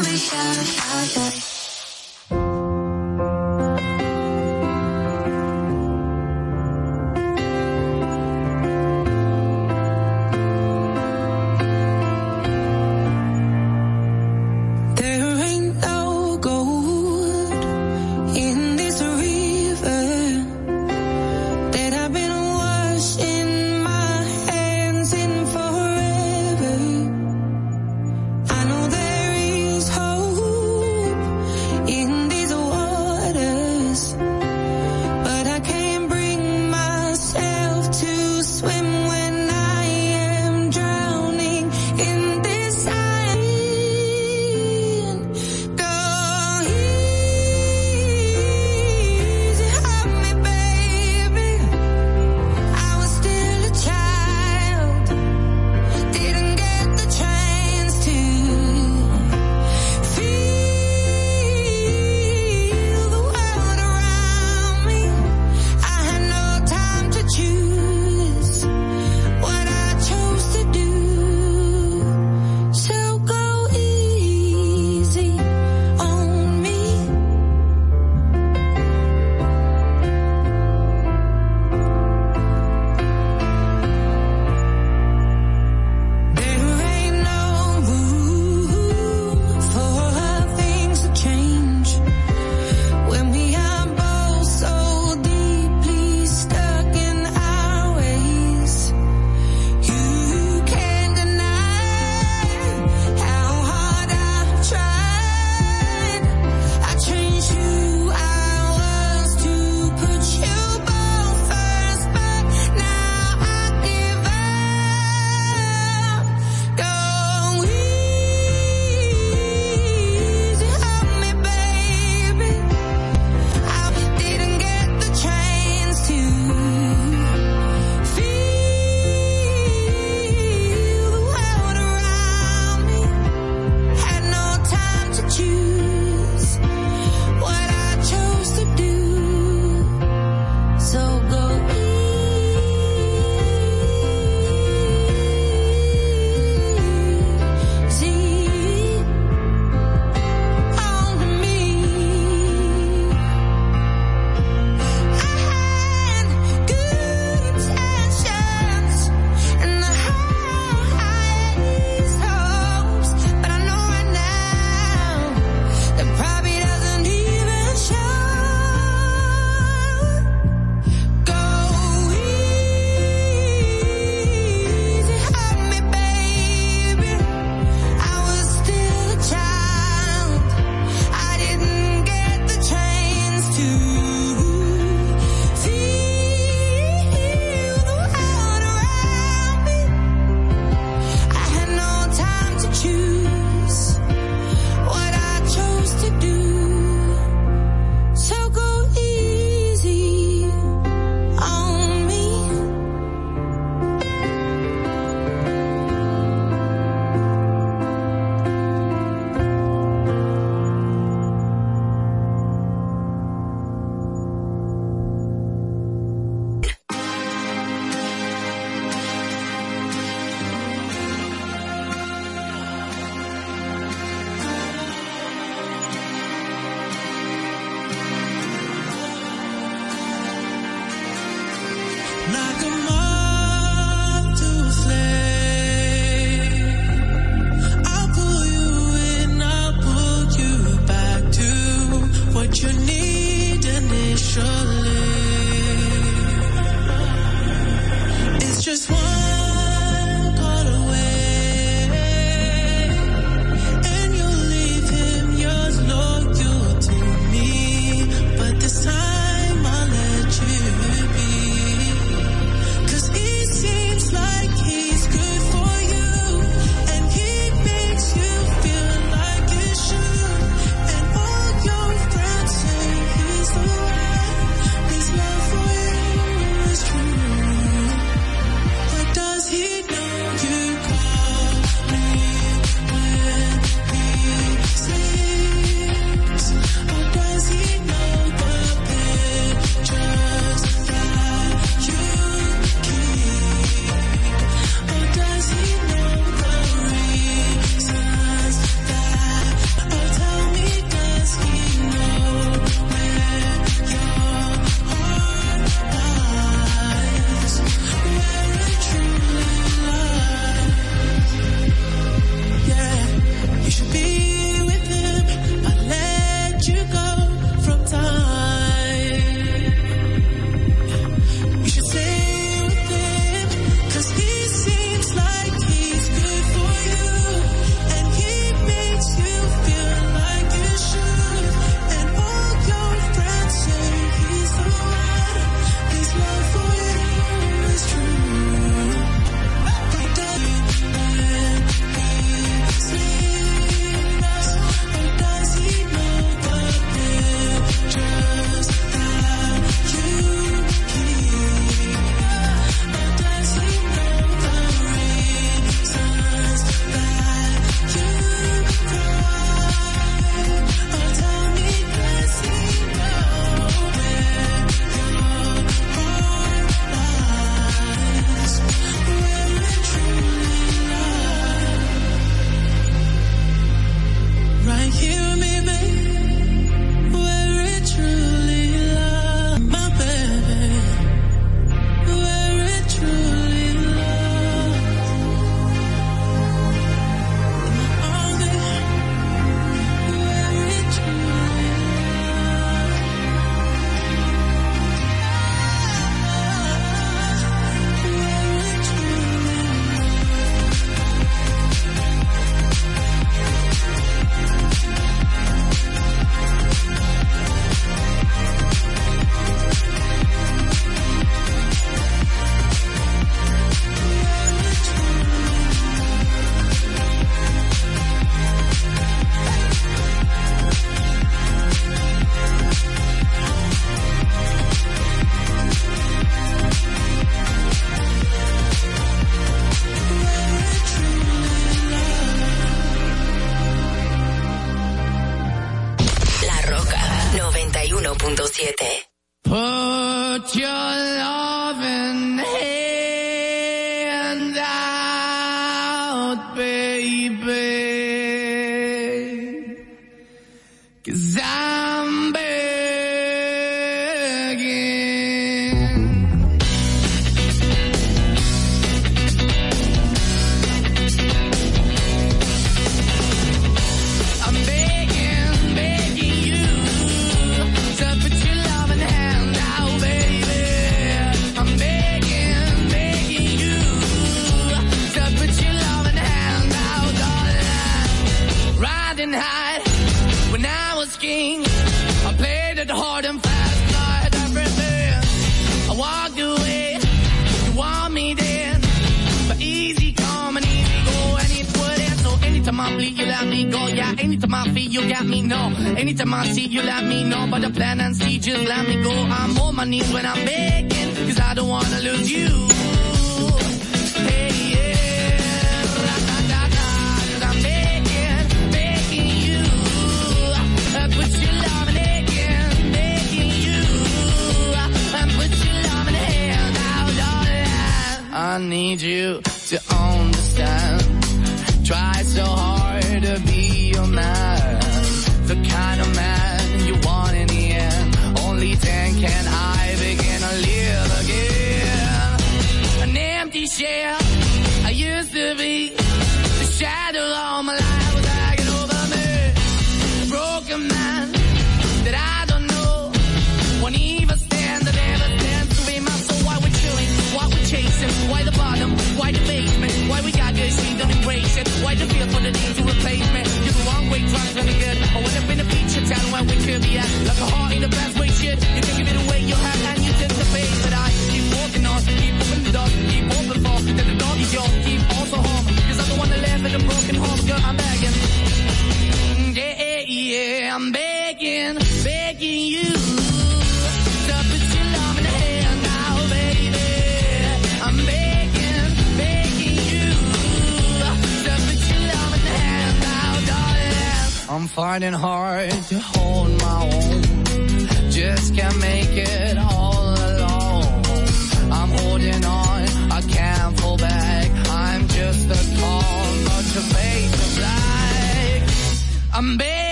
me, yeah, yeah.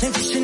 Think you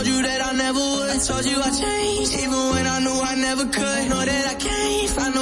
Told you that I never would. Told you I changed, even when I knew I never could. Know that I can't find no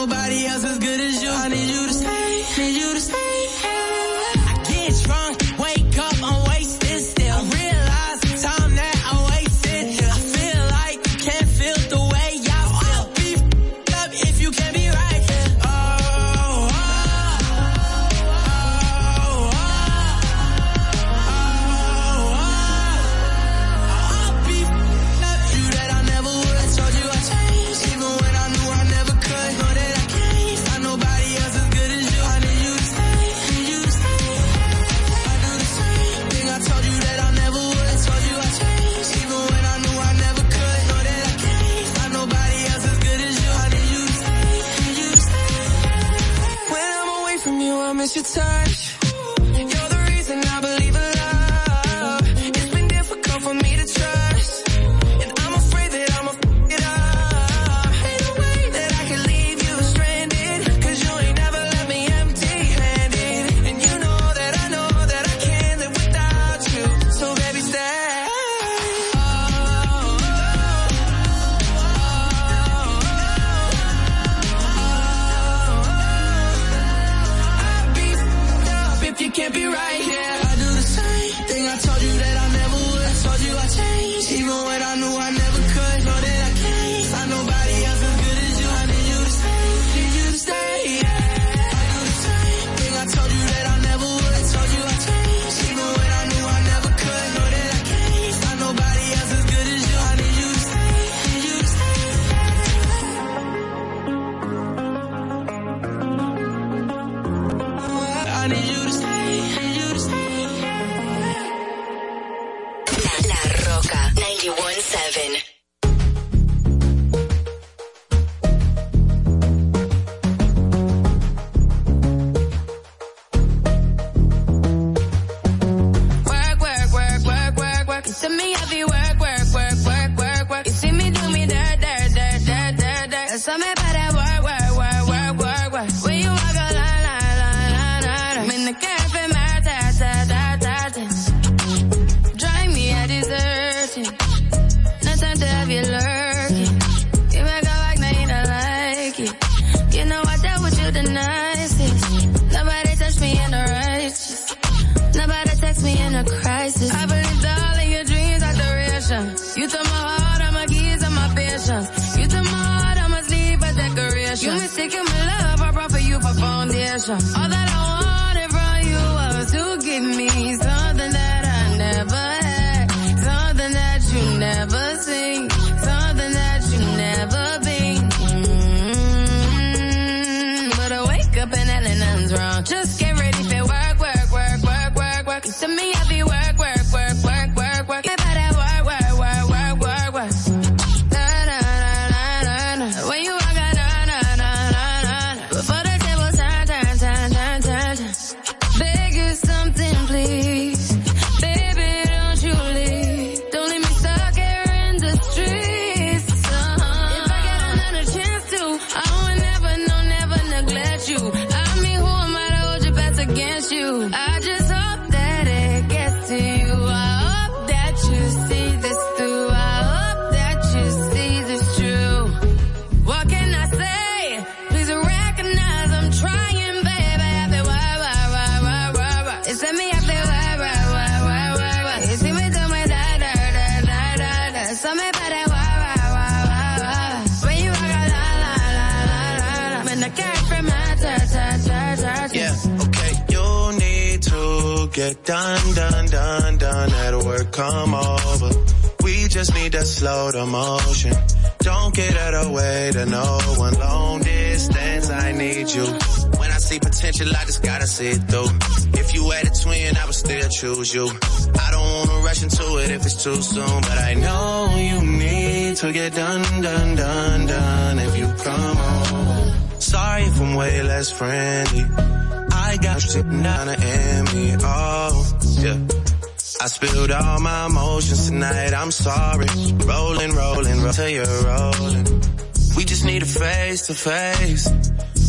to face.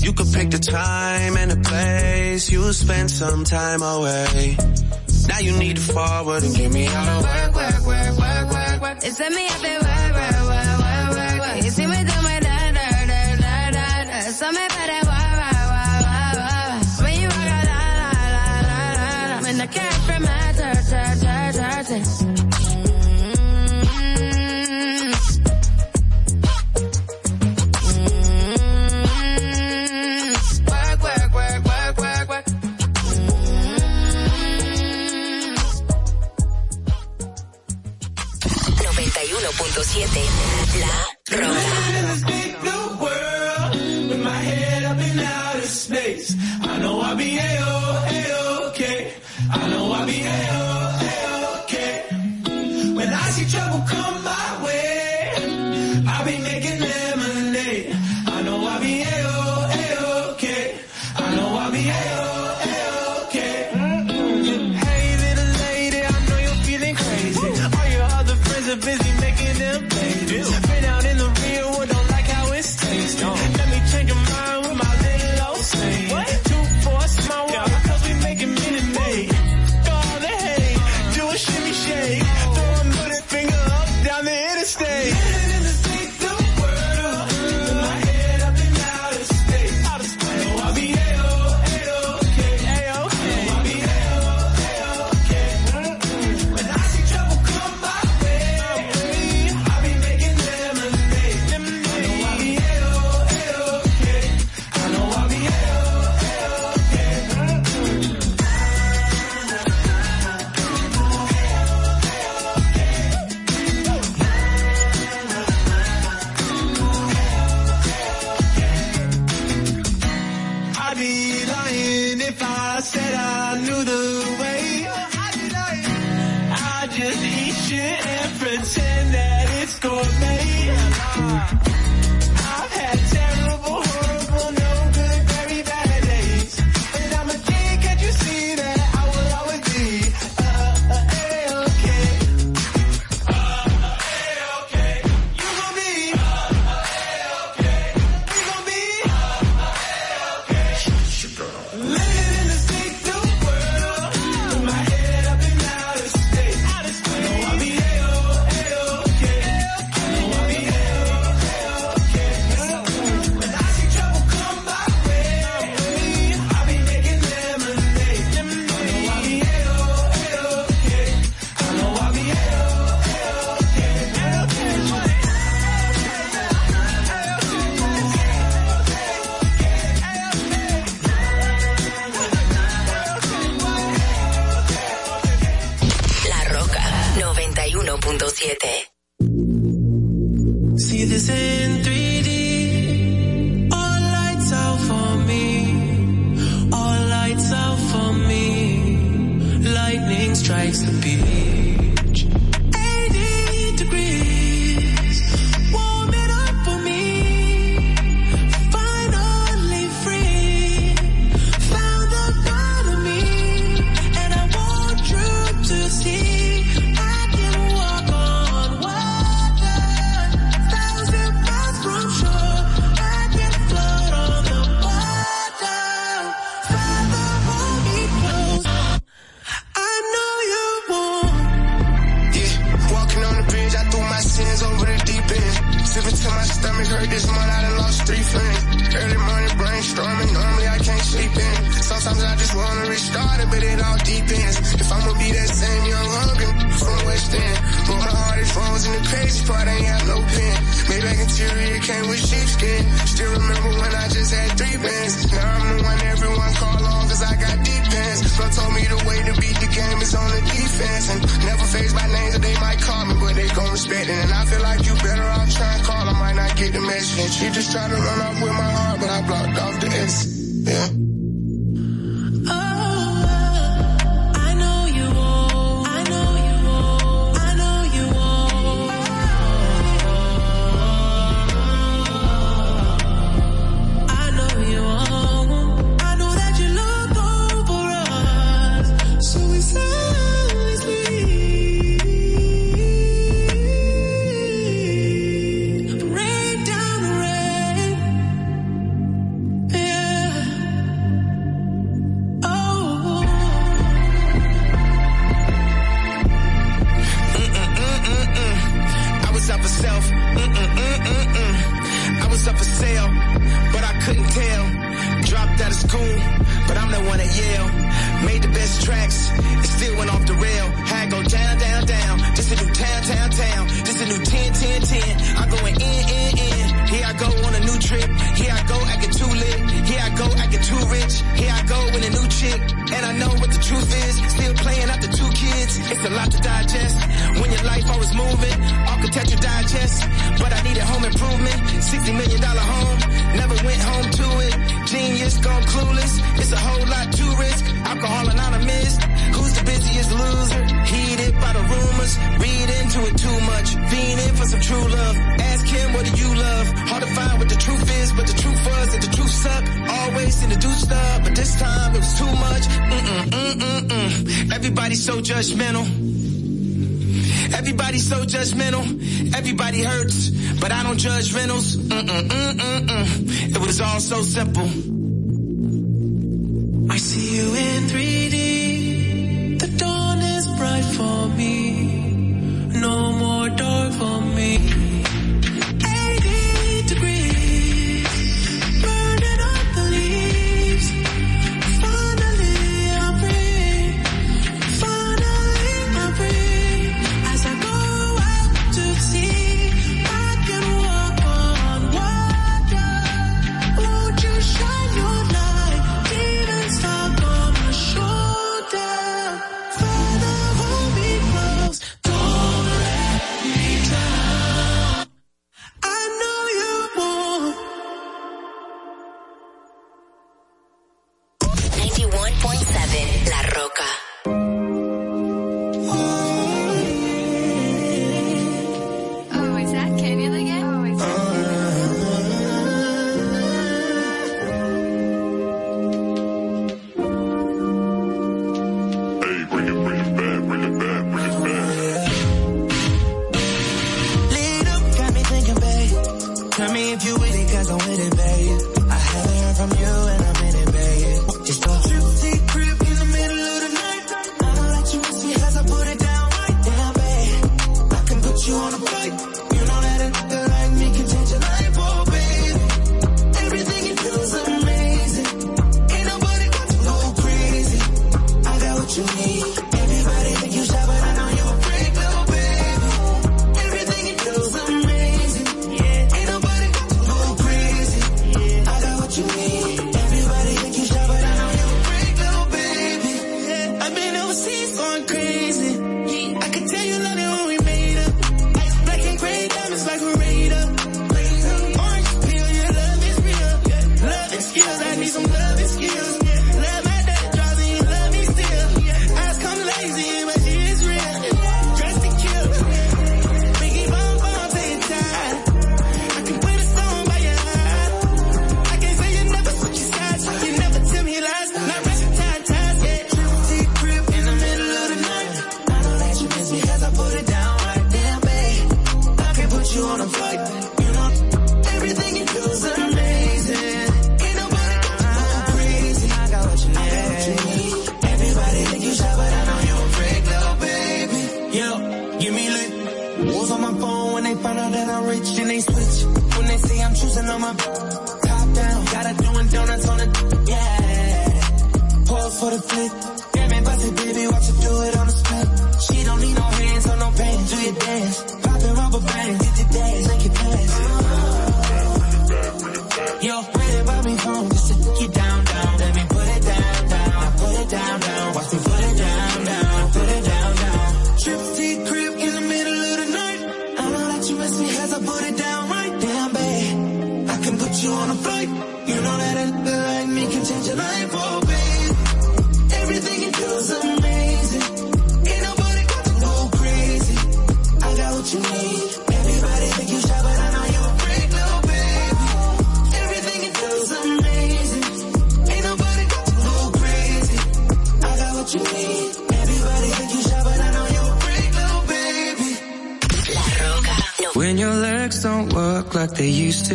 You could pick the time and the place. You spend some time away. Now you need to forward and give me all of work, work, work, work, work, work. It's me up and work, work, work, work, work, work. You see me do my da da da da da da. So me better work, work, work, work, work. When you walk out, la la la la la la. When the cash from my turn, turn, turn, turn, turn. I know I'll be A-O, A-OK. I know I'll be okay.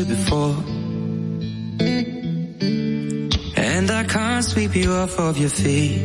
before. And I can't sweep you off of your feet.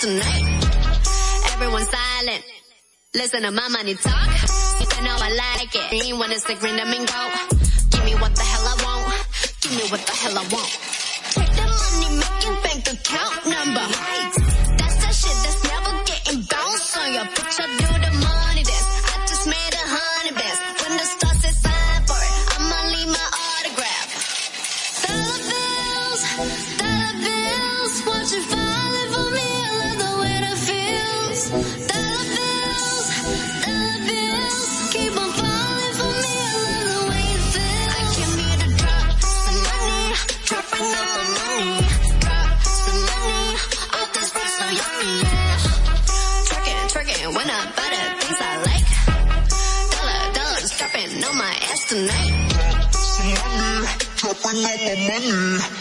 tonight. everyone's silent. Listen to my money talk. I know I like it. Ain't when it's the green, I mean go. Give me what the hell I want. Give me what the hell I want. for money.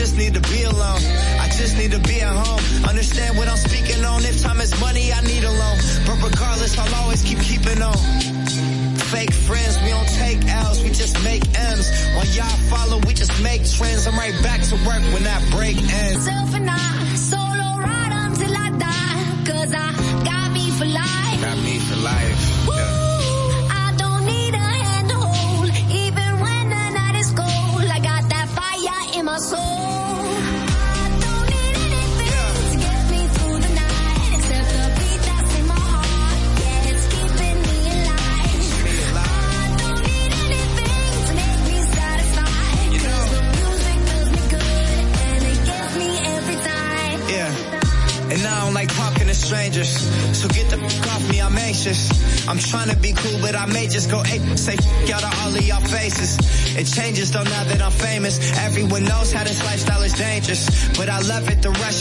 just need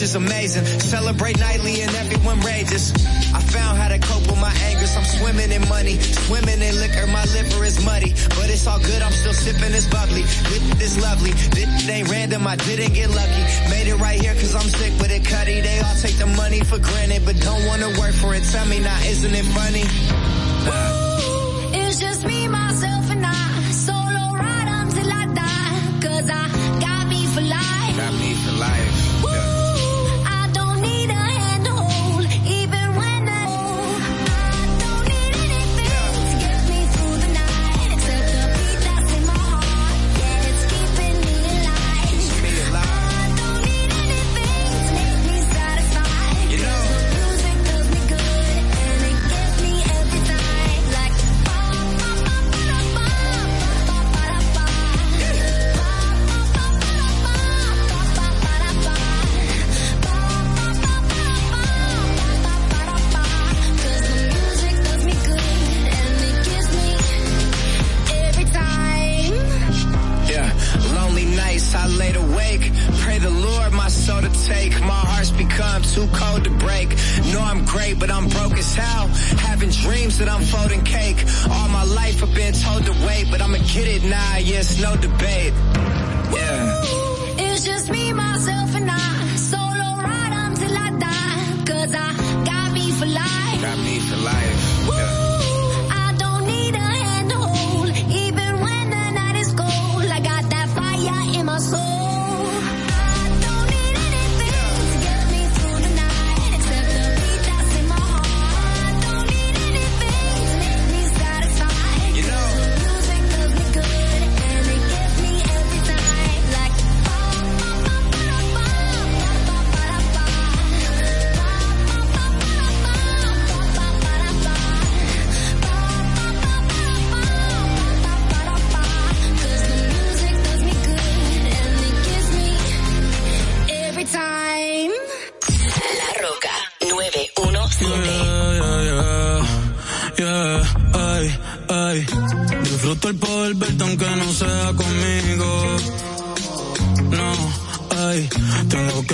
is amazing. Celebrate nightly and everyone rages. I found how to cope with my anger, I'm swimming in money. Swimming in liquor, my liver is muddy. But it's all good, I'm still sipping this bubbly. This is lovely. This ain't random, I didn't get lucky.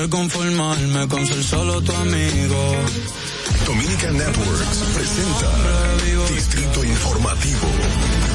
Que conformarme con ser solo tu amigo. Dominica Networks presenta Distrito Informativo.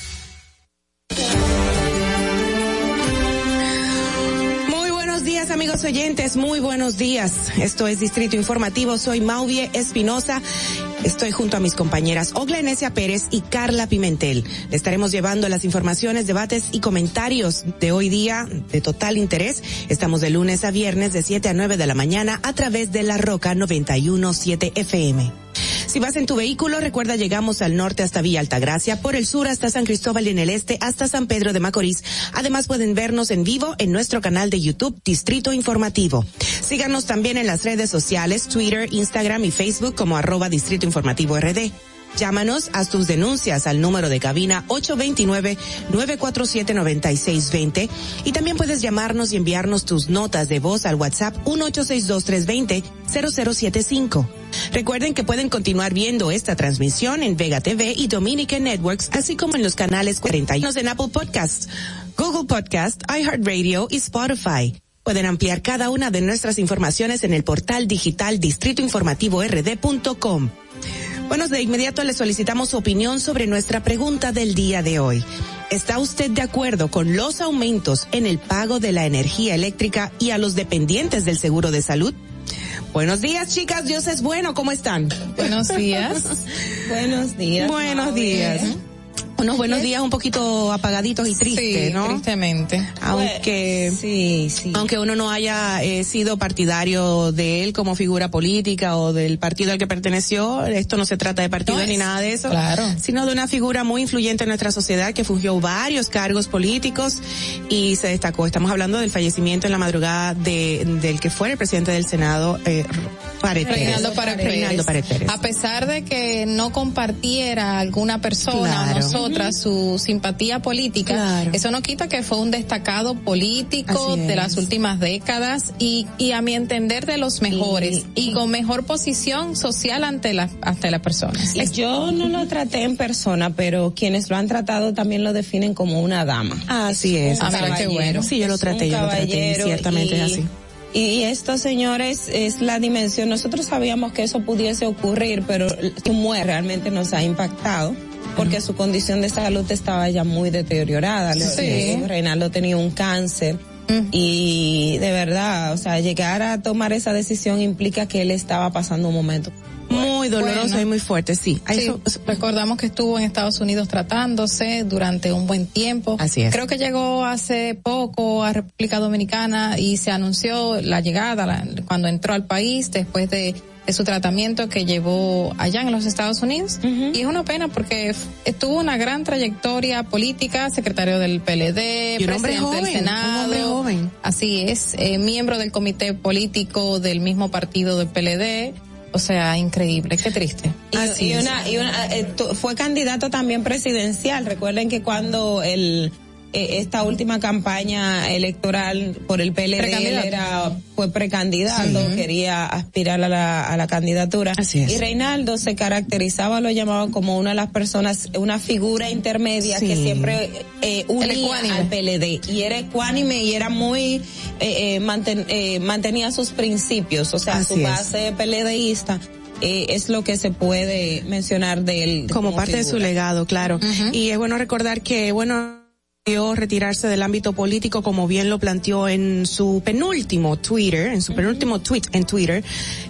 Oyentes, muy buenos días. Esto es Distrito Informativo, soy Mauvie Espinosa. Estoy junto a mis compañeras Ogla Enesia Pérez y Carla Pimentel. Le estaremos llevando las informaciones, debates y comentarios de hoy día de total interés. Estamos de lunes a viernes de 7 a 9 de la mañana a través de la Roca 917 FM. Si vas en tu vehículo, recuerda llegamos al norte hasta Villa Altagracia, por el sur hasta San Cristóbal y en el este hasta San Pedro de Macorís. Además pueden vernos en vivo en nuestro canal de YouTube Distrito Informativo. Síganos también en las redes sociales, Twitter, Instagram y Facebook como arroba Distrito Informativo RD. Llámanos a tus denuncias al número de cabina 829-947-9620 y también puedes llamarnos y enviarnos tus notas de voz al WhatsApp 1862-320-0075. Recuerden que pueden continuar viendo esta transmisión en Vega TV y Dominican Networks, así como en los canales 41 en Apple Podcasts, Google Podcast, iHeartRadio y Spotify. Pueden ampliar cada una de nuestras informaciones en el portal digital distritoinformativord.com. Bueno, de inmediato le solicitamos su opinión sobre nuestra pregunta del día de hoy. ¿Está usted de acuerdo con los aumentos en el pago de la energía eléctrica y a los dependientes del seguro de salud? Buenos días, chicas. Dios es bueno. ¿Cómo están? Buenos días. Buenos días. Buenos días. Unos buenos días un poquito apagaditos y tristes, Sí, ¿no? tristemente. Aunque, Sí, sí. aunque uno no haya eh, sido partidario de él como figura política o del partido al que perteneció, esto no se trata de partido No ni nada de eso, claro. sino de una figura muy influyente en nuestra sociedad que fungió varios cargos políticos y se destacó. Estamos hablando del fallecimiento en la madrugada de, del que fue el presidente del Senado, eh, Pared Pérez. Reinaldo Pared Pared Pérez. A pesar de que no compartiera alguna persona Claro. o nosotras su simpatía política, Claro. eso no quita que fue un destacado político Así de es. las últimas décadas y, y a mi entender de los mejores y, con mejor posición social ante las ante las personas. Yo no lo traté en persona, pero quienes lo han tratado también lo definen como una dama. Así es. un Ah, qué bueno. Sí, yo lo Es traté, yo lo traté, caballero ciertamente es y- así. Y estos señores es la dimensión. Nosotros sabíamos que eso pudiese ocurrir, pero su muerte realmente nos ha impactado porque su condición de salud estaba ya muy deteriorada. Sí. Reinaldo tenía un cáncer. Y de verdad, o sea, llegar a tomar esa decisión implica que él estaba pasando un momento. Muy doloroso Bueno. y muy fuerte, sí. Eso- recordamos que estuvo en Estados Unidos tratándose durante un buen tiempo. Así es. Creo que llegó hace poco a República Dominicana y se anunció la llegada la- cuando entró al país después de, de su tratamiento que llevó allá en los Estados Unidos. Y es una pena porque tuvo una gran trayectoria política, secretario del PLD, presidente joven, del Senado. joven. Así es, eh, miembro del comité político del mismo partido del PLD. O sea, increíble, qué triste. Y, y una, y una, eh, fue candidato también presidencial. Recuerden que cuando el eh, esta última campaña electoral por el PLD él era fue precandidato, quería aspirar a la, a la candidatura. Y Reinaldo se caracterizaba, lo llamaban como una de las personas, una figura intermedia Sí. que siempre eh, unía ecuánime. al PLD y era ecuánime y era muy eh, eh, manten- eh, mantenía sus principios, o sea, Así su es. base PLDista eh, es lo que se puede mencionar de él como parte de su legado, claro. Y es bueno recordar que, bueno, retirarse del ámbito político como bien lo planteó en su penúltimo Twitter, en su penúltimo tweet en Twitter,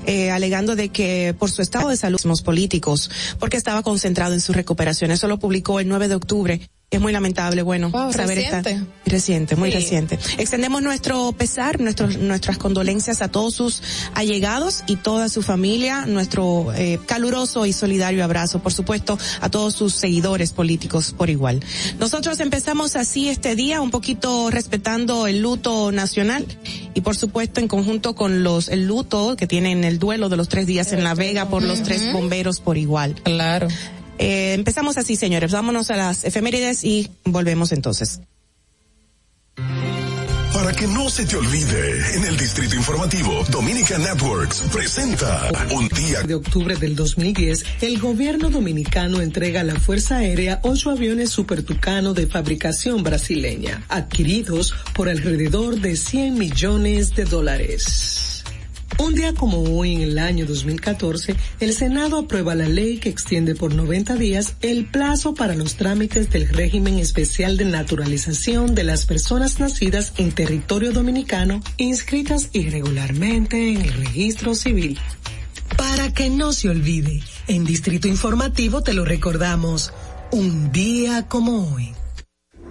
eh, alegando de que por su estado de salud políticos, porque estaba concentrado en su recuperación. Eso lo publicó el 9 de octubre. Es muy lamentable, bueno, Wow, saber reciente. esta reciente, muy Sí. reciente. Extendemos nuestro pesar, nuestros, nuestras condolencias a todos sus allegados y toda su familia, nuestro eh, caluroso y solidario abrazo, por supuesto, a todos sus seguidores políticos por igual. Nosotros empezamos así este día, un poquito respetando el luto nacional y por supuesto en conjunto con los el luto que tienen el duelo de los tres días en La Vega por los tres bomberos por igual. Claro. Eh, empezamos así, señores. Vámonos a las efemérides y volvemos entonces. Para que no se te olvide, en el Distrito Informativo, Dominica Networks presenta un día de octubre del 2010, el gobierno dominicano entrega a la Fuerza Aérea ocho aviones Super Tucano de fabricación brasileña, adquiridos por alrededor de 100 millones de dólares. Un día como hoy, en el año 2014, el Senado aprueba la ley que extiende por 90 días el plazo para los trámites del régimen especial de naturalización de las personas nacidas en territorio dominicano inscritas irregularmente en el registro civil. Para que no se olvide, en Distrito Informativo te lo recordamos, un día como hoy.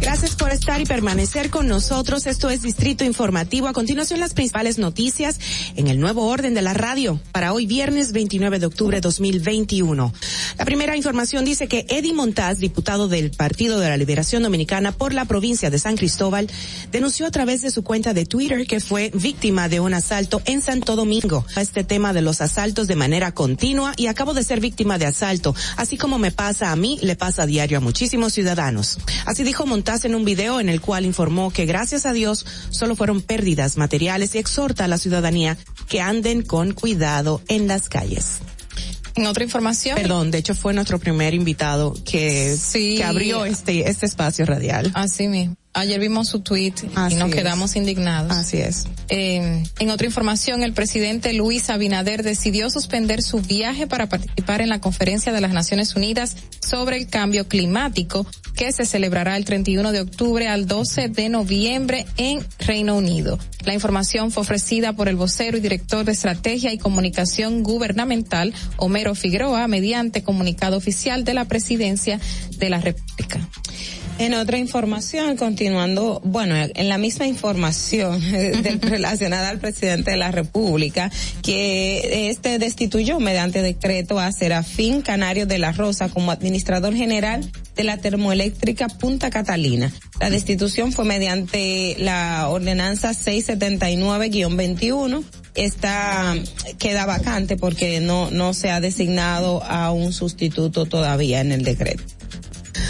Gracias por estar y permanecer con nosotros. Esto es Distrito Informativo. A continuación, las principales noticias en el nuevo orden de la radio para hoy viernes 29 de octubre 2021. La primera información dice que Eddie Montaz, diputado del Partido de la Liberación Dominicana por la provincia de San Cristóbal, denunció a través de su cuenta de Twitter que fue víctima de un asalto en Santo Domingo. Este tema de los asaltos de manera continua y acabo de ser víctima de asalto. Así como me pasa a mí, le pasa a diario a muchísimos ciudadanos. Así dijo Montaz en un video en el cual informó que gracias a Dios solo fueron pérdidas materiales y exhorta a la ciudadanía que anden con cuidado en las calles. En otra información. Perdón, de hecho fue nuestro primer invitado que, Sí. que abrió este, este espacio radial. Así mismo. Ayer vimos su tweet Así y nos es. quedamos indignados. Así es. Eh, en otra información, el presidente Luis Abinader decidió suspender su viaje para participar en la conferencia de las Naciones Unidas sobre el cambio climático que se celebrará el 31 de octubre al 12 de noviembre en Reino Unido. La información fue ofrecida por el vocero y director de Estrategia y Comunicación Gubernamental, Homero Figueroa, mediante comunicado oficial de la Presidencia de la República. En otra información, continuando, bueno, en la misma información de- relacionada al presidente de la República, que este destituyó mediante decreto a Serafín Canario de la Rosa como administrador general de la termoeléctrica Punta Catalina. La destitución fue mediante la ordenanza 679-21. Está, queda vacante porque no, no se ha designado a un sustituto todavía en el decreto.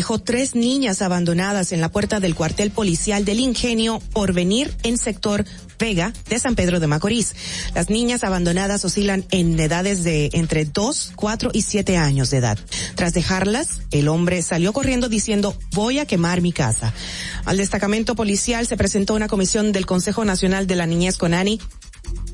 Dejó tres niñas abandonadas en la puerta del cuartel policial del Ingenio por venir en sector Vega de San Pedro de Macorís. Las niñas abandonadas oscilan en edades de entre 2, 4 y 7 años de edad. Tras dejarlas, el hombre salió corriendo diciendo voy a quemar mi casa. Al destacamento policial se presentó una comisión del Consejo Nacional de la Niñez Conani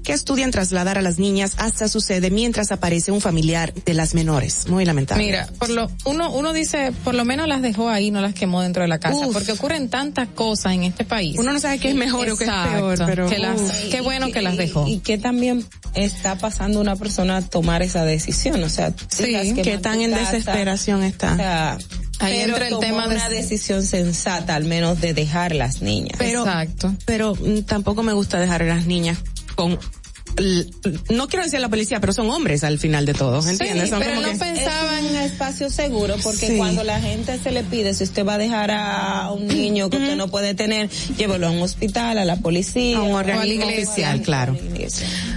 que estudian trasladar a las niñas hasta su sede mientras aparece un familiar de las menores. Muy lamentable. Mira, por lo uno uno dice, por lo menos las dejó ahí, no las quemó dentro de la casa, Uf. porque ocurren tantas cosas en este país. Uno no sabe qué es mejor o qué es peor, pero que las- qué bueno que las dejó. Y que también está pasando una persona a tomar esa decisión, o sea, Sí, que quemar tan en casa, desesperación está. O sea, Ahí pero entra el tomó tema de- una decisión sensata, al menos de dejar las niñas. Pero, Exacto. pero mm, tampoco me gusta dejar a las niñas con no quiero decir la policía, pero son hombres al final de todo, ¿entiendes? Son como que- pensaba en espacio seguro porque Sí. cuando la gente se le pide si usted va a dejar a un niño que usted no puede tener, llévelo a un hospital, a la policía, A un o a la oficial, claro.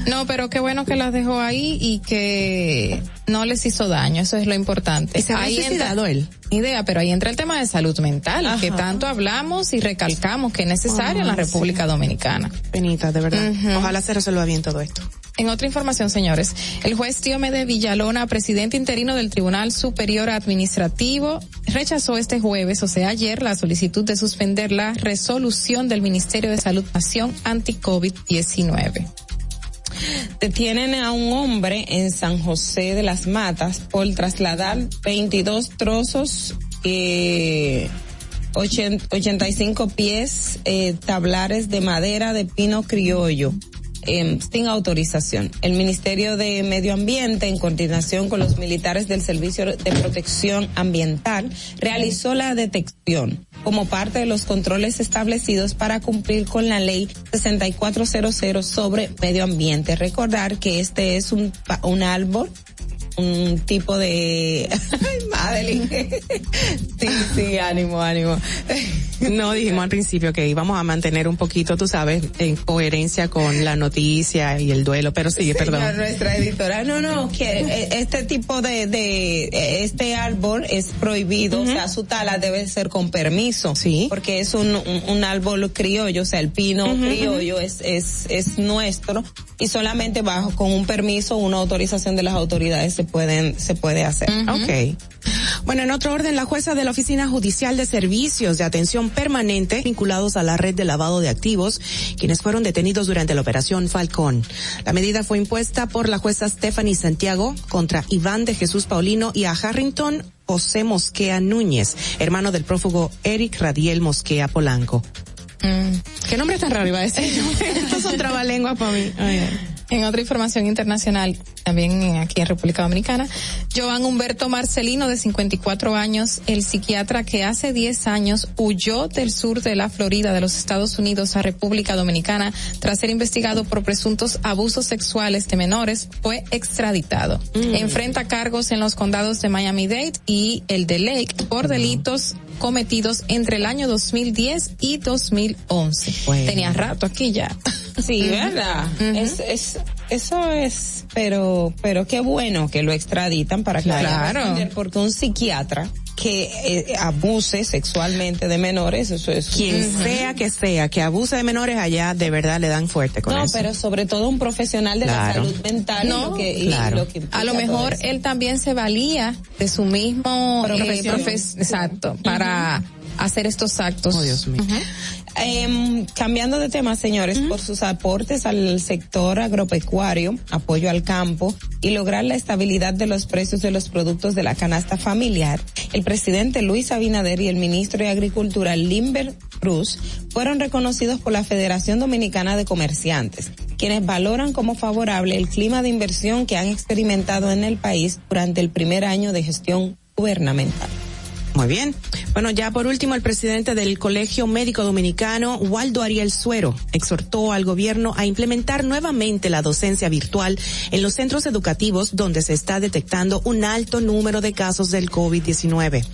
No, pero qué bueno que las dejó ahí y que no les hizo daño, eso es lo importante. ¿Y se ahí suicidado él? Idea, pero ahí entra el tema de salud mental, que tanto hablamos y recalcamos que es necesario en la Ay, República Dominicana. Penita, de verdad. Ojalá se resuelva bien todo esto. En otra información, señores, el juez Diomede Villalona, presidente interino del Tribunal Superior Administrativo, rechazó este jueves, o sea, ayer, la solicitud de suspender la resolución del Ministerio de Salud Nación anti-COVID-19. Detienen a un hombre en San José de las Matas por trasladar 22 trozos, eh, ochen- 85 pies, eh, tablares de madera de pino criollo. em, sin autorización. El Ministerio de Medio Ambiente, en coordinación con los militares del Servicio de Protección Ambiental, realizó la detección como parte de los controles establecidos para cumplir con la ley 6400 sobre medio ambiente. Recordar que este es un, un árbol un tipo de Ay, Madeline. Sí sí ánimo ánimo. No dijimos al principio que íbamos a mantener un poquito, tú sabes, en coherencia con la noticia y el duelo, pero sí, perdón. Nuestra editora, no, no, que eh, este tipo de, de este árbol es prohibido, o sea, su tala debe ser con permiso, sí, porque es un, un, un árbol criollo, o sea, el pino criollo es, es, es nuestro y solamente bajo con un permiso, una autorización de las autoridades se pueden, se puede hacer. Ok. Bueno, en otro orden, la jueza de la Oficina Judicial de Servicios de Atención Permanente, vinculados a la red de lavado de activos, quienes fueron detenidos durante la operación Falcón. La medida fue impuesta por la jueza Stephanie Santiago contra Iván de Jesús Paulino y a Harrington José Mosquea Núñez, hermano del prófugo Eric Radiel Mosquea Polanco. ¿Qué nombre tan raro iba a decir? Estos son trabalenguas para mí. En otra información internacional, también aquí en República Dominicana, Joan Humberto Marcelino, de 54 años, el psiquiatra que hace 10 años huyó del sur de la Florida de los Estados Unidos a República Dominicana tras ser investigado por presuntos abusos sexuales de menores, fue extraditado. Enfrenta cargos en los condados de Miami-Dade y el de Lake por delitos cometidos entre el año 2010 y 2011. Tenía rato aquí ya. Sí, ¿verdad? es, es, eso es, pero, pero qué bueno que lo extraditan para que vaya a Claro. responder, porque un psiquiatra que eh, abuse sexualmente de menores, eso es Quien sea que sea, que abuse de menores allá, de verdad le dan fuerte con no, eso. pero sobre todo un profesional de Claro. la salud mental y No, lo que, y claro. lo que A lo mejor él también se valía de su mismo eh, Profesión. profes- exacto, para hacer estos actos. Oh, Dios mío. Em, cambiando de tema, señores, por sus aportes al sector agropecuario, apoyo al campo y lograr la estabilidad de los precios de los productos de la canasta familiar, el presidente Luis Abinader y el ministro de Agricultura Limber Cruz fueron reconocidos por la Federación Dominicana de Comerciantes, quienes valoran como favorable el clima de inversión que han experimentado en el país durante el primer año de gestión gubernamental. Muy bien. Bueno, ya por último, el presidente del Colegio Médico Dominicano, Waldo Ariel Suero, exhortó al gobierno a implementar nuevamente la docencia virtual en los centros educativos donde se está detectando un alto número de casos del COVID-19.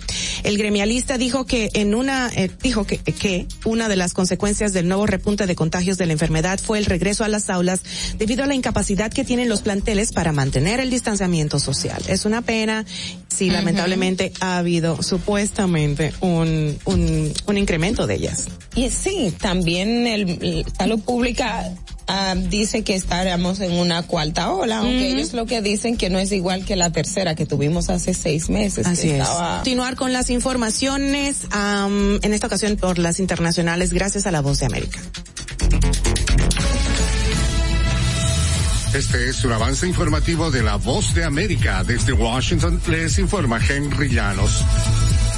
El gremialista dijo que en una, eh, dijo que, que una de las consecuencias del nuevo repunte de contagios de la enfermedad fue el regreso a las aulas debido a la incapacidad que tienen los planteles para mantener el distanciamiento social. Es una pena, sí, lamentablemente ha habido supuestamente un, un, un incremento de ellas. Y sí, también el, el salud pública ah, dice que estaremos en una cuarta ola, aunque ellos lo que dicen que no es igual que la tercera que tuvimos hace seis meses. Así es. estaba- Continuar con las informaciones, en esta ocasión por las internacionales, gracias a la Voz de América. Este es un avance informativo de la voz de América. Desde Washington les informa Henry Llanos.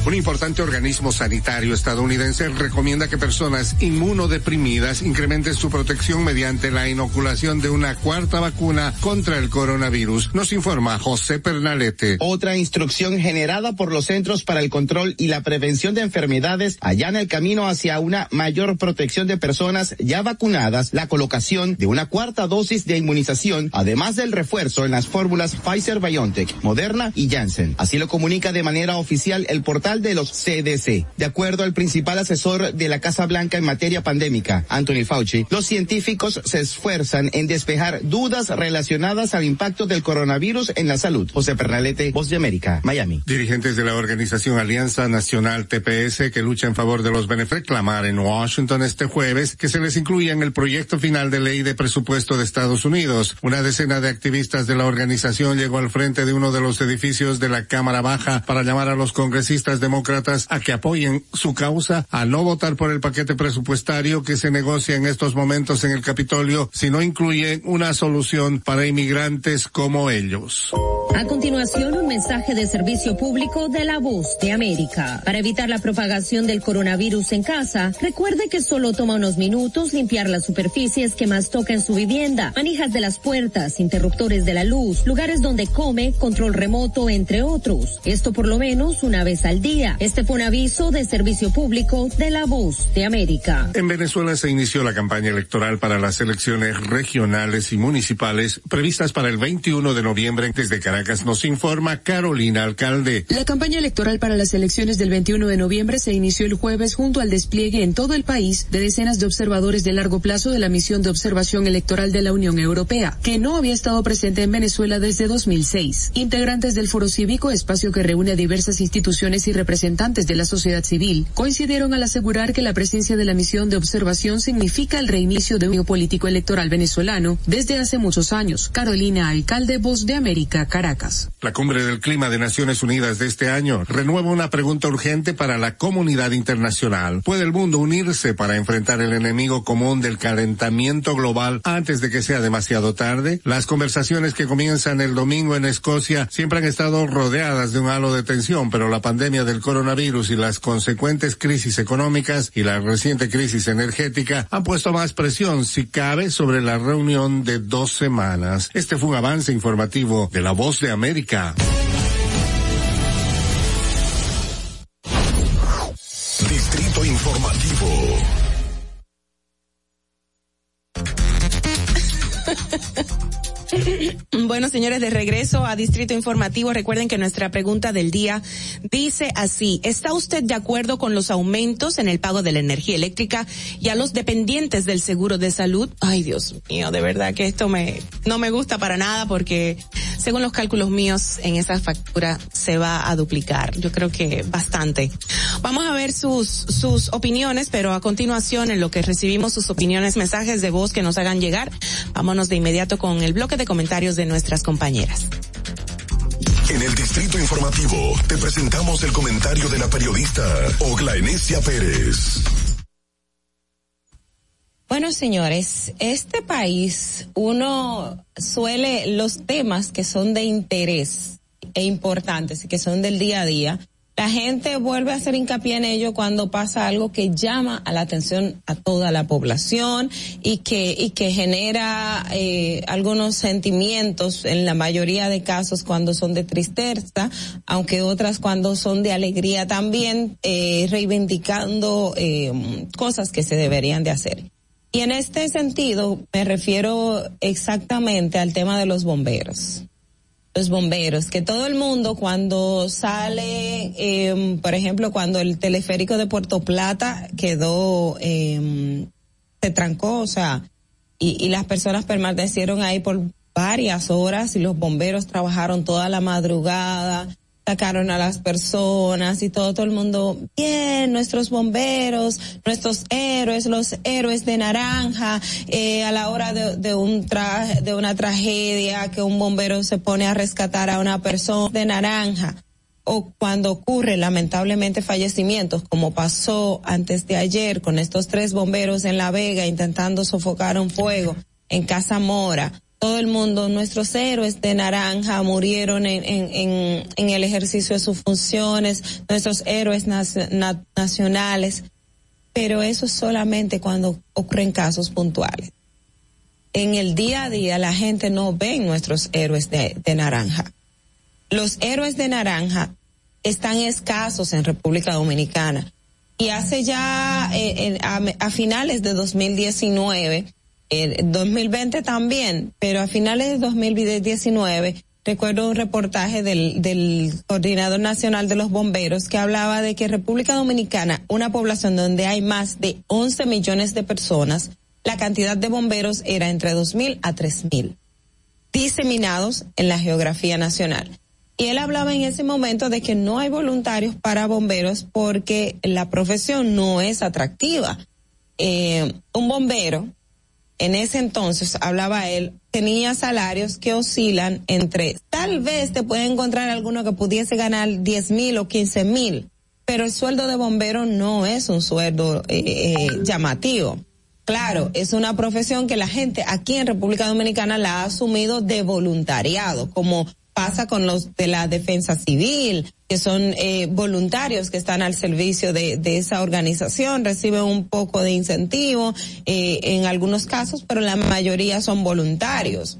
Un importante organismo sanitario estadounidense recomienda que personas inmunodeprimidas incrementen su protección mediante la inoculación de una cuarta vacuna contra el coronavirus. Nos informa José Pernalete. Otra instrucción generada por los Centros para el Control y la Prevención de Enfermedades allana el camino hacia una mayor protección de personas ya vacunadas, la colocación de una cuarta dosis de inmunización, además del refuerzo en las fórmulas Pfizer BioNTech, Moderna y Janssen. Así lo comunica de manera oficial el portal de los CDC. De acuerdo al principal asesor de la Casa Blanca en materia pandémica, Anthony Fauci, los científicos se esfuerzan en despejar dudas relacionadas al impacto del coronavirus en la salud. José Pernalete, Voz de América, Miami. Dirigentes de la organización Alianza Nacional TPS que lucha en favor de los beneficios reclamar en Washington este jueves que se les incluya en el proyecto final de ley de presupuesto de Estados Unidos. Una decena de activistas de la organización llegó al frente de uno de los edificios de la Cámara Baja para llamar a los congresistas demócratas a que apoyen su causa, a no votar por el paquete presupuestario que se negocia en estos momentos en el Capitolio si no incluye una solución para inmigrantes como ellos. A continuación, un mensaje de servicio público de la voz de América. Para evitar la propagación del coronavirus en casa, recuerde que solo toma unos minutos limpiar las superficies que más toca en su vivienda, manijas de las puertas, interruptores de la luz, lugares donde come, control remoto, entre otros. Esto por lo menos una vez al día. Este fue un aviso de servicio público de la voz de América. En Venezuela se inició la campaña electoral para las elecciones regionales y municipales previstas para el 21 de noviembre. Desde Caracas nos informa Carolina Alcalde. La campaña electoral para las elecciones del 21 de noviembre se inició el jueves junto al despliegue en todo el país de decenas de observadores de largo plazo de la misión de observación electoral de la Unión Europea, que no había estado presente en Venezuela desde 2006. Integrantes del Foro Cívico, espacio que reúne a diversas instituciones y representantes de la sociedad civil, coincidieron al asegurar que la presencia de la misión de observación significa el reinicio de un político electoral venezolano desde hace muchos años. Carolina Alcalde, Voz de América, Caracas. La cumbre del clima de Naciones Unidas de este año renueva una pregunta urgente para la comunidad internacional. ¿Puede el mundo unirse para enfrentar el enemigo común del calentamiento global antes de que sea demasiado tarde? Las conversaciones que comienzan el domingo en Escocia siempre han estado rodeadas de un halo de tensión, pero la pandemia del coronavirus y las consecuentes crisis económicas y la reciente crisis energética han puesto más presión, si cabe, sobre la reunión de dos semanas. Este fue un avance informativo de La Voz de América. Bueno, señores, de regreso a Distrito Informativo, recuerden que nuestra pregunta del día dice así, ¿está usted de acuerdo con los aumentos en el pago de la energía eléctrica y a los dependientes del seguro de salud? Ay, Dios mío, de verdad que esto me, no me gusta para nada porque según los cálculos míos en esa factura se va a duplicar. Yo creo que bastante. Vamos a ver sus, sus opiniones, pero a continuación en lo que recibimos sus opiniones, mensajes de voz que nos hagan llegar, vámonos de inmediato con el bloque de comentarios de nuestras compañeras. En el Distrito Informativo te presentamos el comentario de la periodista Ogla Enesia Pérez. Bueno, señores, este país uno suele los temas que son de interés e importantes y que son del día a día. La gente vuelve a hacer hincapié en ello cuando pasa algo que llama a la atención a toda la población y que y que genera eh, algunos sentimientos en la mayoría de casos cuando son de tristeza, aunque otras cuando son de alegría también, eh, reivindicando eh, cosas que se deberían de hacer. Y en este sentido me refiero exactamente al tema de los bomberos. Los bomberos, que todo el mundo cuando sale, eh, por ejemplo, cuando el teleférico de Puerto Plata quedó, eh, se trancó, o sea, y las personas permanecieron ahí por varias horas y los bomberos trabajaron toda la madrugada sacaron a las personas y todo, el mundo, bien, nuestros bomberos, nuestros héroes, los héroes de naranja, eh, a la hora de, de un traje, de una tragedia, que un bombero se pone a rescatar a una persona de naranja o cuando ocurre lamentablemente fallecimientos, como pasó antes de ayer con estos tres bomberos en La Vega intentando sofocar un fuego en Casa Mora, todo el mundo, nuestros héroes de naranja murieron en, en, en, en el ejercicio de sus funciones, nuestros héroes nacio- na- nacionales, pero eso es solamente cuando ocurren casos puntuales. En el día a día la gente no ve nuestros héroes de, naranja. Los héroes de naranja están escasos en República Dominicana. Y hace ya eh, a finales de 2019, eh, 2020 también, pero a finales de 2019, recuerdo un reportaje del, coordinador nacional de los bomberos que hablaba de que República Dominicana, una población donde hay más de 11 millones de personas, la cantidad de bomberos era entre 2.000 a 3.000 diseminados en la geografía nacional. Y él hablaba en ese momento de que no hay voluntarios para bomberos porque la profesión no es atractiva. Eh, un bombero, en ese entonces, hablaba él, tenía salarios que oscilan entre, tal vez te puede encontrar alguno que pudiese ganar 10 mil o 15 mil, pero el sueldo de bombero no es un sueldo eh, eh, llamativo. Claro, es una profesión que la gente aquí en República Dominicana la ha asumido de voluntariado, como pasa con los de la defensa civil, que son eh, voluntarios que están al servicio de, esa organización, reciben un poco de incentivo eh, en algunos casos, pero la mayoría son voluntarios.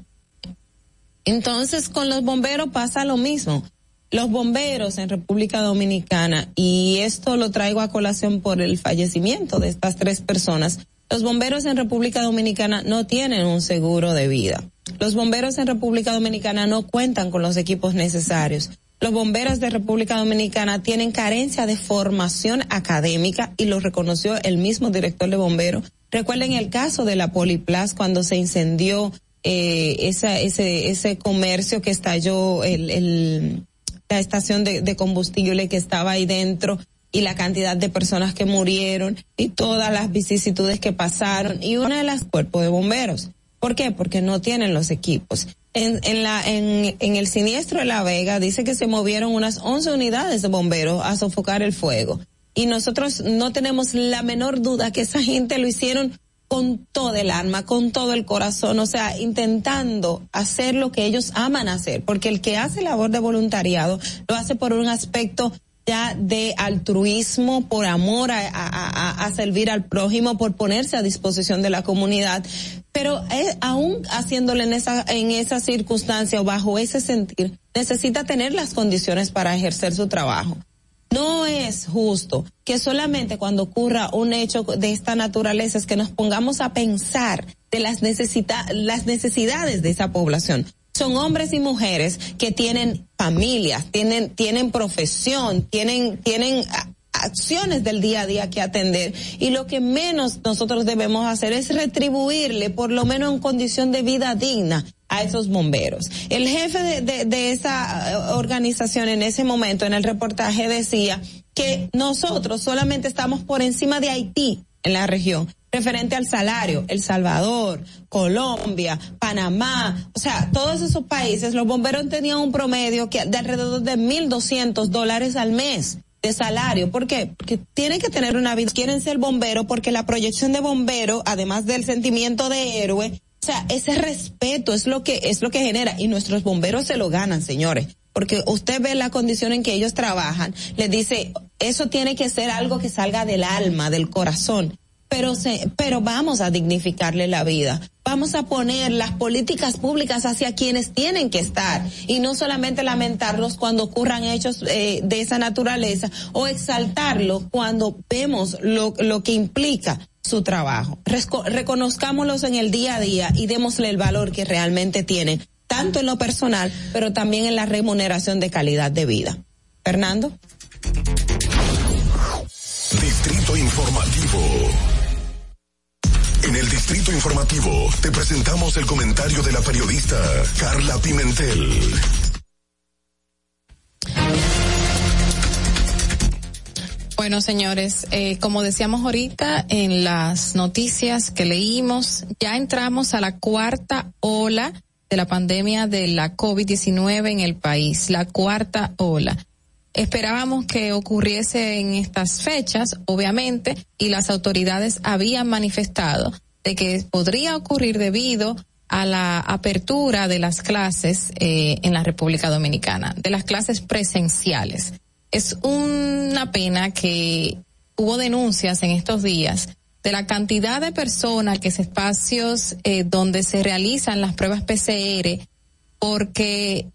Entonces, con los bomberos pasa lo mismo. Los bomberos en República Dominicana, y esto lo traigo a colación por el fallecimiento de estas tres personas, los bomberos en República Dominicana no tienen un seguro de vida. Los bomberos en República Dominicana no cuentan con los equipos necesarios. Los bomberos de República Dominicana tienen carencia de formación académica y lo reconoció el mismo director de bomberos. Recuerden el caso de la Poliplas cuando se incendió eh, esa, ese, ese comercio que estalló el, la estación de, de combustible que estaba ahí dentro y la cantidad de personas que murieron y todas las vicisitudes que pasaron y una de las cuerpos de bomberos. ¿Por qué? Porque no tienen los equipos. En, en, la, en, en el siniestro de La Vega dice que se movieron unas 11 unidades de bomberos a sofocar el fuego. Y nosotros no tenemos la menor duda que esa gente lo hicieron con todo el alma, con todo el corazón, o sea, intentando hacer lo que ellos aman hacer, porque el que hace labor de voluntariado lo hace por un aspecto ya de altruismo, por amor a, a, a, a servir al prójimo, por ponerse a disposición de la comunidad, pero eh, aún haciéndole en esa, en esa circunstancia o bajo ese sentir, necesita tener las condiciones para ejercer su trabajo. No es justo que solamente cuando ocurra un hecho de esta naturaleza es que nos pongamos a pensar de las, necesita las necesidades de esa población. Son hombres y mujeres que tienen familias, tienen, tienen profesión, tienen, tienen acciones del día a día que atender. Y lo que menos nosotros debemos hacer es retribuirle por lo menos en condición de vida digna a esos bomberos. El jefe de, esa eh, organización en ese momento en el reportaje decía que nosotros solamente estamos por encima de Haití en la región referente al salario, El Salvador, Colombia, Panamá, o sea, todos esos países, los bomberos tenían un promedio que de alrededor de 1.200 dólares al mes de salario. ¿Por qué? Porque tienen que tener una vida, quieren ser bombero porque la proyección de bombero, además del sentimiento de héroe, o sea, ese respeto es lo que es lo que genera y nuestros bomberos se lo ganan, señores. Porque usted ve la condición en que ellos trabajan, les dice, eso tiene que ser algo que salga del alma, del corazón pero se, pero vamos a dignificarle la vida. Vamos a poner las políticas públicas hacia quienes tienen que estar y no solamente lamentarlos cuando ocurran hechos eh, de esa naturaleza o exaltarlos cuando vemos lo, lo que implica su trabajo. Reconozcámoslos en el día a día y démosle el valor que realmente tienen, tanto en lo personal, pero también en la remuneración de calidad de vida. Fernando. Distrito Informativo. En el Distrito Informativo te presentamos el comentario de la periodista Carla Pimentel. Bueno, señores, eh, como decíamos ahorita en las noticias que leímos, ya entramos a la cuarta ola de la pandemia de la COVID-19 en el país, la cuarta ola. Esperábamos que ocurriese en estas fechas, obviamente, y las autoridades habían manifestado de que podría ocurrir debido a la apertura de las clases eh, en la República Dominicana, de las clases presenciales. Es una pena que hubo denuncias en estos días de la cantidad de personas que es espacios eh, donde se realizan las pruebas PCR porque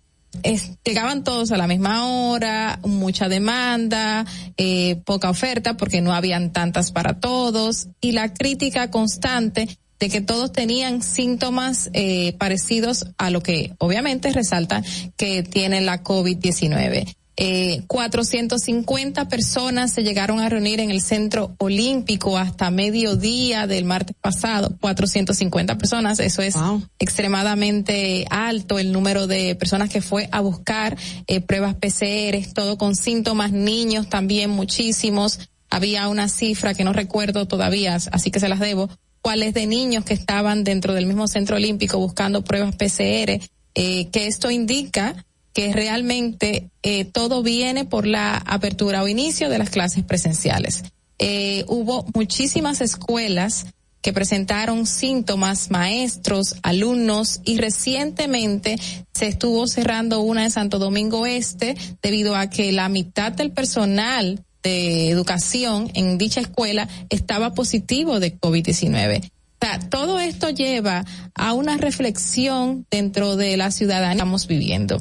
es- llegaban todos a la misma hora, mucha demanda, eh, poca oferta porque no habían tantas para todos y la crítica constante de que todos tenían síntomas eh, parecidos a lo que obviamente resalta que tiene la COVID-19. Eh, 450 personas se llegaron a reunir en el centro olímpico hasta mediodía del martes pasado. 450 personas, eso es extremadamente alto el número de personas que fue a buscar eh, pruebas PCR, todo con síntomas, niños también muchísimos. Había una cifra que no recuerdo todavía, así que se las debo, cuáles de niños que estaban dentro del mismo centro olímpico buscando pruebas PCR, eh, que esto indica que realmente eh, todo viene por la apertura o inicio de las clases presenciales. Eh, hubo muchísimas escuelas que presentaron síntomas, maestros, alumnos y recientemente se estuvo cerrando una de Santo Domingo Este debido a que la mitad del personal de educación en dicha escuela estaba positivo de COVID-19. O sea, todo esto lleva a una reflexión dentro de la ciudadanía que estamos viviendo.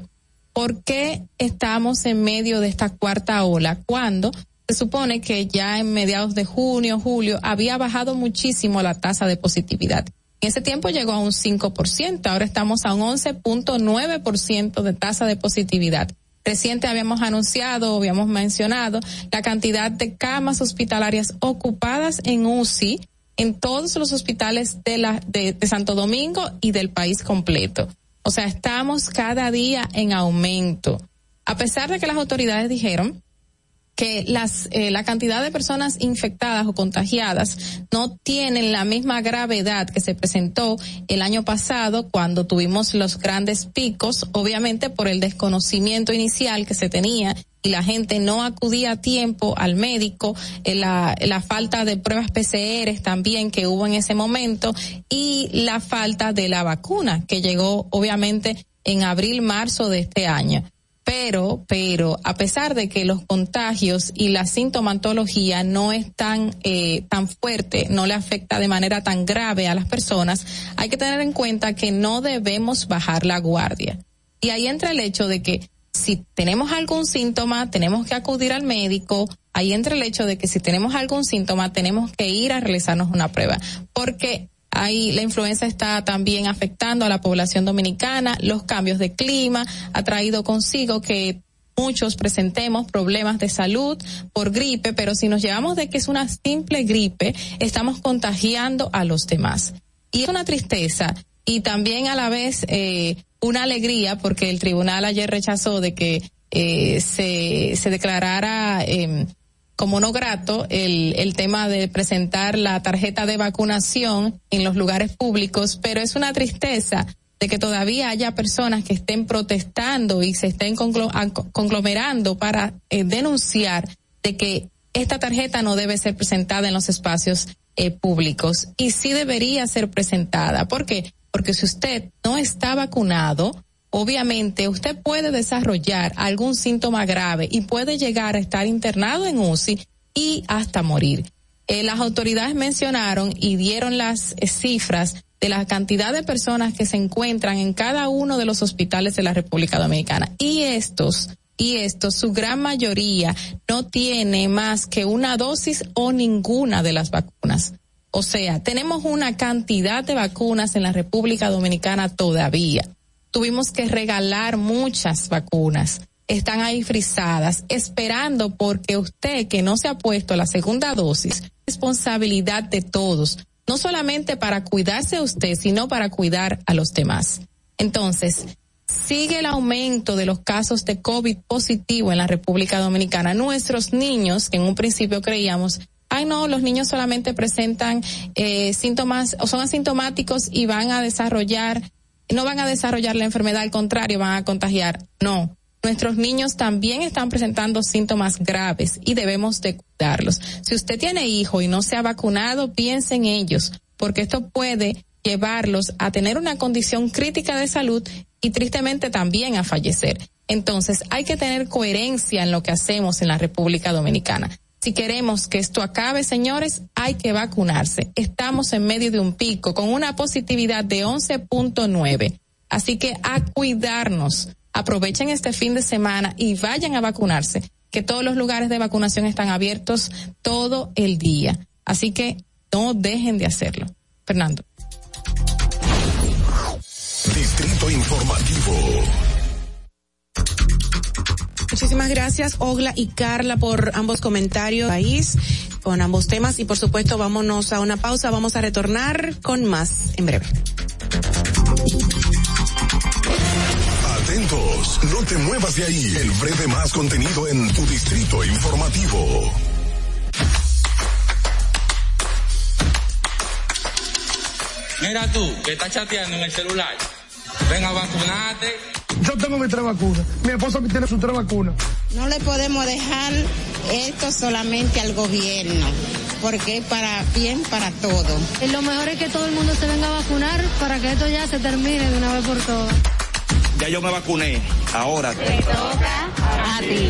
¿Por qué estamos en medio de esta cuarta ola cuando se supone que ya en mediados de junio, julio, había bajado muchísimo la tasa de positividad? En ese tiempo llegó a un 5%, ahora estamos a un 11.9% de tasa de positividad. Reciente habíamos anunciado, habíamos mencionado la cantidad de camas hospitalarias ocupadas en UCI en todos los hospitales de, la, de, de Santo Domingo y del país completo. O sea, estamos cada día en aumento. A pesar de que las autoridades dijeron que las, eh, la cantidad de personas infectadas o contagiadas no tienen la misma gravedad que se presentó el año pasado cuando tuvimos los grandes picos, obviamente por el desconocimiento inicial que se tenía y la gente no acudía a tiempo al médico, eh, la, la falta de pruebas PCR también que hubo en ese momento y la falta de la vacuna que llegó obviamente en abril, marzo de este año. Pero, pero, a pesar de que los contagios y la sintomatología no es tan, eh, tan fuerte, no le afecta de manera tan grave a las personas, hay que tener en cuenta que no debemos bajar la guardia. Y ahí entra el hecho de que si tenemos algún síntoma, tenemos que acudir al médico. Ahí entra el hecho de que si tenemos algún síntoma, tenemos que ir a realizarnos una prueba. Porque ahí la influenza está también afectando a la población dominicana, los cambios de clima ha traído consigo que muchos presentemos problemas de salud por gripe, pero si nos llevamos de que es una simple gripe, estamos contagiando a los demás. Y es una tristeza y también a la vez eh, una alegría porque el tribunal ayer rechazó de que eh, se, se declarara eh, como no grato el, el tema de presentar la tarjeta de vacunación en los lugares públicos, pero es una tristeza de que todavía haya personas que estén protestando y se estén conglomerando para eh, denunciar de que esta tarjeta no debe ser presentada en los espacios eh, públicos y sí debería ser presentada. ¿Por qué? Porque si usted no está vacunado, obviamente usted puede desarrollar algún síntoma grave y puede llegar a estar internado en UCI y hasta morir. Eh, las autoridades mencionaron y dieron las cifras de la cantidad de personas que se encuentran en cada uno de los hospitales de la República Dominicana. Y estos, y estos, su gran mayoría no tiene más que una dosis o ninguna de las vacunas. O sea, tenemos una cantidad de vacunas en la República Dominicana todavía. Tuvimos que regalar muchas vacunas. Están ahí frisadas, esperando porque usted que no se ha puesto la segunda dosis, responsabilidad de todos, no solamente para cuidarse a usted, sino para cuidar a los demás. Entonces, sigue el aumento de los casos de COVID positivo en la República Dominicana. Nuestros niños, que en un principio creíamos, ay no, los niños solamente presentan eh, síntomas o son asintomáticos y van a desarrollar, no van a desarrollar la enfermedad, al contrario, van a contagiar. No. Nuestros niños también están presentando síntomas graves y debemos de cuidarlos. Si usted tiene hijo y no se ha vacunado, piense en ellos, porque esto puede llevarlos a tener una condición crítica de salud y tristemente también a fallecer. Entonces hay que tener coherencia en lo que hacemos en la República Dominicana. Si queremos que esto acabe, señores, hay que vacunarse. Estamos en medio de un pico con una positividad de 11.9. Así que a cuidarnos. Aprovechen este fin de semana y vayan a vacunarse, que todos los lugares de vacunación están abiertos todo el día. Así que no dejen de hacerlo. Fernando. Distrito Informativo. Muchísimas gracias, Ogla y Carla, por ambos comentarios país con ambos temas y por supuesto vámonos a una pausa, vamos a retornar con más en breve. Atentos, no te muevas de ahí. El breve más contenido en tu distrito informativo. Mira tú, que estás chateando en el celular. Ven a vacunarte. Yo tengo mi tres vacunas. Mi esposa tiene sus tres vacunas. No le podemos dejar esto solamente al gobierno, porque es para bien para todo. Lo mejor es que todo el mundo se venga a vacunar para que esto ya se termine de una vez por todas. Ya yo me vacuné. Ahora. Te toca a ti.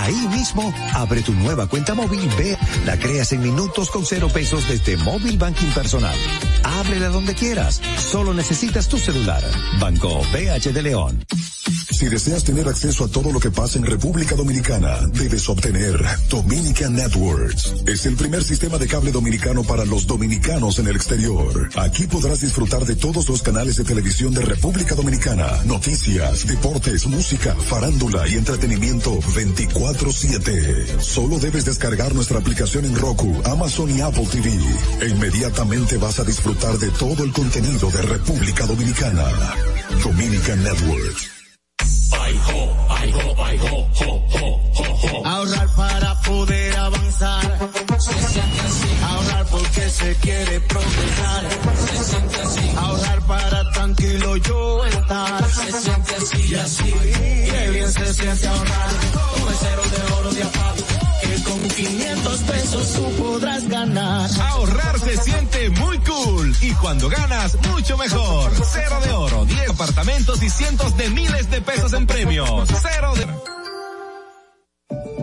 Ahí mismo, abre tu nueva cuenta móvil Ve. La creas en minutos con cero pesos desde Móvil Banking Personal. Ábrela donde quieras. Solo necesitas tu celular. Banco BH de León. Si deseas tener acceso a todo lo que pasa en República Dominicana, debes obtener Dominican Networks. Es el primer sistema de cable dominicano para los dominicanos en el exterior. Aquí podrás disfrutar de todos los canales de televisión de República Dominicana, noticias, deportes, música, farándula y entretenimiento 24/7. Solo debes descargar nuestra aplicación en Roku, Amazon y Apple TV. E inmediatamente vas a disfrutar de todo el contenido de República Dominicana. Dominican Networks. Ahorrar para poder avanzar. Se siente así. Ahorrar porque se quiere progresar. Ahorrar para tranquilo yo estar. Se siente así y así. Qué bien se siente ahorrar. El cero de oro de apago. Con 500 pesos tú podrás ganar. Ahorrar se siente muy cool y cuando ganas, mucho mejor. Cero de oro, 10 apartamentos y cientos de miles de pesos en premios. Cero de...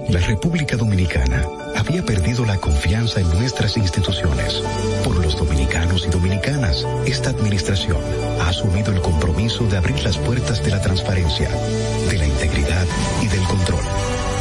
La República Dominicana había perdido la confianza en nuestras instituciones. Por los dominicanos y dominicanas, esta administración ha asumido el compromiso de abrir las puertas de la transparencia, de la integridad y del control.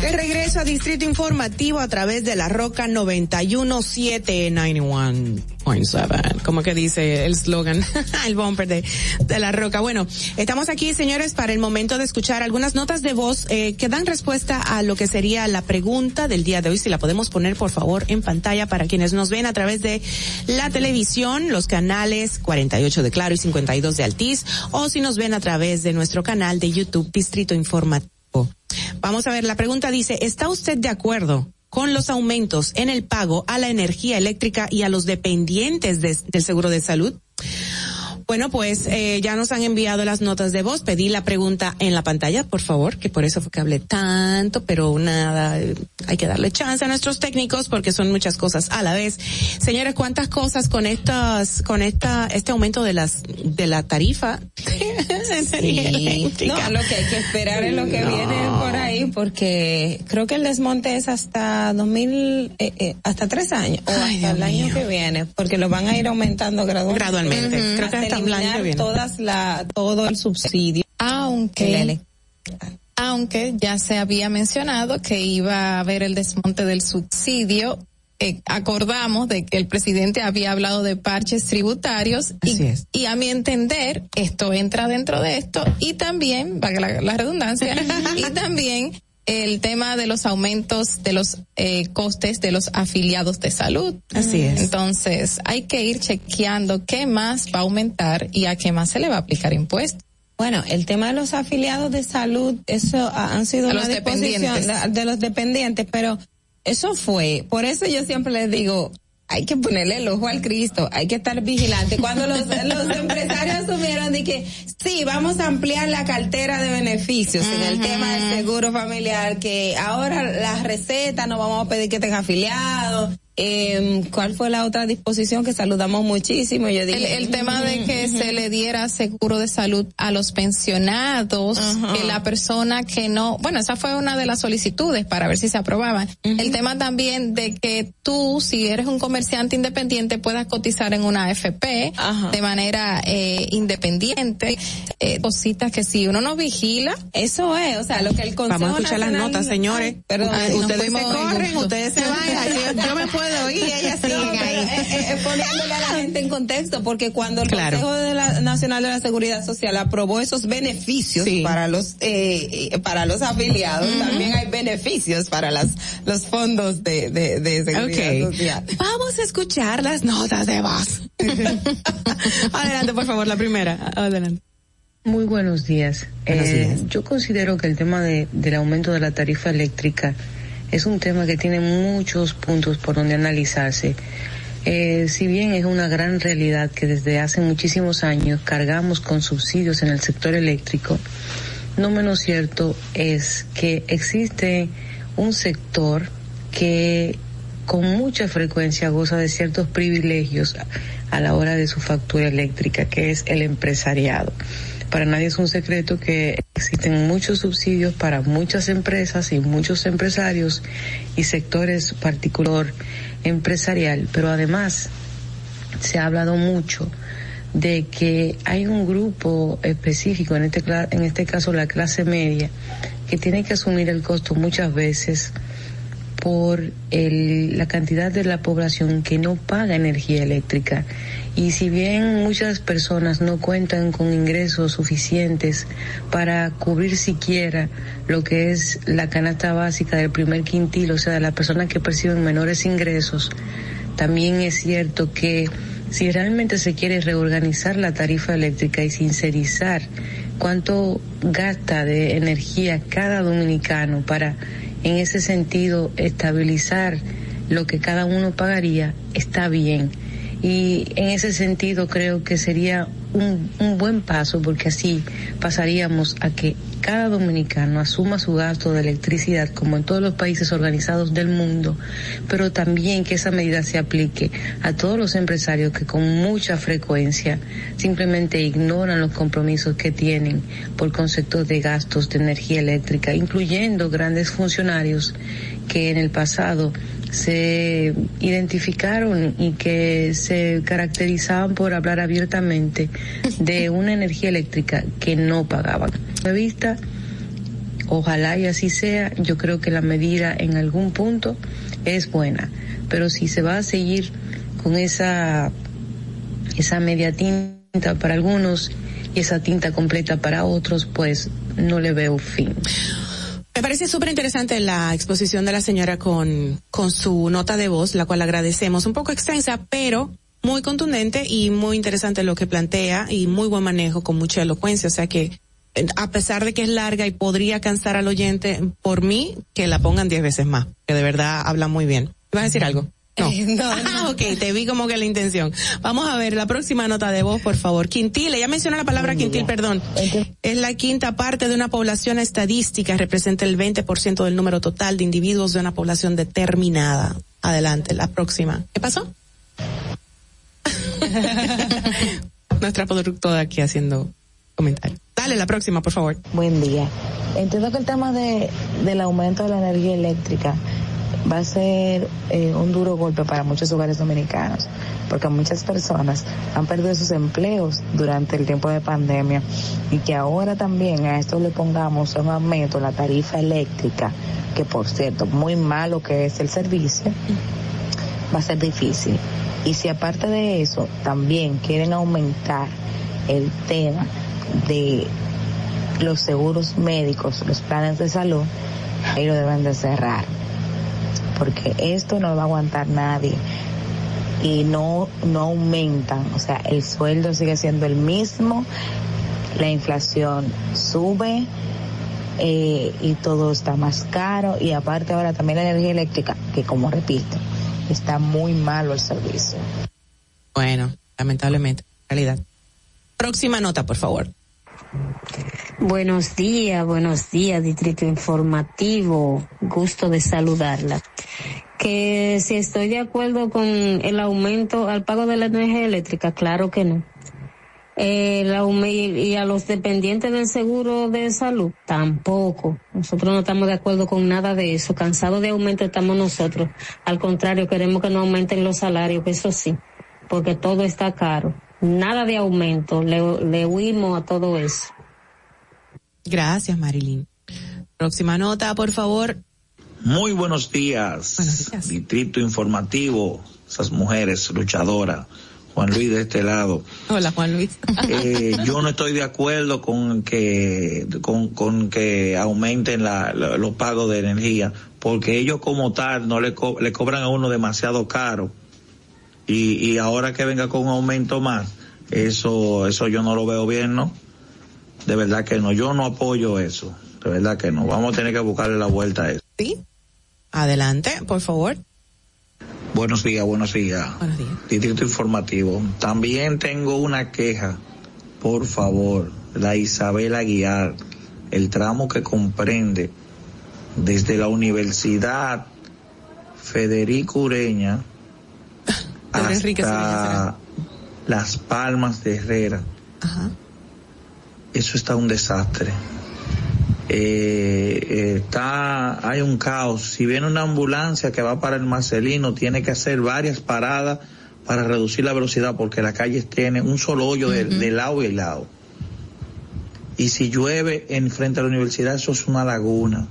De regreso a Distrito Informativo a través de la Roca 917 91.7. Como que dice el slogan, el bumper de, de la Roca. Bueno, estamos aquí, señores, para el momento de escuchar algunas notas de voz eh, que dan respuesta a lo que sería la pregunta del día de hoy. Si la podemos poner, por favor, en pantalla para quienes nos ven a través de la televisión, los canales 48 de Claro y 52 de Altiz, o si nos ven a través de nuestro canal de YouTube Distrito Informativo. Vamos a ver, la pregunta dice, ¿está usted de acuerdo con los aumentos en el pago a la energía eléctrica y a los dependientes de- del seguro de salud? Bueno, pues eh, ya nos han enviado las notas de voz. Pedí la pregunta en la pantalla, por favor, que por eso fue que hablé tanto, pero nada, eh, hay que darle chance a nuestros técnicos porque son muchas cosas a la vez. Señores, ¿cuántas cosas con estas, con esta, este aumento de las, de la tarifa? Sí. No, lo que hay que esperar es lo que No. viene por ahí, porque creo que el desmonte es hasta 2000, eh, eh, hasta tres años, o hasta el año que viene, porque lo van a ir aumentando gradualmente. Gradualmente. Ujú. Creo que hasta hasta el año que eliminar todas la, todo el subsidio. Aunque, aunque ya se había mencionado que iba a haber el desmonte del subsidio, eh, acordamos de que el presidente había hablado de parches tributarios y, y a mi entender esto entra dentro de esto y también, valga la, la redundancia, y también el tema de los aumentos de los eh, costes de los afiliados de salud. Así es. Entonces, hay que ir chequeando qué más va a aumentar y a qué más se le va a aplicar impuestos. Bueno, el tema de los afiliados de salud, eso ha- han sido A una los disposición dependientes. de, de los dependientes, pero eso fue, por eso yo siempre les digo, hay que ponerle el ojo al Cristo, hay que estar vigilante. Cuando los, los empresarios asumieron de que sí, vamos a ampliar la cartera de beneficios en el tema del seguro familiar, que ahora las recetas no vamos a pedir que estén afiliados. Eh, ¿Cuál fue la otra disposición que saludamos muchísimo? Yo El, dije, el tema de que se le diera seguro de salud a los pensionados, que la persona que no, bueno, esa fue una de las solicitudes para ver si se aprobaban. El tema también de que tú, si eres un comerciante independiente, puedas cotizar en una AFP de manera eh, independiente, eh, cositas que si uno no vigila. Eso es, o sea, lo que el Consejo Vamos a escuchar las notas, señores. Ay, perdón, Ay, nos ustedes se corren, ustedes se van. Yo me puedo ellas No, siguen pero, ahí. eh, eh, poniéndole a la gente en contexto, porque cuando el Claro. Consejo de la- Nacional de la Seguridad Social aprobó esos beneficios para los eh, eh, para los afiliados, también hay beneficios para las los fondos de, de, de seguridad Ok. social. Vamos a escuchar las notas de voz. Adelante, por favor, la primera. Adelante. Muy buenos días. Buenos Eh, días. Yo considero que el tema de- del aumento de la tarifa eléctrica es un tema que tiene muchos puntos por donde analizarse. Eh, si bien es una gran realidad que desde hace muchísimos años cargamos con subsidios en el sector eléctrico, no menos cierto es que existe un sector que con mucha frecuencia goza de ciertos privilegios a la hora de su factura eléctrica, que es el empresariado. Para nadie es un secreto que existen muchos subsidios para muchas empresas y muchos empresarios y sectores particular empresarial, pero además se ha hablado mucho de que hay un grupo específico, en este, en este caso la clase media, que tiene que asumir el costo muchas veces por el- la cantidad de la población que no paga energía eléctrica. Y si bien muchas personas no cuentan con ingresos suficientes para cubrir siquiera lo que es la canasta básica del primer quintil, o sea, de las personas que perciben menores ingresos, también es cierto que si realmente se quiere reorganizar la tarifa eléctrica y sincerizar cuánto gasta de energía cada dominicano para en ese sentido estabilizar lo que cada uno pagaría, está bien. Y en ese sentido creo que sería un, un buen paso porque así pasaríamos a que cada dominicano asuma su gasto de electricidad como en todos los países organizados del mundo, pero también que esa medida se aplique a todos los empresarios que con mucha frecuencia simplemente ignoran los compromisos que tienen por conceptos de gastos de energía eléctrica, incluyendo grandes funcionarios que en el pasado se identificaron y que se caracterizaban por hablar abiertamente de una energía eléctrica que no pagaban. De vista, ojalá y así sea, yo creo que la medida en algún punto es buena, pero si se va a seguir con esa esa media tinta para algunos y esa tinta completa para otros, pues no le veo fin. Me parece súper interesante la exposición de la señora con, con su nota de voz, la cual agradecemos. Un poco extensa, pero muy contundente y muy interesante lo que plantea y muy buen manejo con mucha elocuencia. O sea que a pesar de que es larga y podría cansar al oyente, por mí, que la pongan diez veces más, que de verdad habla muy bien. ¿Vas a decir algo? No. Ah, ok, te vi como que la intención. Vamos a ver la próxima nota de voz, por favor. Quintil, ella menciona la palabra quintil, perdón. Es la quinta parte de una población estadística, representa el 20% del número total de individuos de una población determinada. Adelante, la próxima. ¿Qué pasó? Nuestra productora aquí haciendo comentarios. Dale, la próxima, por favor. Buen día. Entiendo que el tema de, del aumento de la energía eléctrica va a ser eh, un duro golpe para muchos hogares dominicanos, porque muchas personas han perdido sus empleos durante el tiempo de pandemia y que ahora también a esto le pongamos un aumento en la tarifa eléctrica, que por cierto, muy malo que es el servicio, va a ser difícil. Y si aparte de eso también quieren aumentar el tema de los seguros médicos, los planes de salud, ahí lo deben de cerrar porque esto no lo va a aguantar nadie y no, no aumentan, o sea, el sueldo sigue siendo el mismo, la inflación sube eh, y todo está más caro y aparte ahora también la energía eléctrica, que como repito, está muy malo el servicio. Bueno, lamentablemente, realidad. Próxima nota, por favor. Buenos días, buenos días, Distrito Informativo. Gusto de saludarla. Que si estoy de acuerdo con el aumento al pago de la energía eléctrica, claro que no. El y a los dependientes del seguro de salud, tampoco. Nosotros no estamos de acuerdo con nada de eso. Cansados de aumento estamos nosotros. Al contrario, queremos que no aumenten los salarios, eso sí, porque todo está caro nada de aumento, le, le huimos a todo eso. Gracias, Marilyn. Próxima nota, por favor. Muy buenos días. Buenos días. Distrito Informativo, esas mujeres luchadoras. Juan Luis de este lado. Hola, Juan Luis. eh, yo no estoy de acuerdo con que con, con que aumenten la, los pagos de energía, porque ellos como tal no le, co le cobran a uno demasiado caro y, y ahora que venga con un aumento más, eso, eso yo no lo veo bien, ¿no? De verdad que no, yo no apoyo eso, de verdad que no, vamos a tener que buscarle la vuelta a eso. Sí, adelante, por favor. Buenos días, buenos días. Buenos días. Distrito Informativo. También tengo una queja, por favor, la Isabel Aguiar, el tramo que comprende desde la Universidad Federico Ureña hasta Las Palmas de Herrera. Ajá. Eso está un desastre. Eh, eh, está, hay un caos. Si viene una ambulancia que va para el Marcelino, tiene que hacer varias paradas para reducir la velocidad porque la calle tiene un solo hoyo de, de lado y lado. Y si llueve en frente a la universidad, eso es una laguna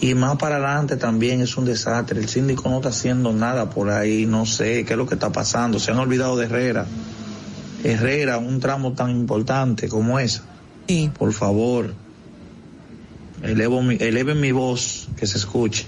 y más para adelante también es un desastre. El síndico no está haciendo nada por ahí, no sé qué es lo que está pasando. Se han olvidado de Herrera. Herrera, un tramo tan importante como ese. Sí. Por favor, elevo mi, eleven mi voz, que se escuche.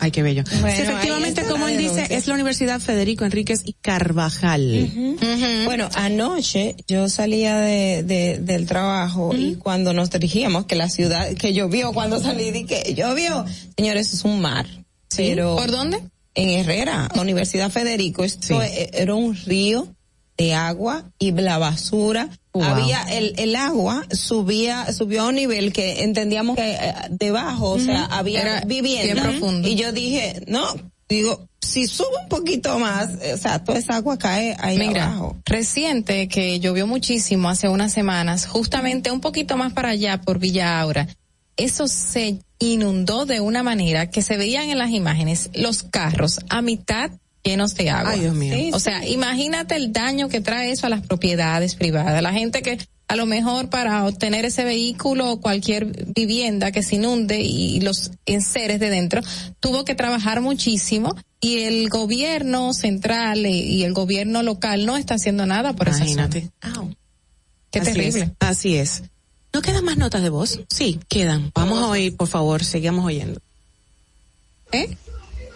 Ay, qué bello. Bueno, sí, efectivamente, como él dice, es la Universidad Federico Enríquez y Carvajal. Uh -huh. Uh -huh. Bueno, anoche yo salía de, de del trabajo uh -huh. y cuando nos dirigíamos, que la ciudad, que llovió cuando salí, di que llovió. Señores, es un mar. ¿Sí? Pero ¿Por dónde? En Herrera, la Universidad Federico. Esto sí. era un río de agua y la basura. Wow. Había el, el agua subía subió a un nivel que entendíamos que eh, debajo, o sea, había Era vivienda. profundo. Y yo dije, no, digo, si sube un poquito más, o sea, toda esa agua cae ahí Mira, abajo. Reciente que llovió muchísimo hace unas semanas, justamente un poquito más para allá por Villa Aura, eso se inundó de una manera que se veían en las imágenes los carros a mitad llenos de agua. Ay, Dios mío. Sí, o sea, sí. imagínate el daño que trae eso a las propiedades privadas. La gente que a lo mejor para obtener ese vehículo o cualquier vivienda que se inunde y los enseres de dentro, tuvo que trabajar muchísimo y el gobierno central y el gobierno local no está haciendo nada por Imagínate. esa zona. Qué Así terrible. Es. Así es. ¿No quedan más notas de voz? Sí, quedan. Vamos a oír, por favor, sigamos oyendo. ¿Eh?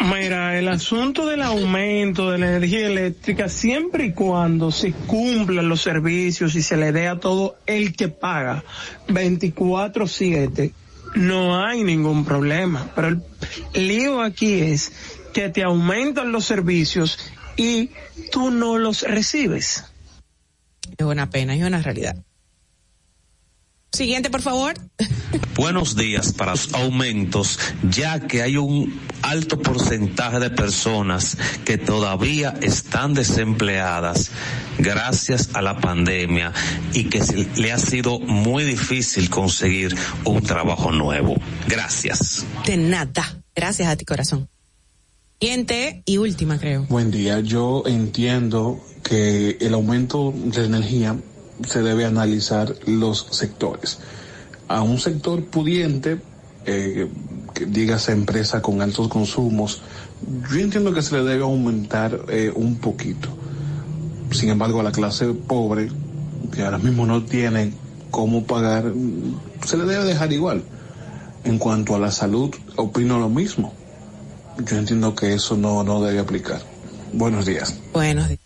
Mira, el asunto del aumento de la energía eléctrica, siempre y cuando se cumplan los servicios y se le dé a todo el que paga 24/7, no hay ningún problema. Pero el lío aquí es que te aumentan los servicios y tú no los recibes. Es una pena, es una realidad. Siguiente, por favor. Buenos días para los aumentos, ya que hay un alto porcentaje de personas que todavía están desempleadas gracias a la pandemia y que se le ha sido muy difícil conseguir un trabajo nuevo. Gracias. De nada. Gracias a ti, corazón. Siguiente y última, creo. Buen día. Yo entiendo que el aumento de energía se debe analizar los sectores. A un sector pudiente, eh, que digas empresa con altos consumos, yo entiendo que se le debe aumentar eh, un poquito. Sin embargo, a la clase pobre, que ahora mismo no tiene cómo pagar, se le debe dejar igual. En cuanto a la salud, opino lo mismo. Yo entiendo que eso no, no debe aplicar. Buenos días. Buenos días.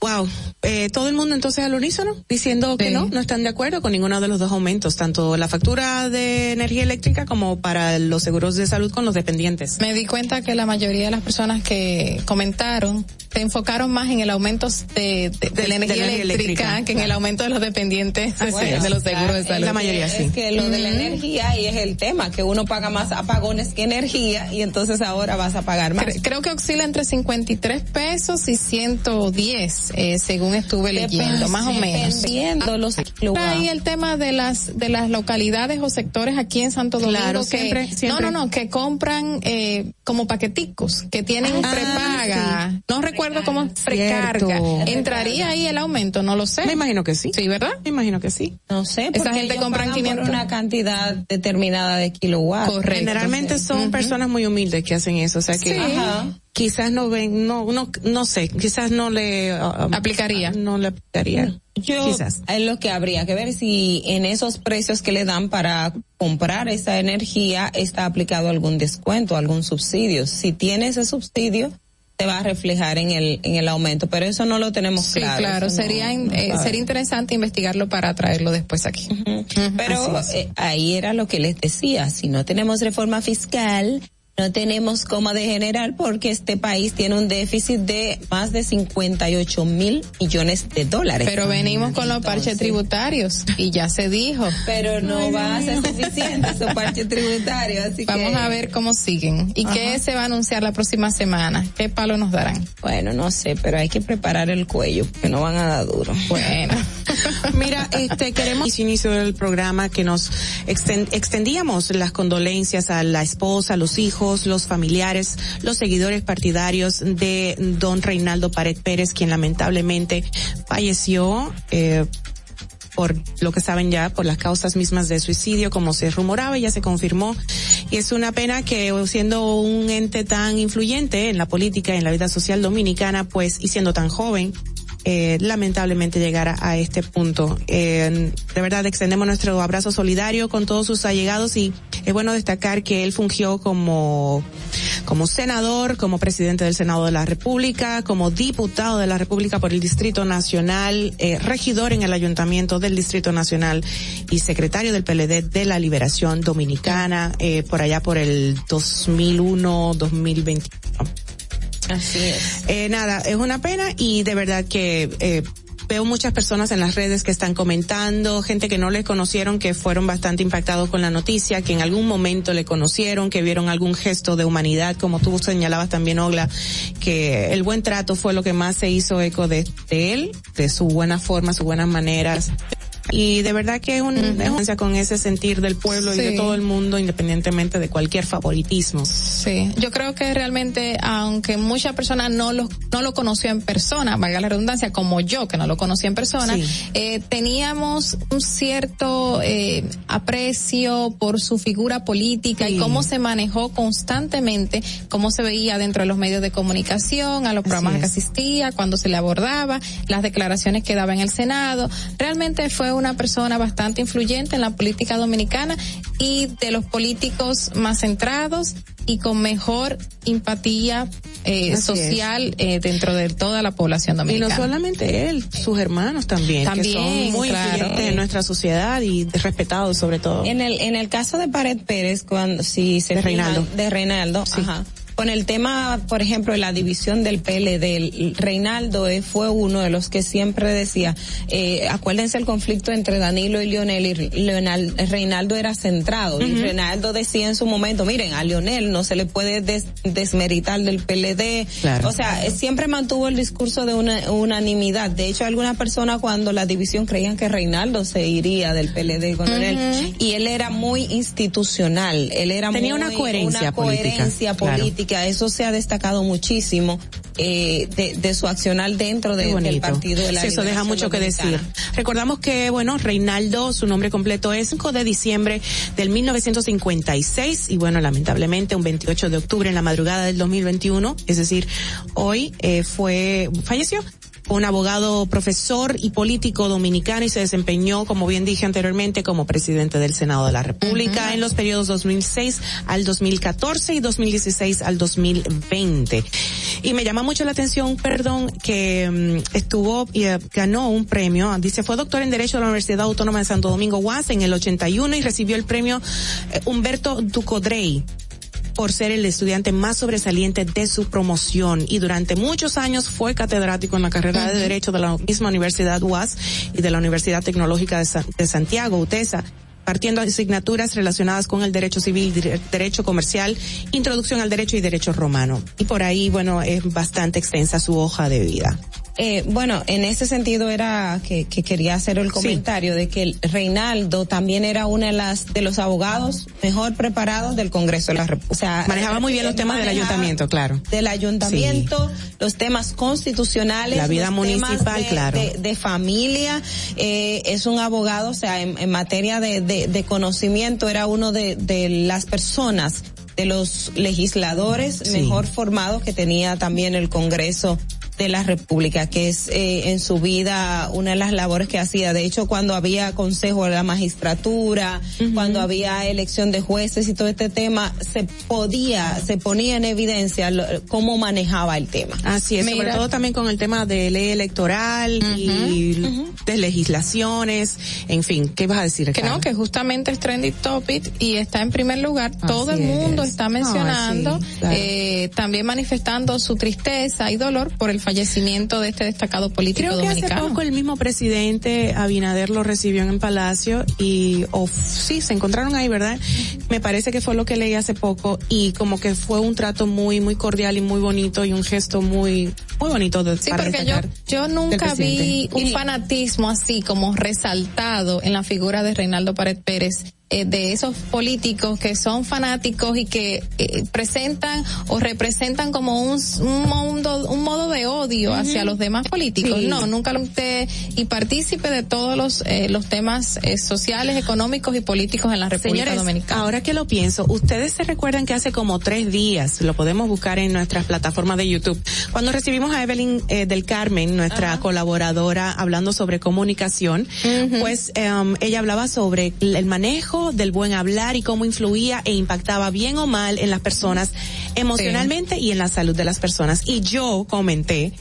Wow, eh, todo el mundo entonces al unísono diciendo que no, no están de acuerdo con ninguno de los dos aumentos, tanto la factura de energía eléctrica como para los seguros de salud con los dependientes. Me di cuenta que la mayoría de las personas que comentaron se enfocaron más en el aumento de, de, de la energía, energía eléctrica, eléctrica. que en el aumento de los dependientes Ah, bueno, de los seguros de salud. La mayoría sí. Es que lo de la energía y es el tema, que uno paga más apagones que energía y entonces ahora vas a pagar más. Cre- Creo que oscila entre 53 pesos y 110, eh, según estuve leyendo, más o menos. Dependiendo los Ahí el tema de las de las localidades o sectores aquí en Santo Domingo Claro, que siempre, siempre. no no no que compran eh, como paqueticos que tienen Ah, prepaga sí. no recuerdo cómo es precarga Cierto. entraría ahí el aumento no lo sé Me imagino que sí. sí verdad Me imagino que sí. No sé, Esa porque gente pagan 500. por una cantidad determinada de kilowatts. Correcto. Generalmente son personas muy humildes que hacen eso, o sea que Sí. Ajá. quizás no ven, no, no, no sé, quizás no le um, Aplicaría. no le aplicaría. Yo, Quizás. es lo que habría que ver si en esos precios que le dan para comprar esa energía está aplicado algún descuento, algún subsidio. Si tiene ese subsidio, te va a reflejar en el, en el aumento, pero eso no lo tenemos sí claro. claro eso no- sería no eh, sería interesante investigarlo para traerlo después aquí. Pero eh, ahí era lo que les decía, si no tenemos reforma fiscal, no tenemos cómo degenerar porque este país tiene un déficit de más de 58 mil millones de dólares. pero venimos con los parches Entonces, tributarios y ya se dijo Pero no va a ser suficiente esos parches tributarios, así Vamos que- a ver cómo siguen. ¿Y qué se va a anunciar la próxima semana? ¿Qué palo nos darán? Bueno, no sé, pero hay que preparar el cuello porque no van a dar duro. Bueno. Mira, este queremos inicio del programa que nos exten- extendíamos las condolencias a la esposa, los hijos, los familiares, los seguidores partidarios de don Reinaldo Pared Pérez, quien lamentablemente falleció. Eh, por lo que saben ya, por las causas mismas de suicidio, como se rumoraba, ya se confirmó. Y es una pena que siendo un ente tan influyente en la política, en la vida social dominicana, pues, y siendo tan joven, eh, lamentablemente llegara a este punto. Eh, de verdad extendemos nuestro abrazo solidario con todos sus allegados y es bueno destacar que él fungió como como senador, como presidente del Senado de la República, como diputado de la República por el Distrito Nacional, eh, regidor en el Ayuntamiento del Distrito Nacional y secretario del PLD de la Liberación Dominicana, eh, por allá por el 2001, 2021. Así es. Eh, nada, es una pena y de verdad que eh, veo muchas personas en las redes que están comentando, gente que no le conocieron, que fueron bastante impactados con la noticia, que en algún momento le conocieron, que vieron algún gesto de humanidad, como tú señalabas también, Ogla, que el buen trato fue lo que más se hizo eco de, de él, de su buena forma, sus buenas maneras. Y de verdad que es un, es una con ese sentir del pueblo y de todo el mundo, independientemente de cualquier favoritismo. Sí, yo creo que realmente, aunque muchas personas no lo, no lo conoció en persona, valga la redundancia, como yo, que no lo conocí en persona, Sí. eh, teníamos un cierto eh, aprecio por su figura política y cómo se manejó constantemente, cómo se veía dentro de los medios de comunicación, a los programas que asistía, cuando se le abordaba, las declaraciones que daba en el Senado. Realmente fue fue una persona bastante influyente en la política dominicana y de los políticos más centrados y con mejor empatía eh, social eh, dentro de toda la población dominicana. Y no solamente él, sus hermanos también, También, que son muy claro. en nuestra sociedad y respetados sobre todo. En el, en el caso de Pared Pérez, cuando, si se De Reinaldo. De Reinaldo, ajá. Con el tema, por ejemplo, de la división del PLD, Reinaldo eh, fue uno de los que siempre decía, eh, acuérdense el conflicto entre Danilo y Lionel, y Leonel, Reinaldo era centrado, y. Reinaldo decía en su momento, miren, a Lionel no se le puede des- desmeritar del PLD, Claro. o sea, eh, siempre mantuvo el discurso de una unanimidad, de hecho algunas personas cuando la división creían que Reinaldo se iría del PLD con Ujú. Leonel, y él era muy institucional, él era Tenía muy- una coherencia una política, coherencia claro. Eso se ha destacado muchísimo eh, de, de su accional dentro de- del partido de la Sí, eso deja mucho que decir. Recordamos que, bueno, Reinaldo, su nombre completo es 5 de diciembre del 1956 y bueno, lamentablemente un 28 de octubre en la madrugada del 2021, es decir, hoy eh, fue, falleció. Un abogado, profesor y político dominicano y se desempeñó, como bien dije anteriormente, como presidente del Senado de la República en los periodos 2006 al 2014 y 2016 al 2020. Y me llama mucho la atención, perdón, que mm, estuvo y eh, ganó un premio. Dice, fue doctor en Derecho de la Universidad Autónoma de Santo Domingo UAS en el 81 y recibió el premio eh, Humberto Ducodrey por ser el estudiante más sobresaliente de su promoción y durante muchos años fue catedrático en la carrera de Derecho de la misma Universidad UAS y de la Universidad Tecnológica de, Sa- de Santiago, UTESA partiendo asignaturas relacionadas con el derecho civil, derecho comercial, introducción al derecho y derecho romano. Y por ahí, bueno, es bastante extensa su hoja de vida. Eh, bueno, en ese sentido era que, que quería hacer el comentario de que Reinaldo también era una de las de los abogados mejor preparados del Congreso de la República. O sea, Manejaba muy bien los temas del ayuntamiento, claro. Del ayuntamiento, los temas constitucionales, La vida los municipal, de, claro. de, de familia, eh, es un abogado, o sea, en, en materia de, de, de conocimiento era uno de, de las personas de los legisladores Sí. mejor formados que tenía también el Congreso de la República, que es eh, en su vida una de las labores que hacía. De hecho, cuando había consejo de la magistratura, cuando había elección de jueces y todo este tema, se podía, se ponía en evidencia lo- cómo manejaba el tema. Así es, sobre todo también con el tema de ley electoral y de legislaciones, en fin, ¿qué vas a decir? Que Carla? no, que justamente es trending topic y está en primer lugar. Todo el mundo es. está mencionando, sí, claro. eh, también manifestando su tristeza y dolor por el fallecimiento de este destacado político Creo que hace poco el mismo presidente Abinader lo recibió en el Palacio y o sí, se encontraron ahí, ¿verdad? Me parece que fue lo que leí hace poco y como que fue un trato muy muy cordial y muy bonito y un gesto muy muy bonito de Sí, para porque yo, yo nunca vi un fanatismo así como resaltado en la figura de Reinaldo Pared Pérez. Eh, de esos políticos que son fanáticos y que eh, presentan o representan como un, un mundo un modo de odio hacia los demás políticos. Sí. no nunca lo usted y partícipe de todos los eh, los temas eh, sociales económicos y políticos en la República Señores, Dominicana. ahora que lo pienso, ustedes se recuerdan que hace como tres días, lo podemos buscar en nuestras plataformas de YouTube, cuando recibimos a Evelyn eh, del Carmen, nuestra colaboradora, hablando sobre comunicación, pues em, ella hablaba sobre el manejo del buen hablar y cómo influía e impactaba bien o mal en las personas emocionalmente y en la salud de las personas. Y yo comenté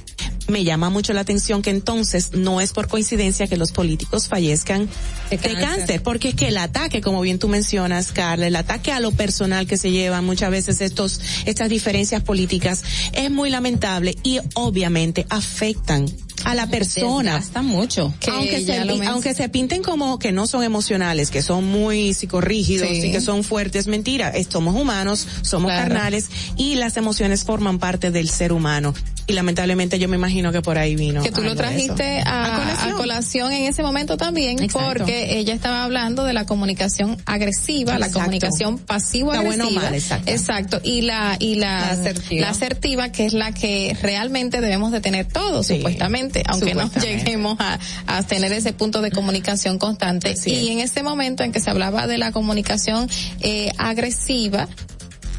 me llama mucho la atención que entonces no es por coincidencia que los políticos fallezcan de cáncer. porque es que el ataque, como bien tú mencionas, Carla, el ataque a lo personal que se llevan muchas veces estos, estas diferencias políticas es muy lamentable y obviamente afectan a la persona. Desgasta mucho. Que aunque se, aunque se pinten como que no son emocionales, que son muy psicorrígidos Sí. y que son fuertes, mentira, somos humanos, somos Claro. carnales y las emociones forman parte del ser humano. Y lamentablemente yo me imagino que por ahí vino. que tú lo trajiste a, a colación. en ese momento también Exacto. porque ella estaba hablando de la comunicación agresiva, la Exacto. comunicación pasivo La buena o agresiva. mala, exacto. Exacto, y la y la, La asertiva. la asertiva, que es la que realmente debemos de tener todos Sí, supuestamente, aunque no lleguemos a, a tener ese punto de comunicación constante. Así y es. en este momento en que se hablaba de la comunicación eh, agresiva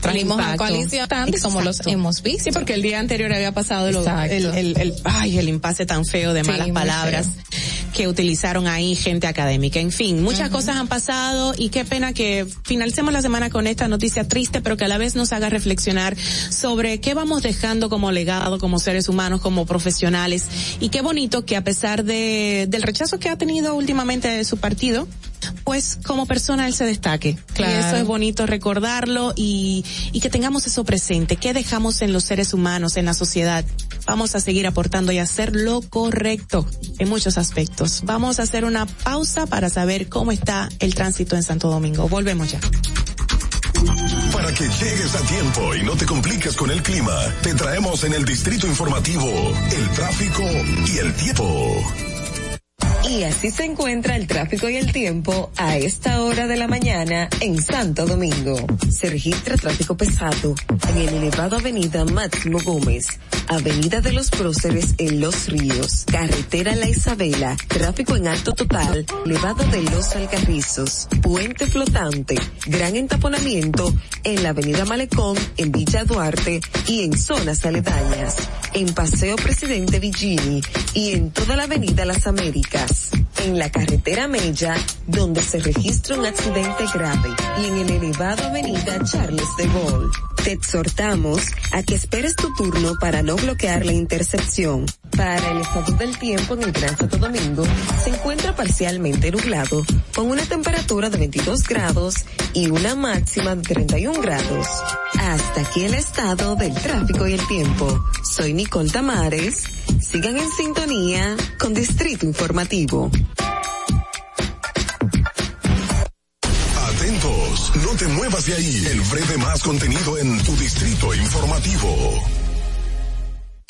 trajimos a coalición como los hemos visto. Sí, porque el día anterior había pasado lo- el, el, el, ay, el impasse tan feo de malas palabras. que utilizaron ahí gente académica. En fin, muchas cosas han pasado y qué pena que finalicemos la semana con esta noticia triste, pero que a la vez nos haga reflexionar sobre qué vamos dejando como legado, como seres humanos, como profesionales. Y qué bonito que a pesar de, del rechazo que ha tenido últimamente su partido, pues como persona él se destaque. Claro. Y eso es bonito recordarlo y, y que tengamos eso presente. ¿Qué dejamos en los seres humanos, en la sociedad? Vamos a seguir aportando y hacer lo correcto en muchos aspectos. Vamos a hacer una pausa para saber cómo está el tránsito en Santo Domingo. Volvemos ya. Para que llegues a tiempo y no te compliques con el clima, te traemos en el distrito informativo el tráfico y el tiempo. Y así se encuentra el tráfico y el tiempo a esta hora de la mañana en Santo Domingo. Se registra tráfico pesado en el elevado Avenida Máximo Gómez, Avenida de los Próceres en Los Ríos, Carretera La Isabela, tráfico en alto total, elevado de Los Alcarrizos, Puente Flotante, gran entaponamiento en la Avenida Malecón, en Villa Duarte y en zonas aledañas, en Paseo Presidente Villini y en toda la Avenida Las Américas en la carretera Mella, donde se registra un accidente grave, y en el elevado avenida Charles de Gaulle. Te exhortamos a que esperes tu turno para no bloquear la intercepción. Para el estado del tiempo en el Gran Santo Domingo, se encuentra parcialmente nublado, con una temperatura de 22 grados y una máxima de 31 grados. Hasta aquí el estado del tráfico y el tiempo. Soy Nicole Tamares. Sigan en sintonía con Distrito Informativo. Atentos, no te muevas de ahí. El breve más contenido en tu distrito informativo.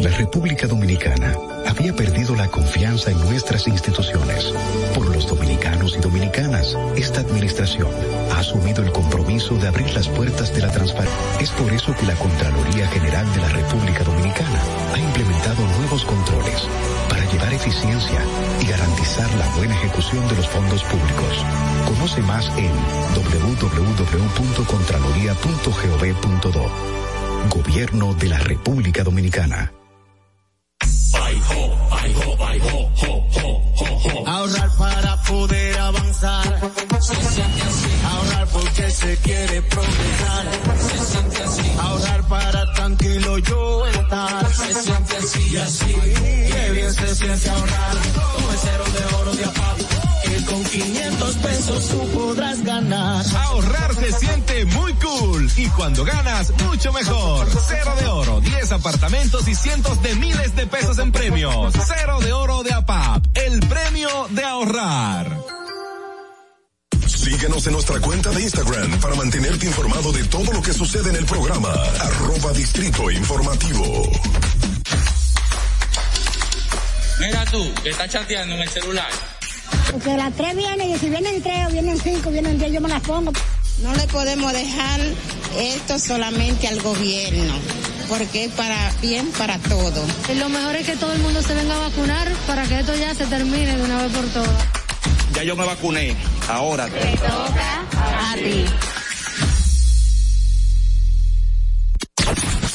La República Dominicana había perdido la confianza en nuestras instituciones. Por los dominicanos y dominicanas, esta administración ha asumido el compromiso de abrir las puertas de la transparencia. Es por eso que la Contraloría General de la República Dominicana ha implementado nuevos controles para llevar eficiencia y garantizar la buena ejecución de los fondos públicos. Conoce más en www.contraloría.gov.do. Gobierno de la República Dominicana. Ahorrar para poder avanzar. Se siente así. Ahorrar porque se quiere progresar. Se siente así. Ahorrar para tranquilo yo estar. Se siente así y así. Qué bien se siente ahorrar. Con el cero de oro de APAP. Que con 500 pesos tú podrás ganar. Ahorrar se siente muy cool y cuando ganas, mucho mejor. Cero de oro, 10 apartamentos y cientos de miles de pesos en premios. Cero de oro de APAP, el premio de ahorrar. Síguenos en nuestra cuenta de Instagram para mantenerte informado de todo lo que sucede en el programa. Arroba Distrito Informativo. Mira tú, que estás chateando en el celular. Porque las tres vienen y si vienen tres o vienen cinco, vienen diez, yo me las pongo. No le podemos dejar esto solamente al gobierno, porque es para bien para todo. Lo mejor es que todo el mundo se venga a vacunar para que esto ya se termine de una vez por todas. Ya yo me vacuné, ahora. Te toca a ti.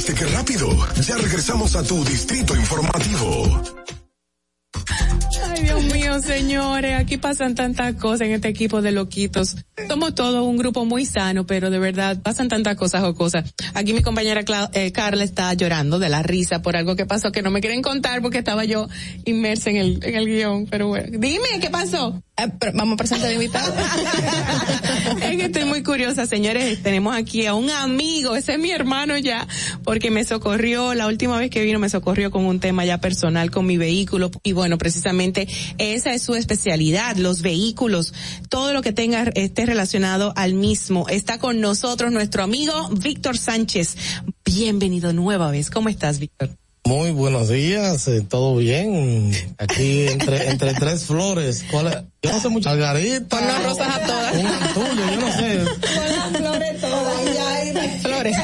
¿Viste qué rápido? Ya regresamos a tu distrito informativo. Ay, Dios mío, señores, aquí pasan tantas cosas en este equipo de loquitos. Somos todos un grupo muy sano, pero de verdad pasan tantas cosas o cosas. Aquí mi compañera eh, Carla está llorando de la risa por algo que pasó que no me quieren contar porque estaba yo inmersa en el, en el guion. Pero bueno, dime, ¿qué pasó? Vamos a presentar invitado. es que estoy muy curiosa, señores. Tenemos aquí a un amigo, ese es mi hermano ya, porque me socorrió, la última vez que vino me socorrió con un tema ya personal con mi vehículo. Y bueno, precisamente esa es su especialidad, los vehículos, todo lo que tenga, esté relacionado al mismo. Está con nosotros nuestro amigo Víctor Sánchez. Bienvenido nueva vez. ¿Cómo estás, Víctor? Muy buenos días, eh, todo bien. Aquí entre entre tres flores. ¿Cuál es? Yo no sé mucho. Margarita. Ponnos rosas a todas. Un tuyo, yo no sé. Con las flores todas, ya Flores.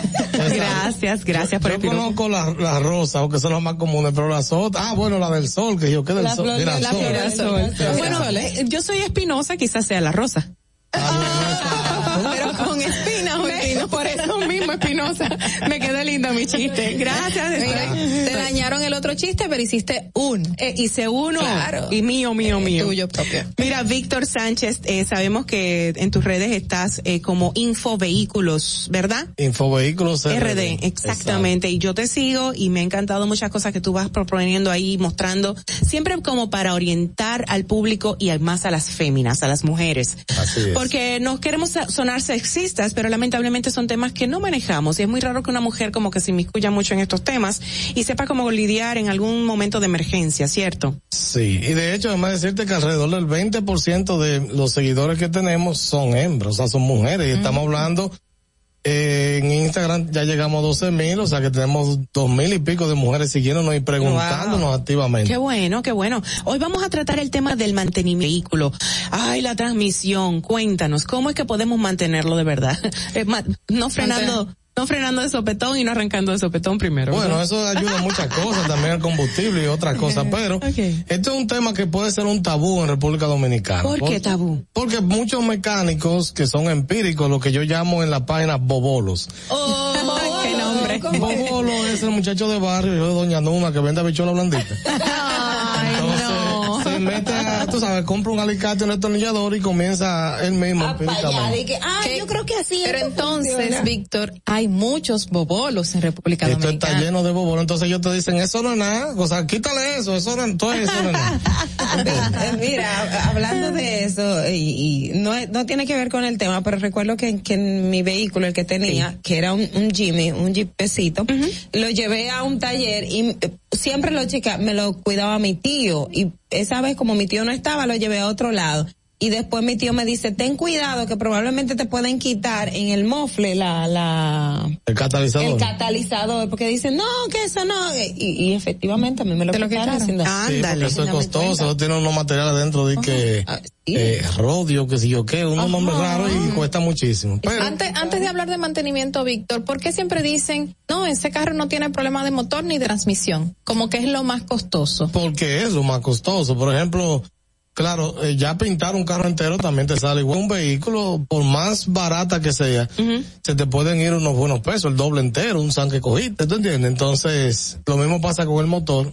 Gracias, gracias por Yo el piropo. conozco las las rosas, aunque son las más comunes, pero las otras. Ah, bueno, la del sol, que yo qué del La sol. flor- Mira, la sol. flor del sol. Bueno, eh, yo soy espinosa, quizás sea la rosa. Pero con espinas o espino, por eso mismo espinosa. Me quedó lindo mi chiste. Gracias. Mira, te dañaron el otro chiste, pero hiciste un. Eh, hice uno. Claro. Y mío, mío, mío. Tuyo propio. Mira, Víctor Sánchez, eh, sabemos que en tus redes estás eh, como Infovehículos, ¿verdad? Infovehículos RD, exactamente. Y yo te sigo y me ha encantado muchas cosas que tú vas proponiendo ahí, mostrando, siempre como para orientar al público y más a las féminas, a las mujeres. Así es. Porque no queremos sonar sexistas, pero lamentablemente son temas que no manejamos. Y es muy raro que una mujer como que se inmiscuya mucho en estos temas y sepa cómo lidiar en algún momento de emergencia, ¿cierto? Sí, y de hecho, además decirte que alrededor del 20% de los seguidores que tenemos son hembras, o sea, son mujeres. Y estamos hablando, eh, en Instagram ya llegamos a 12 mil, o sea que tenemos dos mil y pico de mujeres siguiéndonos y preguntándonos activamente. Qué bueno, qué bueno. Hoy vamos a tratar el tema del mantenimiento del vehículo. Ay, la transmisión. Cuéntanos, ¿cómo es que podemos mantenerlo de verdad? Eh, ma- no frenando, no frenando de sopetón y no arrancando de sopetón primero. Bueno, eso ayuda a muchas cosas, también al combustible y otras cosas, pero este es un tema que puede ser un tabú en República Dominicana. ¿Por qué tabú? Porque muchos mecánicos que son empíricos, lo que yo llamo en la página bobolos. Oh, qué nombre. Bobolo es el muchacho de barrio, yo de Doña Numa, que vende habichuela blandita. Entonces, se mete tú sabes, compra un alicate, un destornillador y comienza él mismo empíricamente. ah, yo creo que así Pero esto entonces, funciona. Víctor, hay muchos bobolos en República Esto Dominicana. está lleno de bobolos, entonces ellos te dicen, eso no es nada, o sea, quítale eso, eso no, entonces eso no es nada. Eh, Mira, hablando de eso, y, y no, no tiene que ver con el tema, pero recuerdo que, que en mi vehículo, el que tenía, que era un, un Jimmy, un jeepecito, lo llevé a un taller y siempre lo chica, me lo cuidaba mi tío. Y esa vez, como mi tío no estaba, lo llevé a otro lado. Y después mi tío me dice, ten cuidado que probablemente te pueden quitar en el mofle la, la, El catalizador. el catalizador, porque dicen, no, que eso no. Y, y efectivamente a mí me lo, quitaron. sin dar- Sí, porque eso es costoso, eso tiene unos materiales dentro de que Ah, eh, rodio, que si yo qué, unos nombres raros y cuesta muchísimo. Pero Antes, antes de hablar de mantenimiento, Víctor, ¿por qué siempre dicen, no, ese carro no tiene problema de motor ni de transmisión? Como que es lo más costoso. porque es lo más costoso. Por ejemplo, claro, eh, ya pintar un carro entero también te sale igual. Un vehículo, por más barata que sea, se te pueden ir unos buenos pesos, el doble entero, un san que cogiste, ¿tú entiendes? Entonces, lo mismo pasa con el motor.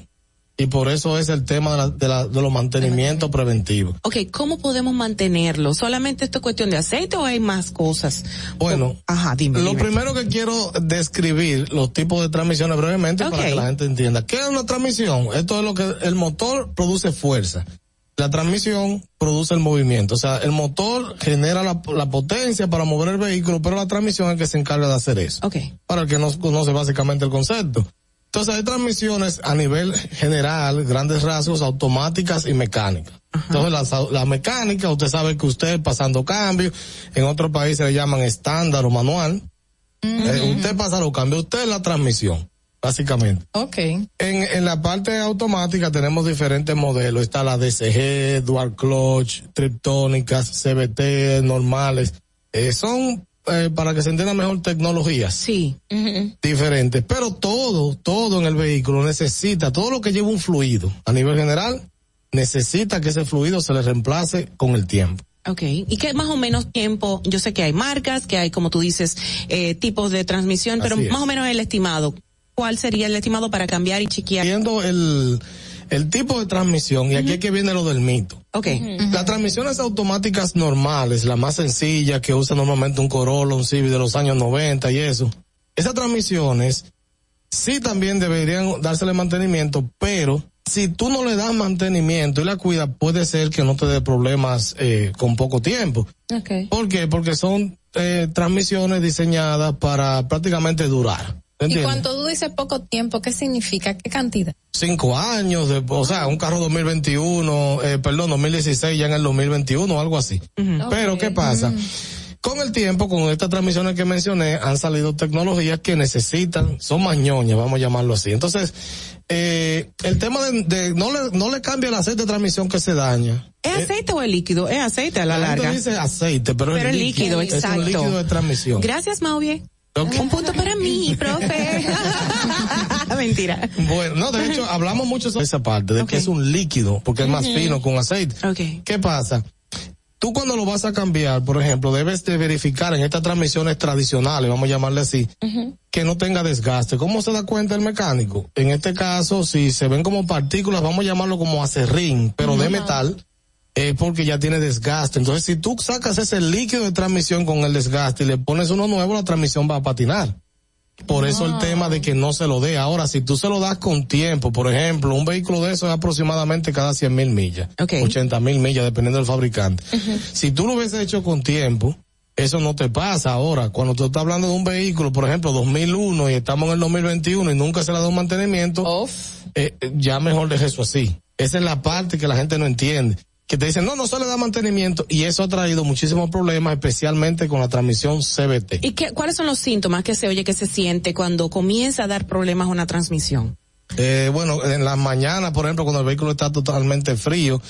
Y por eso es el tema de, la- de, la- de los mantenimientos preventivos. Ok, ¿cómo podemos mantenerlo? ¿Solamente esto es cuestión de aceite o hay más cosas? Bueno, Ajá, dime. Lo dime. primero que quiero describir los tipos de transmisiones brevemente para que la gente entienda. ¿Qué es una transmisión? Esto es lo que el motor produce fuerza. La transmisión produce el movimiento. O sea, el motor genera la, la potencia para mover el vehículo, pero la transmisión es el que se encarga de hacer eso. Ok. Para el que no conoce básicamente el concepto. Entonces hay transmisiones a nivel general, grandes rasgos, automáticas y mecánicas. Entonces la, la mecánica, usted sabe que usted pasando cambios, en otros países le llaman estándar o manual. Eh, usted pasa los cambios, usted es la transmisión, básicamente. Ok. En, en la parte automática tenemos diferentes modelos. Está la DCG, Dual Clutch, Triptónicas, CBT, normales. Eh, son eh, para que se entienda mejor, tecnologías. Sí. Diferentes. Pero todo, todo en el vehículo necesita, todo lo que lleva un fluido a nivel general, necesita que ese fluido se le reemplace con el tiempo. Ok, ¿y qué más o menos tiempo? Yo sé que hay marcas, que hay, como tú dices, eh, tipos de transmisión, pero es. más o menos el estimado. ¿Cuál sería el estimado para cambiar y chequear? Viendo el, el tipo de transmisión, y aquí es que viene lo del mito. Ok. Las transmisiones automáticas normales, la más sencilla que usa normalmente un Corolla, un Civic de los años 90 y eso, esas transmisiones sí también deberían dársele mantenimiento, pero si tú no le das mantenimiento y la cuidas, puede ser que no te dé problemas eh, con poco tiempo. Okay. ¿Por qué? Porque son eh, transmisiones diseñadas para prácticamente durar. Y cuando tú dices poco tiempo, ¿qué significa? ¿Qué cantidad? cinco años, de, o sea, un carro 2021, eh, perdón, 2016 ya en el 2021 o algo así. Pero ¿qué pasa? Con el tiempo, con estas transmisiones que mencioné, han salido tecnologías que necesitan, son mañoñas, vamos a llamarlo así. Entonces, eh, el tema de, de no le, no le cambia el aceite de transmisión que se daña. ¿Es aceite o es líquido? Es aceite a la La gente larga. dice aceite, pero, Pero es es líquido, Es exacto. un líquido de transmisión. Gracias, Mauvie. Un punto para mí, profe. Mentira. Bueno, no, de hecho, hablamos mucho sobre esa parte, de que es un líquido, porque es más fino con aceite. ¿Qué pasa? Tú cuando lo vas a cambiar, por ejemplo, debes de verificar en estas transmisiones tradicionales, vamos a llamarle así, que no tenga desgaste. ¿Cómo se da cuenta el mecánico? En este caso, si se ven como partículas, vamos a llamarlo como acerrín, pero de metal, es porque ya tiene desgaste. Entonces, si tú sacas ese líquido de transmisión con el desgaste y le pones uno nuevo, la transmisión va a patinar. Por eso el tema de que no se lo dé. Ahora, si tú se lo das con tiempo, por ejemplo, un vehículo de eso es aproximadamente cada 100 mil millas, 80 mil millas, dependiendo del fabricante. Si tú lo hubieses hecho con tiempo, eso no te pasa ahora. Cuando tú estás hablando de un vehículo, por ejemplo, 2001 y estamos en el 2021 y nunca se le da un mantenimiento, eh, ya mejor deje eso así. Esa es la parte que la gente no entiende. Que te dicen, no, no se le da mantenimiento y eso ha traído muchísimos problemas, especialmente con la transmisión CBT. ¿Y qué, cuáles son los síntomas que se oye que se siente cuando comienza a dar problemas una transmisión? Eh, bueno, en las mañanas, por ejemplo, cuando el vehículo está totalmente frío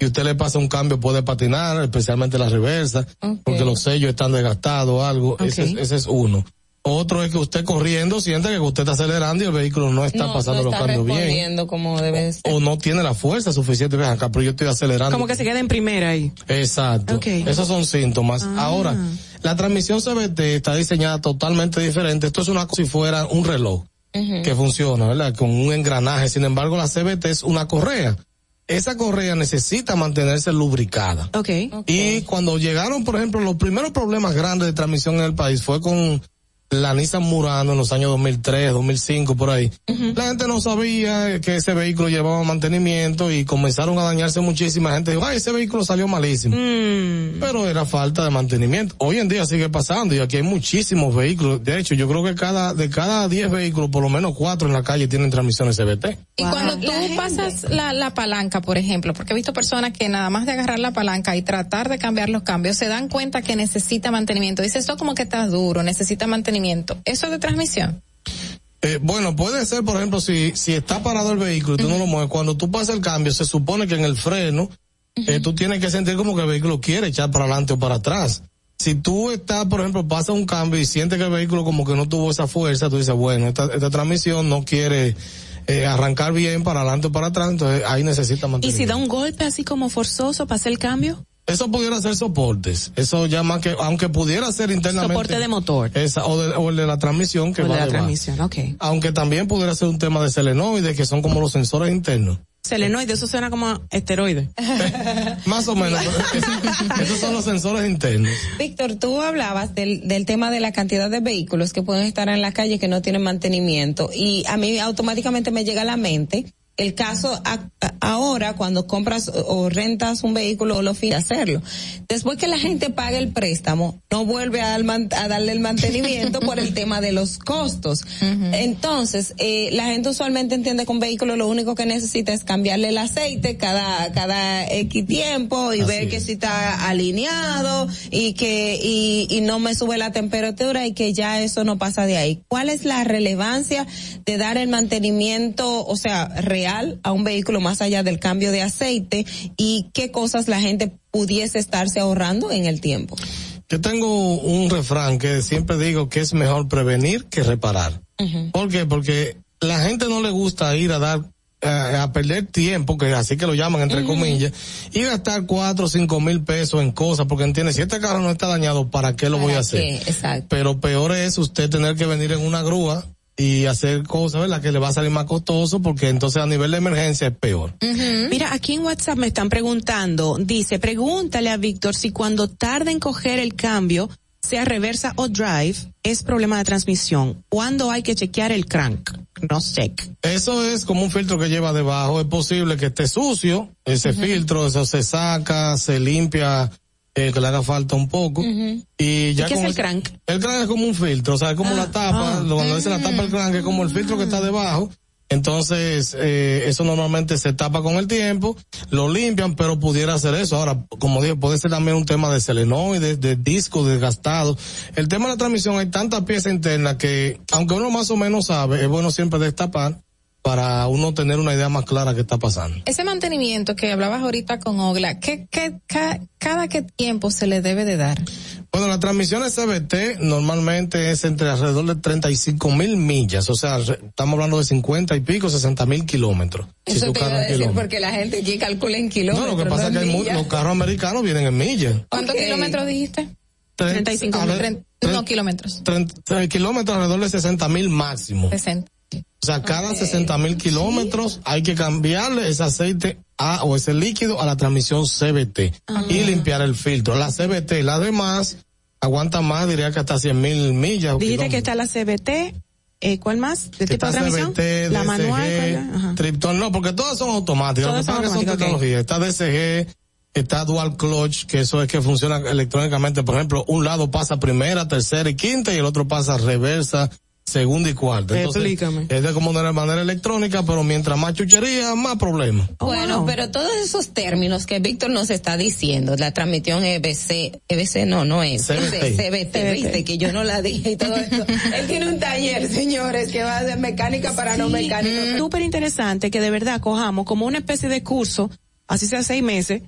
y usted le pasa un cambio, puede patinar, especialmente la reversa, porque los sellos están desgastados o algo. Ese, es, ese es uno. Otro es que usted corriendo siente que usted está acelerando y el vehículo no está no, pasando no los está cambios bien. como debe de ser. O no tiene la fuerza suficiente, ven acá, pero yo estoy acelerando. Como que se queda en primera ahí. Exacto. Ok. Esos son síntomas. Ah. Ahora, la transmisión CBT está diseñada totalmente diferente. Esto es una cosa si fuera un reloj que funciona, ¿verdad? Con un engranaje. Sin embargo, la CBT es una correa. Esa correa necesita mantenerse lubricada. Ok. Y cuando llegaron, por ejemplo, los primeros problemas grandes de transmisión en el país fue con la Nissan Murano en los años 2003, 2005, por ahí. La gente no sabía que ese vehículo llevaba mantenimiento y comenzaron a dañarse muchísima gente. Dijo, ay, ese vehículo salió malísimo. Pero era falta de mantenimiento. Hoy en día sigue pasando y aquí hay muchísimos vehículos. De hecho, yo creo que cada, de cada 10 vehículos, por lo menos 4 en la calle tienen transmisiones CBT. Y cuando tú pasas la, la palanca, por ejemplo, porque he visto personas que nada más de agarrar la palanca y tratar de cambiar los cambios, se dan cuenta que necesita mantenimiento. Dice, esto como que está duro, necesita mantenimiento. ¿Eso es de transmisión? Eh, bueno, puede ser, por ejemplo, si, si está parado el vehículo y tú no lo mueves, cuando tú pasas el cambio, se supone que en el freno, eh, tú tienes que sentir como que el vehículo quiere echar para adelante o para atrás. Si tú estás, por ejemplo, pasa un cambio y sientes que el vehículo como que no tuvo esa fuerza, tú dices, bueno, esta, esta transmisión no quiere eh, arrancar bien para adelante o para atrás, entonces ahí necesita ¿Y mantenimiento. si da un golpe así como forzoso para hacer el cambio? Eso pudiera ser soportes. Eso ya más que, aunque pudiera ser internamente. Soporte de motor. Esa, o, de- o el de la transmisión que O el va de la transmisión, ok. Aunque también pudiera ser un tema de selenoides, que son como los sensores internos. Selenoide, eso suena como esteroide. Más o menos. Esos son los sensores internos. Víctor, tú hablabas del, del tema de la cantidad de vehículos que pueden estar en la calle que no tienen mantenimiento y a mí automáticamente me llega a la mente el caso a- a- ahora cuando compras o, rentas un vehículo o lo finas hacerlo. Después que la gente paga el préstamo, no vuelve a, man- a darle el mantenimiento por el tema de los costos. Entonces, eh, la gente usualmente entiende que un vehículo lo único que necesita es cambiarle el aceite cada, cada X tiempo y ver que si está alineado y que, y, y no me sube la temperatura y que ya eso no pasa de ahí. ¿Cuál es la relevancia de dar el mantenimiento, o sea, real a un vehículo más allá del cambio de aceite y qué cosas la gente pudiese estarse ahorrando en el tiempo? Yo tengo un refrán que siempre digo que es mejor prevenir que reparar. ¿Por qué? Porque la gente no le gusta ir a dar a perder tiempo, que así que lo llaman entre comillas, y gastar cuatro o cinco mil pesos en cosas, porque entiende, si este carro no está dañado, ¿para qué lo voy a hacer? Exacto. Pero peor es usted tener que venir en una grúa y hacer cosas, ¿verdad? Que le va a salir más costoso, porque entonces a nivel de emergencia es peor. Mira, aquí en WhatsApp me están preguntando, dice, pregúntale a Víctor si cuando tarda en coger el cambio, sea reversa o drive, es problema de transmisión. ¿Cuándo hay que chequear el crank? No sé. Eso es como un filtro que lleva debajo. Es posible que esté sucio, ese filtro, eso se saca, se limpia, eh, que le haga falta un poco. Y ya qué es el ese- crank? El crank es como un filtro, o sea, es como la tapa, ah. cuando dice la tapa el crank es como el filtro que está debajo. Entonces, eh, eso normalmente se tapa con el tiempo, lo limpian, pero pudiera hacer eso. Ahora, como dije, puede ser también un tema de selenoides, de disco desgastado. El tema de la transmisión, hay tantas piezas internas que, aunque uno más o menos sabe, es bueno siempre destapar para uno tener una idea más clara que está pasando. Ese mantenimiento que hablabas ahorita con Ogla, ¿qué, qué, ca- cada qué tiempo se le debe de dar? Bueno, la transmisión CBT normalmente es entre alrededor de 35 mil millas, o sea, re- estamos hablando de 50 y pico, 60 mil kilómetros. Si Eso su te iba carro a decir kilómetros. porque la gente aquí calcula en No, kilómetros. lo que pasa es que hay mu- millas. los carros americanos vienen en millas. ¿Cuántos kilómetros dijiste? 35 mil. No, kilómetros. 30 kilómetros alrededor de 60 mil máximo. 60. O sea, cada 60 mil kilómetros hay que cambiarle ese aceite a, o ese líquido a la transmisión CBT y limpiar el filtro. La CBT, las demás aguanta más, diría que hasta 100 mil millas. Dijiste que está la CBT, eh, ¿cuál más? ¿De tipo de transmisión? CBT, la manual. Tripton, no, porque todas son automáticas. Todas Lo que son pasa es que son automáticas, ok. tecnologías. Está DSG, está Dual Clutch, que eso es que funciona electrónicamente. Por ejemplo, un lado pasa primera, tercera y quinta y el otro pasa reversa, segunda y cuarta. Entonces, Explícame. Es de como de manera electrónica, pero mientras más chuchería, más problemas. Bueno, pero todos esos términos que Víctor nos está diciendo, la transmisión EBC, EBC no, no es, CBT. es CBT, viste que yo no la dije y todo eso. Él tiene un taller, señores, que va hacer mecánica para no mecánicos. Súper interesante que de verdad cojamos como una especie de curso, así sea seis meses,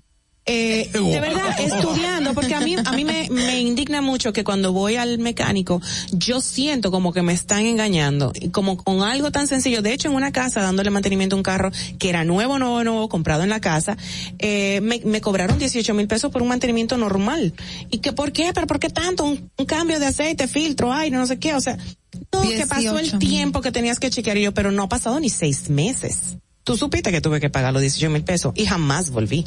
eh, de verdad, estudiando, porque a mí, a mí me, me indigna mucho que cuando voy al mecánico, yo siento como que me están engañando, y como con algo tan sencillo. De hecho, en una casa, dándole mantenimiento a un carro que era nuevo, nuevo, nuevo, comprado en la casa, eh, me, me cobraron 18 mil pesos por un mantenimiento normal. ¿Y que por qué? ¿Pero por qué tanto? Un, un cambio de aceite, filtro, aire, no sé qué, o sea, no, que pasó el 18 tiempo que tenías que chequear y yo, pero no ha pasado ni seis meses. Tú supiste que tuve que pagar los 18 mil pesos y jamás volví.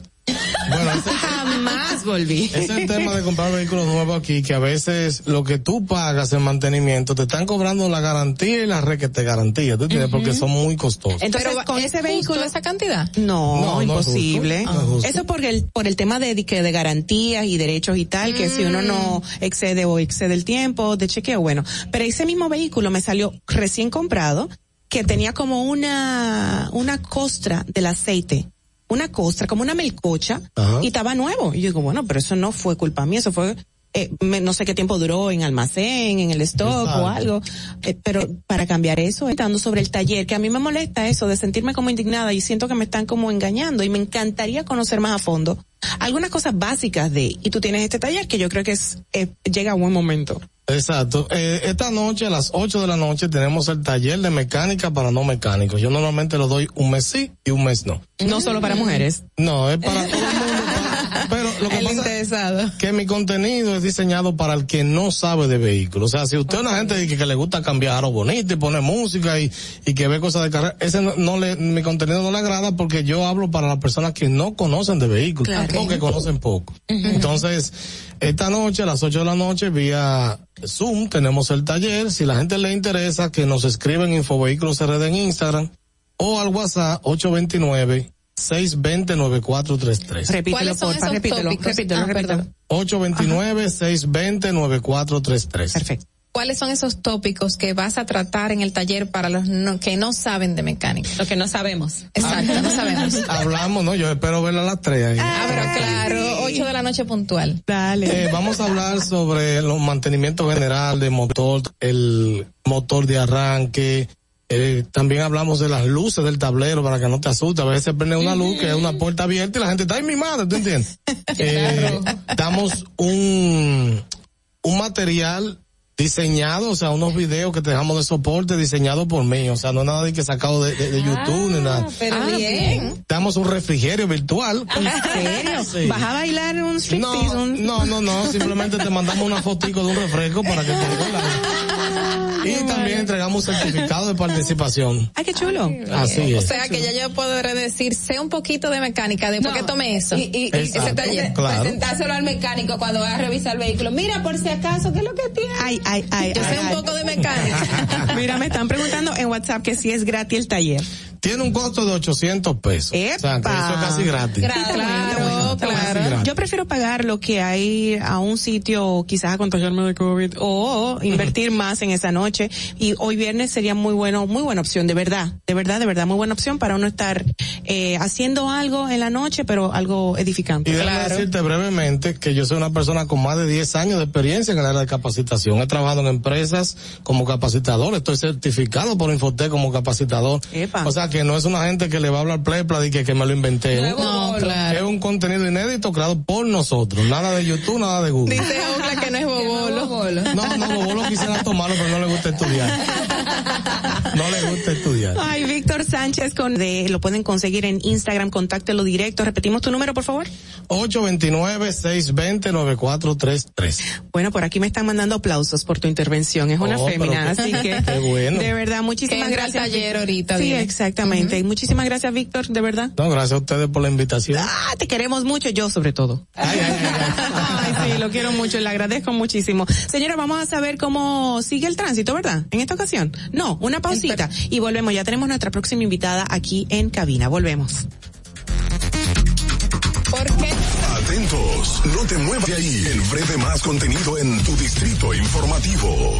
jamás volví. Ese es el tema de comprar vehículos nuevos aquí, que a veces lo que tú pagas en mantenimiento te están cobrando la garantía y la requete garantía, ¿tú entiendes? Porque son muy costosos. Entonces, Pero, con ¿es ese justo vehículo esa cantidad? No, No, no es imposible. justo, no es. Eso por el por el tema de que de garantías y derechos y tal, que si uno no excede o excede el tiempo de chequeo, bueno. Pero ese mismo vehículo me salió recién comprado que tenía como una una costra del aceite. Una costra, como una melcocha, Ajá. y estaba nuevo. Y yo digo, bueno, pero eso no fue culpa mía, eso fue, eh, me- no sé qué tiempo duró en almacén, en el stock Exacto. o algo. Eh, pero para cambiar eso, estando sobre el taller, que a mí me molesta eso de sentirme como indignada y siento que me están como engañando y me encantaría conocer más a fondo algunas cosas básicas de, y tú tienes este taller que yo creo que es, eh, llega a buen momento. Exacto. Eh, esta noche, a las 8 de la noche, tenemos el taller de mecánica para no mecánicos. Yo normalmente lo doy un mes sí y un mes no. No solo para mujeres. No, es para todo el mundo. pero lo que El pasa interesado. que mi contenido es diseñado para el que no sabe de vehículos. O sea, si usted es una gente que, que le gusta cambiar aro bonito y poner música y, y que ve cosas de carrera, ese no, no le, mi contenido no le agrada porque yo hablo para las personas que no conocen de vehículos Claro. o que conocen poco. Entonces, esta noche, a las 8 de la noche, vía Zoom, tenemos el taller. Si la gente le interesa, que nos escriben Infovehículos RD en Instagram o al WhatsApp 829 620 9433. Repítelo, ¿Cuáles son porfa, repítelo, tópicos? repítelo, Ah, repítelo. perdón. 829-620-9433. Perfecto. ¿Cuáles son esos tópicos que vas a tratar en el taller para los no- que no saben de mecánica? Lo que no sabemos. Exacto, no sabemos. Hablamos, ¿no? Yo espero verla a las 3 ahí. Ah, pero claro, 8 de la noche puntual. Dale. Eh, vamos a hablar sobre los mantenimientos general de motor, el motor de arranque. Eh, también hablamos de las luces del tablero para que no te asustes. A veces se prende una luz que es una puerta abierta y la gente está, ¡ay, mi madre! ¿Tú entiendes? Eh, damos un, un material diseñado, o sea, unos videos que te dejamos de soporte diseñado por mí, o sea, no nada de que sacado de, de, de YouTube ni nada. Pero Ah, bien. Damos un refrigerio virtual. ¿En serio? Sí. ¿Vas a bailar un striptease? No, un- no, no, no, simplemente te mandamos una fotico de un refresco para que te Y también entregamos un certificado de participación. Ay, qué chulo. Así O es. sea que ya yo podré decir, sé un poquito de mecánica después que tomé eso. Y, y- y Exacto, ese taller, claro. presentárselo al mecánico cuando va a revisar el vehículo. Mira, por si acaso, ¿qué es lo que tiene? Ay, ay, ay. Yo ay, sé un ay. poco de mecánica. Mira, me están preguntando en WhatsApp que si es gratis el taller. Tiene un costo de 800 pesos. O sea, que eso es casi gratis. Claro, claro. gratis. Yo prefiero pagar lo que hay a un sitio, quizás a contagiarme de COVID, o invertir más en esa noche. Y hoy viernes sería muy bueno, muy buena opción, de verdad, de verdad, de verdad, muy buena opción para uno estar eh, haciendo algo en la noche, pero algo edificante. Y déjame decirte brevemente que yo soy una persona con más de 10 años de experiencia en el área de capacitación. He trabajado en empresas como capacitador, estoy certificado por Infotec como capacitador. O sea que no es una gente que le va a hablar plepla y que, que me lo inventé. No, No, claro. Es un contenido inédito creado por nosotros. Nada de YouTube, nada de Google. Dice Ogla que no es bobolo. No, no, Bobolo quisiera tomarlo, pero no le gusta estudiar. No le gusta estudiar. Ay, Víctor Sánchez con de, lo pueden conseguir en Instagram, contáctelo directo. Repetimos tu número, por favor. 829-620-9433. Bueno, por aquí me están mandando aplausos por tu intervención. Es una Oh, fémina, así que qué bueno. de verdad, muchísimas Que gracias. taller ahorita, Sí, dile. Exactamente. Y muchísimas gracias, Víctor, de verdad. No, gracias a ustedes por la invitación. Ah, te queremos mucho, yo sobre todo. Ay, sí, lo quiero mucho, le agradezco muchísimo. Señora, vamos a saber cómo sigue el tránsito, ¿verdad? En esta ocasión. No, una pausita y volvemos. Ya tenemos nuestra próxima invitada aquí en cabina. Volvemos. ¿Por qué? Atentos, no te muevas de ahí. El breve más contenido en tu distrito informativo.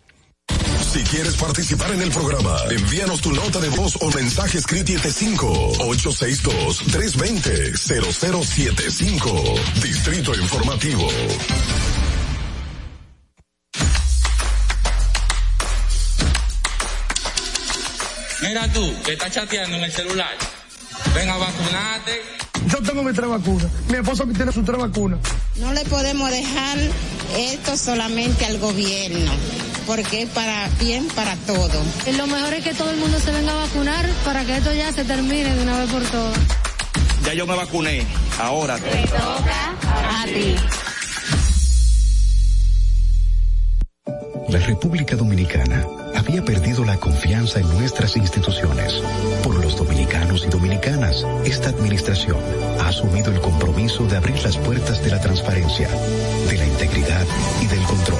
Si quieres participar en el programa, envíanos tu nota de voz o mensaje escrito 862-320-0075. Distrito Informativo. Mira tú, que estás chateando en el celular. Ven a vacunarte. Yo tengo mis tres vacunas. Mi esposa tiene sus tres vacunas. No le podemos dejar esto solamente al gobierno, porque es para bien para todo. Lo mejor es que todo el mundo se venga a vacunar para que esto ya se termine de una vez por todas. Ya yo me vacuné. Ahora. A ti. La República Dominicana había perdido la confianza en nuestras instituciones. Por los dominicanos y dominicanas, esta administración ha asumido el compromiso de abrir las puertas de la transparencia, de la integridad y del control.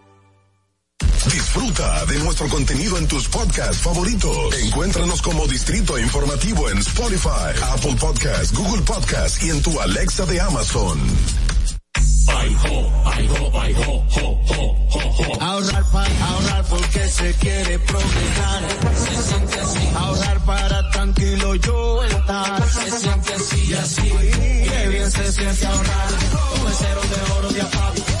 Disfruta de nuestro contenido en tus podcasts favoritos. Encuéntranos como Distrito Informativo en Spotify, Apple Podcasts, Google Podcasts y en tu Alexa de Amazon. Ahorrar para ahorrar porque se quiere progresar. Se siente así. Ahorrar para tranquilo yo estar. Se siente así y así. Qué bien se siente ahorrar. El cero de oro de APAP.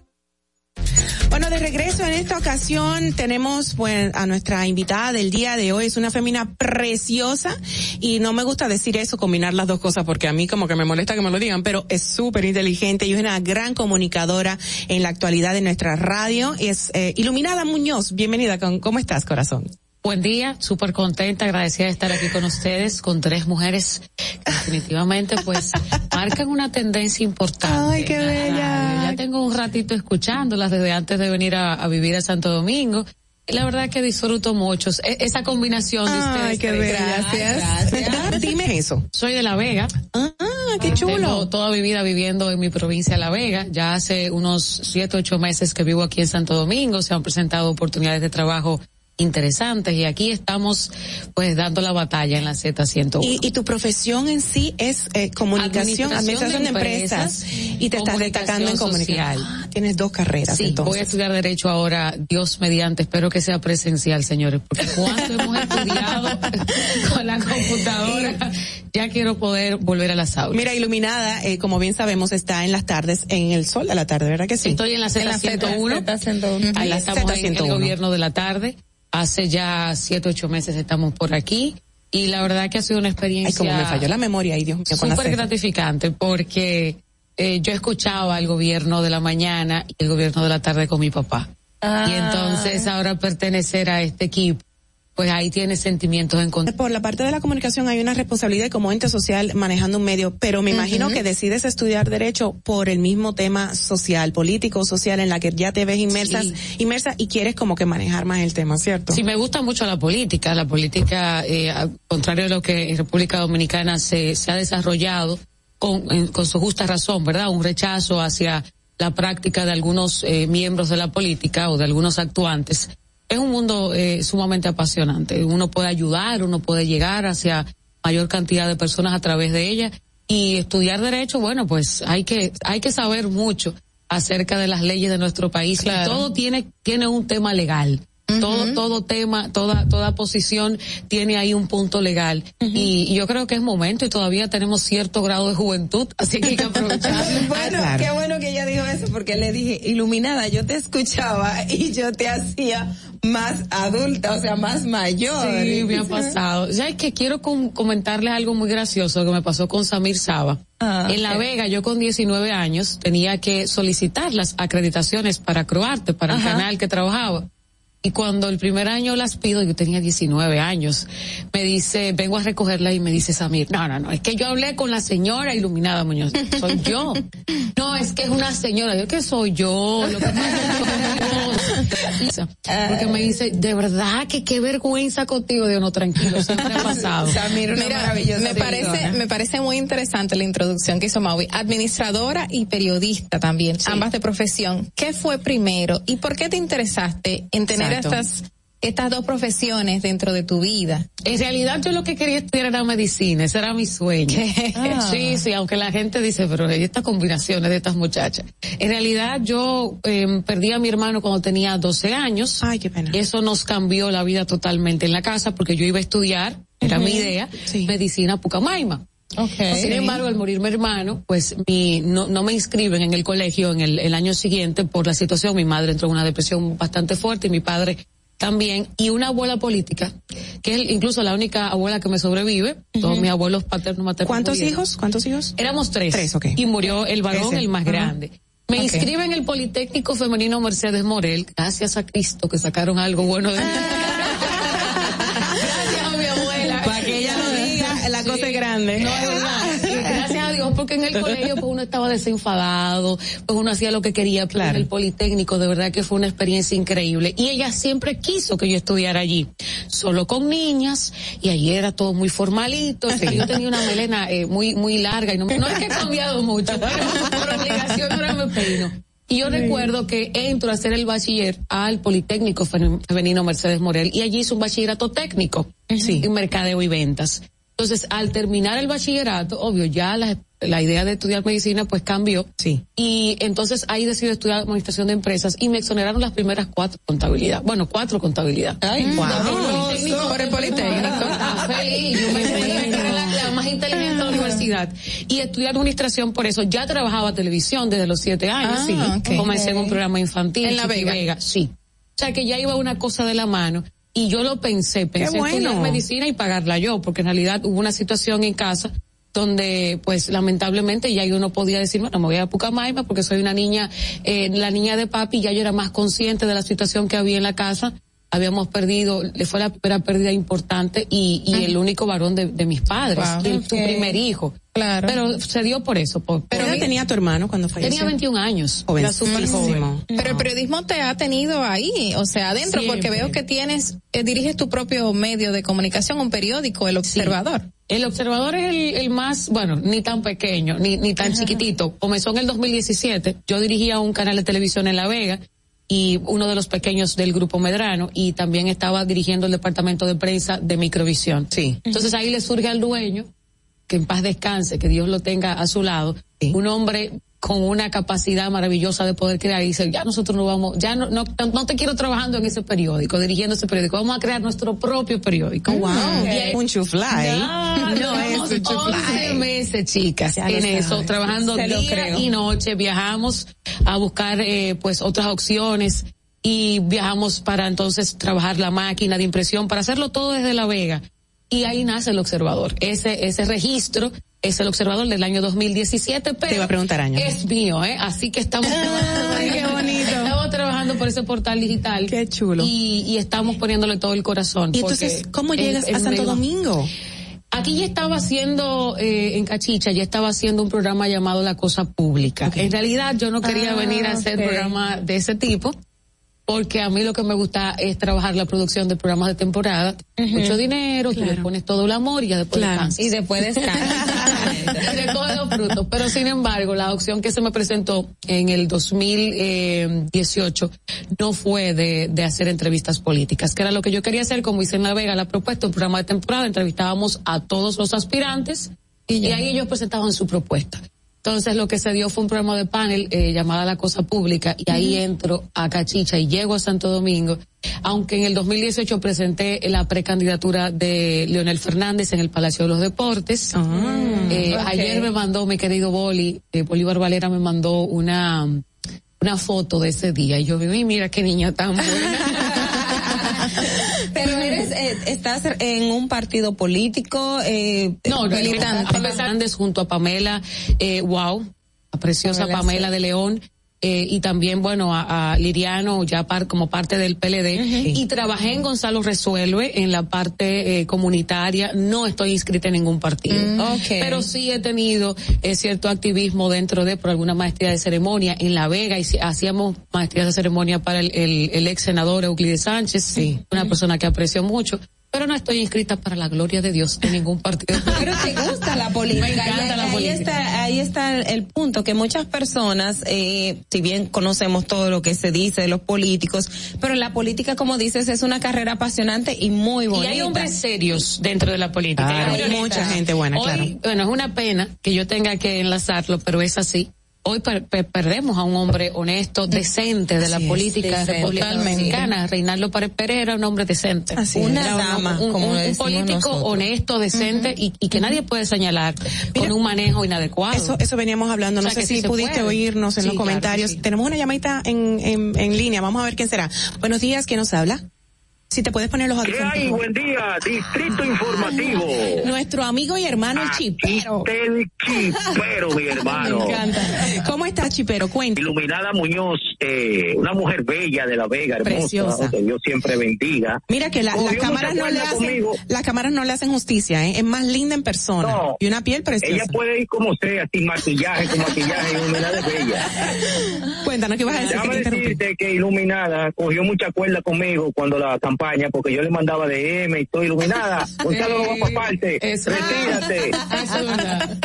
Bueno, de regreso en esta ocasión tenemos pues a nuestra invitada del día de hoy, es una femina preciosa y no me gusta decir eso, combinar las dos cosas porque a mí como que me molesta que me lo digan, pero es súper inteligente y es una gran comunicadora en la actualidad de nuestra radio. Es eh, Iluminada Muñoz, bienvenida, con, ¿cómo estás corazón? Buen día, súper contenta, agradecida de estar aquí con ustedes, con tres mujeres que definitivamente pues marcan una tendencia importante. Ay, qué bella. Ya tengo un ratito escuchándolas desde antes de venir a, a vivir a Santo Domingo. La verdad que disfruto mucho esa combinación de ustedes. Ay, qué tres. bella. Gracias. gracias. Dime eso. Soy de La Vega. Ah, qué chulo. Tengo toda mi vida viviendo en mi provincia La Vega. Ya hace unos siete, ocho meses que vivo aquí en Santo Domingo. Se han presentado oportunidades de trabajo interesantes y aquí estamos pues dando la batalla en la Z101. Y, y tu profesión en sí es eh, comunicación, administración, de, empresas, y te estás destacando en comunicación. social. Ah, tienes dos carreras Sí, entonces. voy a estudiar derecho ahora, Dios mediante, espero que sea presencial, señores, porque cuando hemos estudiado con la computadora, ya quiero poder volver a las aulas. Mira, Iluminada, eh, como bien sabemos, está en las tardes, en el sol de la tarde, ¿verdad que sí? Estoy en la Z101. Ahí la estamos en el Z101. gobierno de la tarde. Hace ya siete, ocho meses estamos por aquí. Y la verdad que ha sido una Ay, experiencia como me falló la memoria, ay Dios mío, súper gratificante porque eh, yo escuchaba al gobierno de la mañana y el gobierno de la tarde con mi papá. Y entonces ahora pertenecer a este equipo, pues ahí tiene sentimientos en contra. Por la parte de la comunicación hay una responsabilidad como ente social manejando un medio, pero me imagino que decides estudiar derecho por el mismo tema social, político, social, en la que ya te ves inmersas, inmersa y quieres como que manejar más el tema, ¿cierto? Sí, me gusta mucho la política. La política, eh, al contrario de lo que en República Dominicana se, se ha desarrollado con, en- con su justa razón, ¿verdad? Un rechazo hacia la práctica de algunos eh, miembros de la política o de algunos actuantes. Es un mundo eh, sumamente apasionante. Uno puede ayudar, uno puede llegar hacia mayor cantidad de personas a través de ella. Y estudiar derecho, bueno, pues hay que, hay que saber mucho acerca de las leyes de nuestro país. Y todo tiene, tiene un tema legal. Todo, todo tema, toda, toda posición tiene ahí un punto legal. y, y yo creo que es momento y todavía tenemos cierto grado de juventud, así que hay que aprovecharlo. Bueno, qué bueno que ella dijo eso porque le dije, iluminada, yo te escuchaba y yo te hacía más adulta, o sea, más mayor. Sí, me ha pasado. Ya es que quiero com- comentarles algo muy gracioso que me pasó con Samir Saba. Ah, en La. Vega, yo con 19 años tenía que solicitar las acreditaciones para Croarte, para el canal que trabajaba. Y cuando el primer año las pido, yo tenía 19 años, me dice, vengo a recogerla y me dice Samir, no, no, no, es que yo hablé con la señora Iluminada Muñoz, soy yo. No, es que es una señora, yo que soy yo, lo que pasa es que porque me dice, de verdad que qué vergüenza contigo, Dios no, tranquilo, siempre ha pasado. Samir, una Mira, maravillosa me parece, persona. me parece muy interesante la introducción que hizo Maui. Administradora y periodista también, ambas de profesión. ¿Qué fue primero y por qué te interesaste en tener Estas, estas dos profesiones dentro de tu vida? En realidad yo lo que quería estudiar era medicina, ese era mi sueño. Ah. Sí, sí, aunque la gente dice, pero ¿y estas combinaciones de estas muchachas. En realidad yo eh, perdí a mi hermano cuando tenía 12 años. Ay, qué pena. Y eso nos cambió la vida totalmente en la casa porque yo iba a estudiar, era mi idea, medicina Pucamaima. Okay. Sin embargo, al morir mi hermano, pues mi, no, no me inscriben en el colegio en el, el año siguiente por la situación. Mi madre entró en una depresión bastante fuerte y mi padre también. Y una abuela política, que es incluso la única abuela que me sobrevive. Todos mis abuelos paternos, maternos. ¿Cuántos murieron. hijos? ¿Cuántos hijos? Éramos tres. Tres, ok. Y murió el varón, Ese. el más grande. Me Ok. inscribe en el Politécnico Femenino Mercedes Morel, gracias a Cristo que sacaron algo bueno de mí. Grande. No, es verdad. Y Gracias a Dios, porque en el colegio pues uno estaba desenfadado, pues uno hacía lo que quería, pero en el Politécnico de verdad que fue una experiencia increíble. Y ella siempre quiso que yo estudiara allí, solo con niñas, y allí era todo muy formalito, o sea, yo tenía una melena eh, muy, muy larga y no, no es que he cambiado mucho, pero por obligación ahora me peino. Y yo recuerdo que entro a hacer el bachiller al Politécnico Fe- Femenino Mercedes Morel y allí hice un bachillerato técnico en mercadeo y ventas. Entonces, al terminar el bachillerato, obvio, ya la, la idea de estudiar medicina pues cambió. Sí. Y entonces ahí decidí estudiar administración de empresas y me exoneraron las primeras cuatro contabilidad. Bueno, cuatro contabilidad. Ay, Wow. fabuloso. Por el Politécnico. Ah, feliz. Yo me la, la más inteligente de la universidad. Y estudié administración por eso. Ya trabajaba televisión desde los siete años. Ah, sí. ok. Comencé en un programa infantil. En La Chiqui Vega. Sí. O sea que ya iba una cosa de la mano. Y yo lo pensé, pensé bueno. estudiar medicina y pagarla yo, porque en realidad hubo una situación en casa donde pues lamentablemente ya yo no podía decir, bueno, me voy a Pucamaima porque soy una niña, eh, la niña de papi, ya yo era más consciente de la situación que había en la casa. Habíamos perdido, le fue la primera pérdida importante y, y el único varón de, de mis padres, Wow. el- su Ok. primer hijo. Claro. Pero se dio por eso. Por, ¿Pero por- tenía tu hermano cuando falleció? tenía 21 años. Era súper joven. Pero el periodismo te ha tenido ahí, o sea, adentro, porque veo que tienes, eh, diriges tu propio medio de comunicación, un periódico, El Observador. El observador es el, el más, bueno, ni tan pequeño, ni, ni tan chiquitito. Comenzó en el 2017. Yo dirigía un canal de televisión en La Vega y uno de los pequeños del grupo Medrano y también estaba dirigiendo el departamento de prensa de Microvisión. Sí. Entonces ahí le surge al dueño, que en paz descanse, que Dios lo tenga a su lado, un hombre con una capacidad maravillosa de poder crear y dice, ya nosotros no vamos, ya no, no, no te quiero trabajando en ese periódico, dirigiendo ese periódico, vamos a crear nuestro propio periódico. Wow. Y ahí- Un chufly. ya, No es un chufly. 11 meses, chicas, Ya en eso, sabes. trabajando Se día y noche, viajamos a buscar, eh, pues, otras opciones y viajamos para entonces trabajar la máquina de impresión, para hacerlo todo desde La Vega. Y ahí nace el observador. Ese, ese registro es el observador del año 2017, pero. Te iba a preguntar año. Es mío, ¿eh? Así que estamos trabajando. Ay, qué bonito. Estamos trabajando por ese portal digital. Qué chulo. Y, y estamos poniéndole todo el corazón. Y entonces, ¿cómo llegas a Santo medio- Domingo? Aquí ya estaba haciendo, eh, en Cachicha, ya estaba haciendo un programa llamado La Cosa Pública. En realidad yo no quería Ah, venir a hacer ok. programa de ese tipo, porque a mí lo que me gusta es trabajar la producción de programas de temporada. Mucho dinero, tú le pones todo el amor y ya después Claro. descansas. Y después descansa. Se coge los frutos. Pero sin embargo, la opción que se me presentó en el 2018 no fue de, de hacer entrevistas políticas, que era lo que yo quería hacer, como hice en La Vega, la propuesta, un programa de temporada, entrevistábamos a todos los aspirantes y, ahí ellos presentaban su propuesta. Entonces lo que se dio fue un programa de panel eh, llamada La Cosa Pública y ahí entro a Cachicha y llego a Santo Domingo, aunque en el 2018 presenté la precandidatura de Leonel Fernández en el Palacio de los Deportes. Eh, ok. Ayer me mandó mi querido Boli, eh, Bolívar Valera me mandó una una foto de ese día y yo vi, mira qué niña tan buena. Pero eh, estás en un partido político, eh, No, militante. Fernández junto a Pamela, eh, wow, a preciosa Pamela, Pamela, sí. de León. Eh, y también, bueno, a, a Liriano ya par- como parte del PLD. Y trabajé en Gonzalo Resuelve en la parte eh, comunitaria. No estoy inscrita en ningún partido. Mm. Pero sí he tenido eh, cierto activismo dentro de, por alguna maestría de ceremonia en La Vega. Y hacíamos maestrías de ceremonia para el, el, el ex senador Euclides Sánchez. Una persona que aprecio mucho. Pero no estoy inscrita para la gloria de Dios en ningún partido. Pero te gusta la política. Me encanta Y la ahí política. Está, ahí está el punto, que muchas personas, eh, si bien conocemos todo lo que se dice de los políticos, pero la política, como dices, es una carrera apasionante y muy Y bonita. hay hombres serios dentro de la política. Ah, Hay hay mucha gente buena, Hoy, claro. Bueno, es una pena que yo tenga que enlazarlo, pero es así. Hoy per- per- perdemos a un hombre honesto, decente de la Así es, política republicana. Reinaldo Párez Pereira era un hombre decente. Así. Una dama, un, como un- un decimos político nosotros. honesto, decente y, y que nadie puede señalar con un manejo inadecuado. Eso, eso veníamos hablando. No O sea, sé si sí pudiste puede. oírnos en Sí, los comentarios. sí. Tenemos una llamadita en, en, en línea. Vamos a ver quién será. Buenos días, ¿quién nos habla? Si te puedes poner los ¿Qué audífonos. hay? por favor. Buen día, Distrito Informativo. Nuestro amigo y hermano el Chipero. El chipero, mi hermano. Me encanta. ¿Cómo estás, Chipero? Cuéntame. Iluminada Muñoz, eh, una mujer bella de la Vega, hermosa, Preciosa. que Dios siempre bendiga. Mira que la- las cámaras no le hacen, conmigo. las cámaras no le hacen justicia, ¿eh? Es más linda en persona. No. Y una piel preciosa. Ella puede ir como sea, sin maquillaje, con maquillaje, iluminada es bella. Cuéntanos, ¿qué vas a decir? que Déjame te decirte que Iluminada cogió mucha cuerda conmigo cuando la campaña, porque yo le mandaba DM y todo Iluminada. Gonzalo no va para parte. Eso. Retírate. Eso es verdad.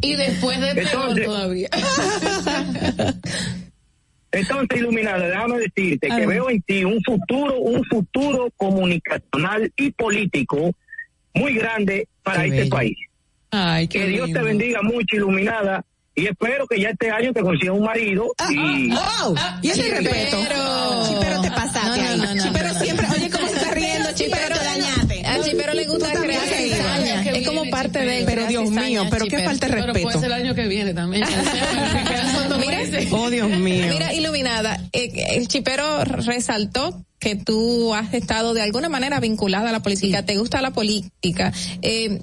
Y después de peor Entonces- todavía. Entonces, Iluminada, déjame decirte que veo en ti un futuro, un futuro comunicacional y político muy grande para Qué este bello. país. Ay, qué Que Dios lindo. te bendiga mucho, Iluminada, y espero que ya este año te consiga un marido y... ¡Wow! Y ese Chipero. respeto. Chipero, te pasaste No, no, no, no, Chipero no, no. siempre, oye, ¿cómo se está riendo? Chipero, te dañaste. A Chipero le gusta crear cizaña. Es como parte Chipero. de él. Pero Dios mío, pero qué falta de Pero respeto. puede ser el año que viene también. Oh, Dios mío. Mira, iluminada, eh, el chipero resaltó que tú has estado de alguna manera vinculada a la política, te gusta la política. Eh,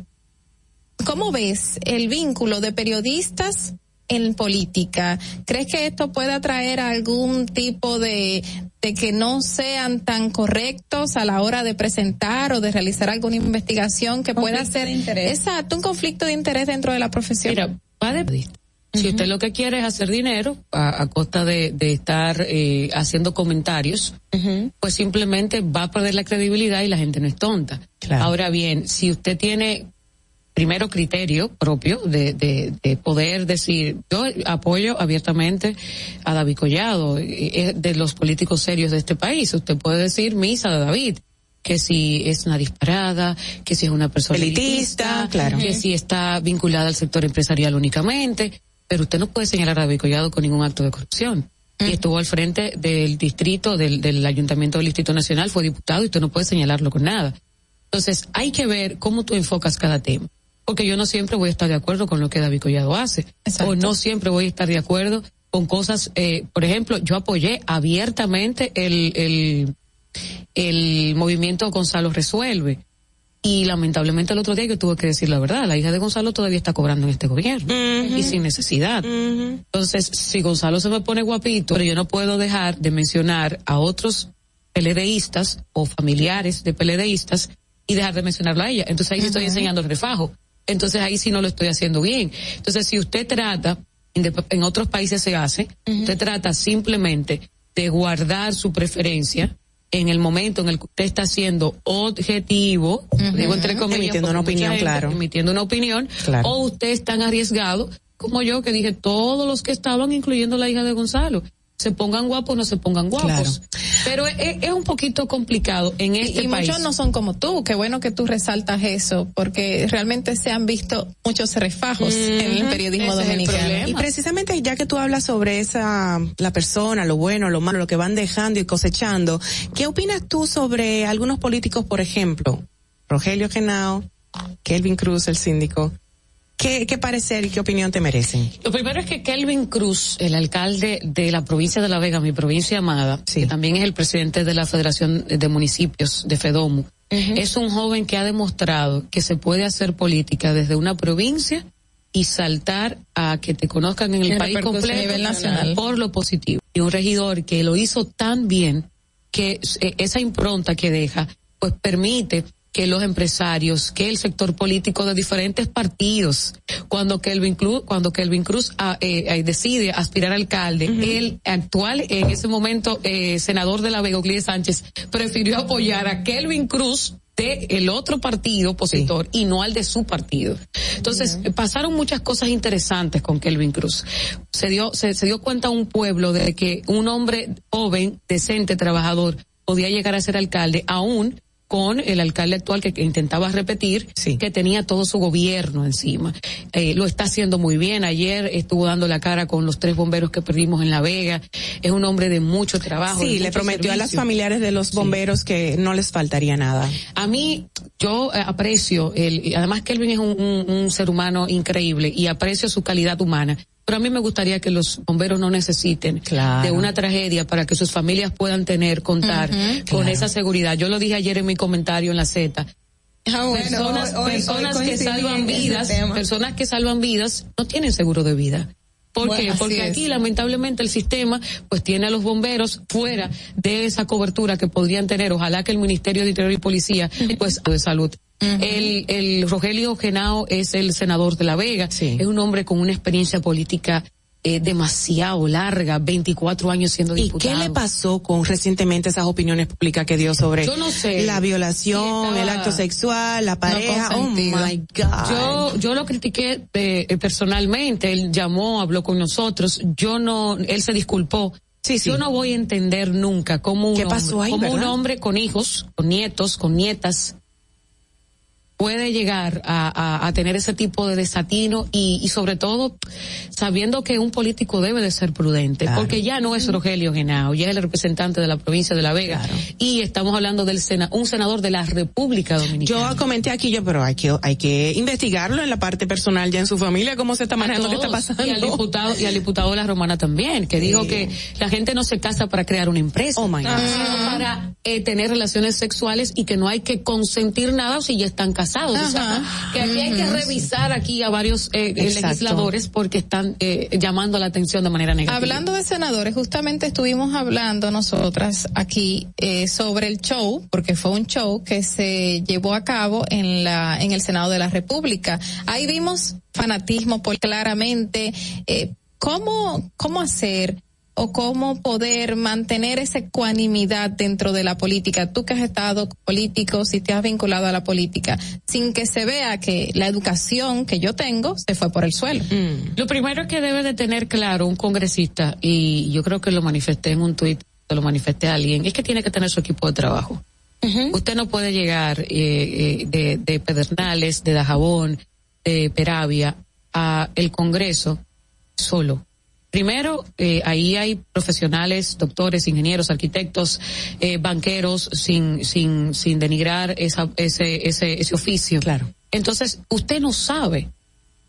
¿Cómo ves el vínculo de periodistas en política? ¿Crees que esto pueda traer algún tipo de, de que no sean tan correctos a la hora de presentar o de realizar alguna investigación que pueda ser exacto un conflicto de interés dentro de la profesión? Mira, va de Si usted lo que quiere es hacer dinero a, a costa de, de estar eh, haciendo comentarios, pues simplemente va a perder la credibilidad y la gente no es tonta. Ahora bien, si usted tiene primero criterio propio de, de, de poder decir, yo apoyo abiertamente a David Collado, de los políticos serios de este país. Usted puede decir misa de David que si es una disparada, que si es una persona Elitista, claro. que si está vinculada al sector empresarial únicamente, pero usted no puede señalar a David Collado con ningún acto de corrupción. Y estuvo al frente del distrito, del, del ayuntamiento del Distrito Nacional, fue diputado y usted no puede señalarlo con nada. Entonces, hay que ver cómo tú enfocas cada tema. Porque yo no siempre voy a estar de acuerdo con lo que David Collado hace. O no siempre voy a estar de acuerdo con cosas, eh, por ejemplo, yo apoyé abiertamente el, el, el movimiento Gonzalo Resuelve. Y lamentablemente el otro día yo tuve que decir la verdad, la hija de Gonzalo todavía está cobrando en este gobierno y sin necesidad. Entonces, si Gonzalo se me pone guapito, pero yo no puedo dejar de mencionar a otros PLDistas o familiares de PLDistas y dejar de mencionarla a ella. Entonces ahí sí estoy enseñando el refajo. Entonces ahí sí no lo estoy haciendo bien. Entonces si usted trata, en otros países se hace, usted trata simplemente de guardar su preferencia en el momento en el que usted está siendo objetivo, digo entre comillas, Emitiendo una opinión, gente claro. emitiendo una opinión, Claro. o usted es tan arriesgado como yo que dije todos los que estaban, incluyendo la hija de Gonzalo, se pongan guapos o no se pongan guapos. Pero es, es un poquito complicado en este y país. muchos no son como tú, qué bueno que tú resaltas eso, porque realmente se han visto muchos refajos en el periodismo dominicano. Y precisamente ya que tú hablas sobre esa, la persona, lo bueno, lo malo, lo que van dejando y cosechando, ¿qué opinas tú sobre algunos políticos, por ejemplo, Rogelio Genao, Kelvin Cruz, el síndico? ¿Qué, qué parecer y qué opinión te merecen? Lo primero es que Kelvin Cruz, el alcalde de la provincia de La Vega, mi provincia amada, que también es el presidente de la Federación de Municipios de FEDOMU, es un joven que ha demostrado que se puede hacer política desde una provincia y saltar a que te conozcan en el país completo a nivel nacional. por lo positivo. Y un regidor que lo hizo tan bien que eh, esa impronta que deja, pues permite que los empresarios, que el sector político de diferentes partidos, cuando Kelvin Cruz, cuando Kelvin Cruz ah, eh, decide aspirar a alcalde, el actual, en ese momento, eh, senador de la Vega, Euclides Sánchez, prefirió apoyar a Kelvin Cruz de el otro partido opositor y no al de su partido. Entonces, pasaron muchas cosas interesantes con Kelvin Cruz. Se dio, se, se dio cuenta un pueblo de que un hombre joven, decente, trabajador, podía llegar a ser alcalde, aún con el alcalde actual que, que intentaba repetir, que tenía todo su gobierno encima. Eh, lo está haciendo muy bien. Ayer estuvo dando la cara con los tres bomberos que perdimos en La Vega. Es un hombre de mucho trabajo. Sí, le prometió a las familiares de los bomberos que no les faltaría nada. A mí, yo eh, aprecio, el, además Kelvin es un, un- un ser humano increíble y aprecio su calidad humana. Pero a mí me gustaría que los bomberos no necesiten de una tragedia para que sus familias puedan tener, contar con claro. esa seguridad. Yo lo dije ayer en mi comentario en la Z. Bueno, personas hoy- hoy- personas hoy que salvan vidas, personas que salvan vidas no tienen seguro de vida. ¿Por Bueno, qué? Porque es. aquí lamentablemente el sistema pues tiene a los bomberos fuera de esa cobertura que podrían tener. Ojalá que el Ministerio de Interior y Policía pues de salud. El, el Rogelio Genao es el senador de La Vega. Es un hombre con una experiencia política eh, demasiado larga, 24 años siendo ¿Y diputado. qué le pasó con recientemente esas opiniones públicas que dio sobre Yo no sé. la violación, Sí, el acto sexual, la pareja? oh my God. Yo, yo lo critiqué eh, eh, personalmente, él llamó, habló con nosotros, yo no, él se disculpó. Yo no voy a entender nunca cómo un ¿Qué hombre, pasó ahí, cómo un hombre con hijos, con nietos, con nietas, puede llegar a, a, a tener ese tipo de desatino y, y, sobre todo sabiendo que un político debe de ser prudente, claro. porque ya no es Rogelio Genao, ya es el representante de la provincia de La Vega claro. y estamos hablando del sena, un senador de la República Dominicana. Yo comenté aquí yo, pero hay que hay que investigarlo en la parte personal ya en su familia cómo se está manejando, qué está pasando. Y al diputado y al diputado de la Romana también, que sí. dijo que la gente no se casa para crear una empresa, oh my God. sino para eh, tener relaciones sexuales y que no hay que consentir nada si ya están casados casados. O sea, que aquí hay que revisar aquí a varios eh, legisladores porque están eh, llamando la atención de manera negativa. Hablando de senadores, justamente estuvimos hablando nosotras aquí eh, sobre el show, porque fue un show que se llevó a cabo en la en el Senado de la República. Ahí vimos fanatismo por claramente eh, cómo cómo hacer o cómo poder mantener esa ecuanimidad dentro de la política. Tú que has estado político, si te has vinculado a la política, sin que se vea que la educación que yo tengo se fue por el suelo. Mm. Lo primero que debe de tener claro un congresista, y yo creo que lo manifesté en un tuit, lo manifesté a alguien, es que tiene que tener su equipo de trabajo. Uh -huh. Usted no puede llegar eh, eh, de, de Pedernales, de Dajabón, de Peravia a el Congreso solo Primero, eh, ahí hay profesionales, doctores, ingenieros, arquitectos, eh, banqueros, sin, sin, sin denigrar esa, ese, ese, ese oficio. Claro. Entonces, usted no sabe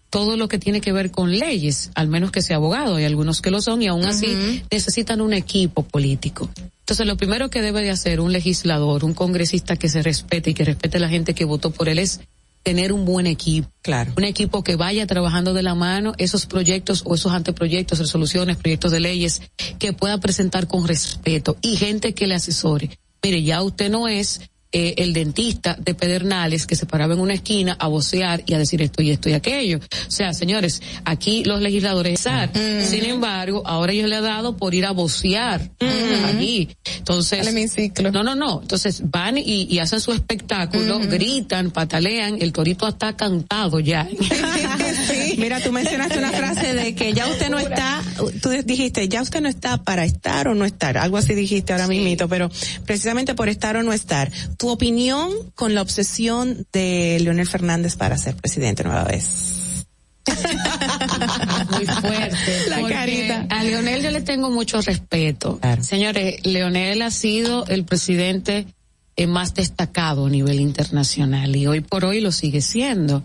todo lo que tiene que ver con leyes, al menos que sea abogado, hay algunos que lo son y aún así uh -huh. necesitan un equipo político. Entonces, lo primero que debe de hacer un legislador, un congresista que se respete y que respete a la gente que votó por él es tener un buen equipo. Claro. Un equipo que vaya trabajando de la mano esos proyectos o esos anteproyectos, resoluciones, proyectos de leyes que pueda presentar con respeto y gente que le asesore. Mire, ya usted no es eh, el dentista de Pedernales que se paraba en una esquina a vocear y a decir esto y esto y aquello. O sea, señores, aquí los legisladores, mm. sin embargo, ahora ellos le ha dado por ir a vocear mm. allí. Entonces, no, no, no. Entonces van y, y hacen su espectáculo, mm. gritan, patalean, el torito está cantado ya. sí. Mira, tú mencionaste una frase de que ya usted no está, tú dijiste, ya usted no está para estar o no estar, algo así dijiste ahora sí. mismito, pero precisamente por estar o no estar tu opinión con la obsesión de Leonel Fernández para ser presidente nueva vez. Muy fuerte. La carita. A Leonel yo le tengo mucho respeto. Claro. Señores, Leonel ha sido el presidente eh, más destacado a nivel internacional y hoy por hoy lo sigue siendo.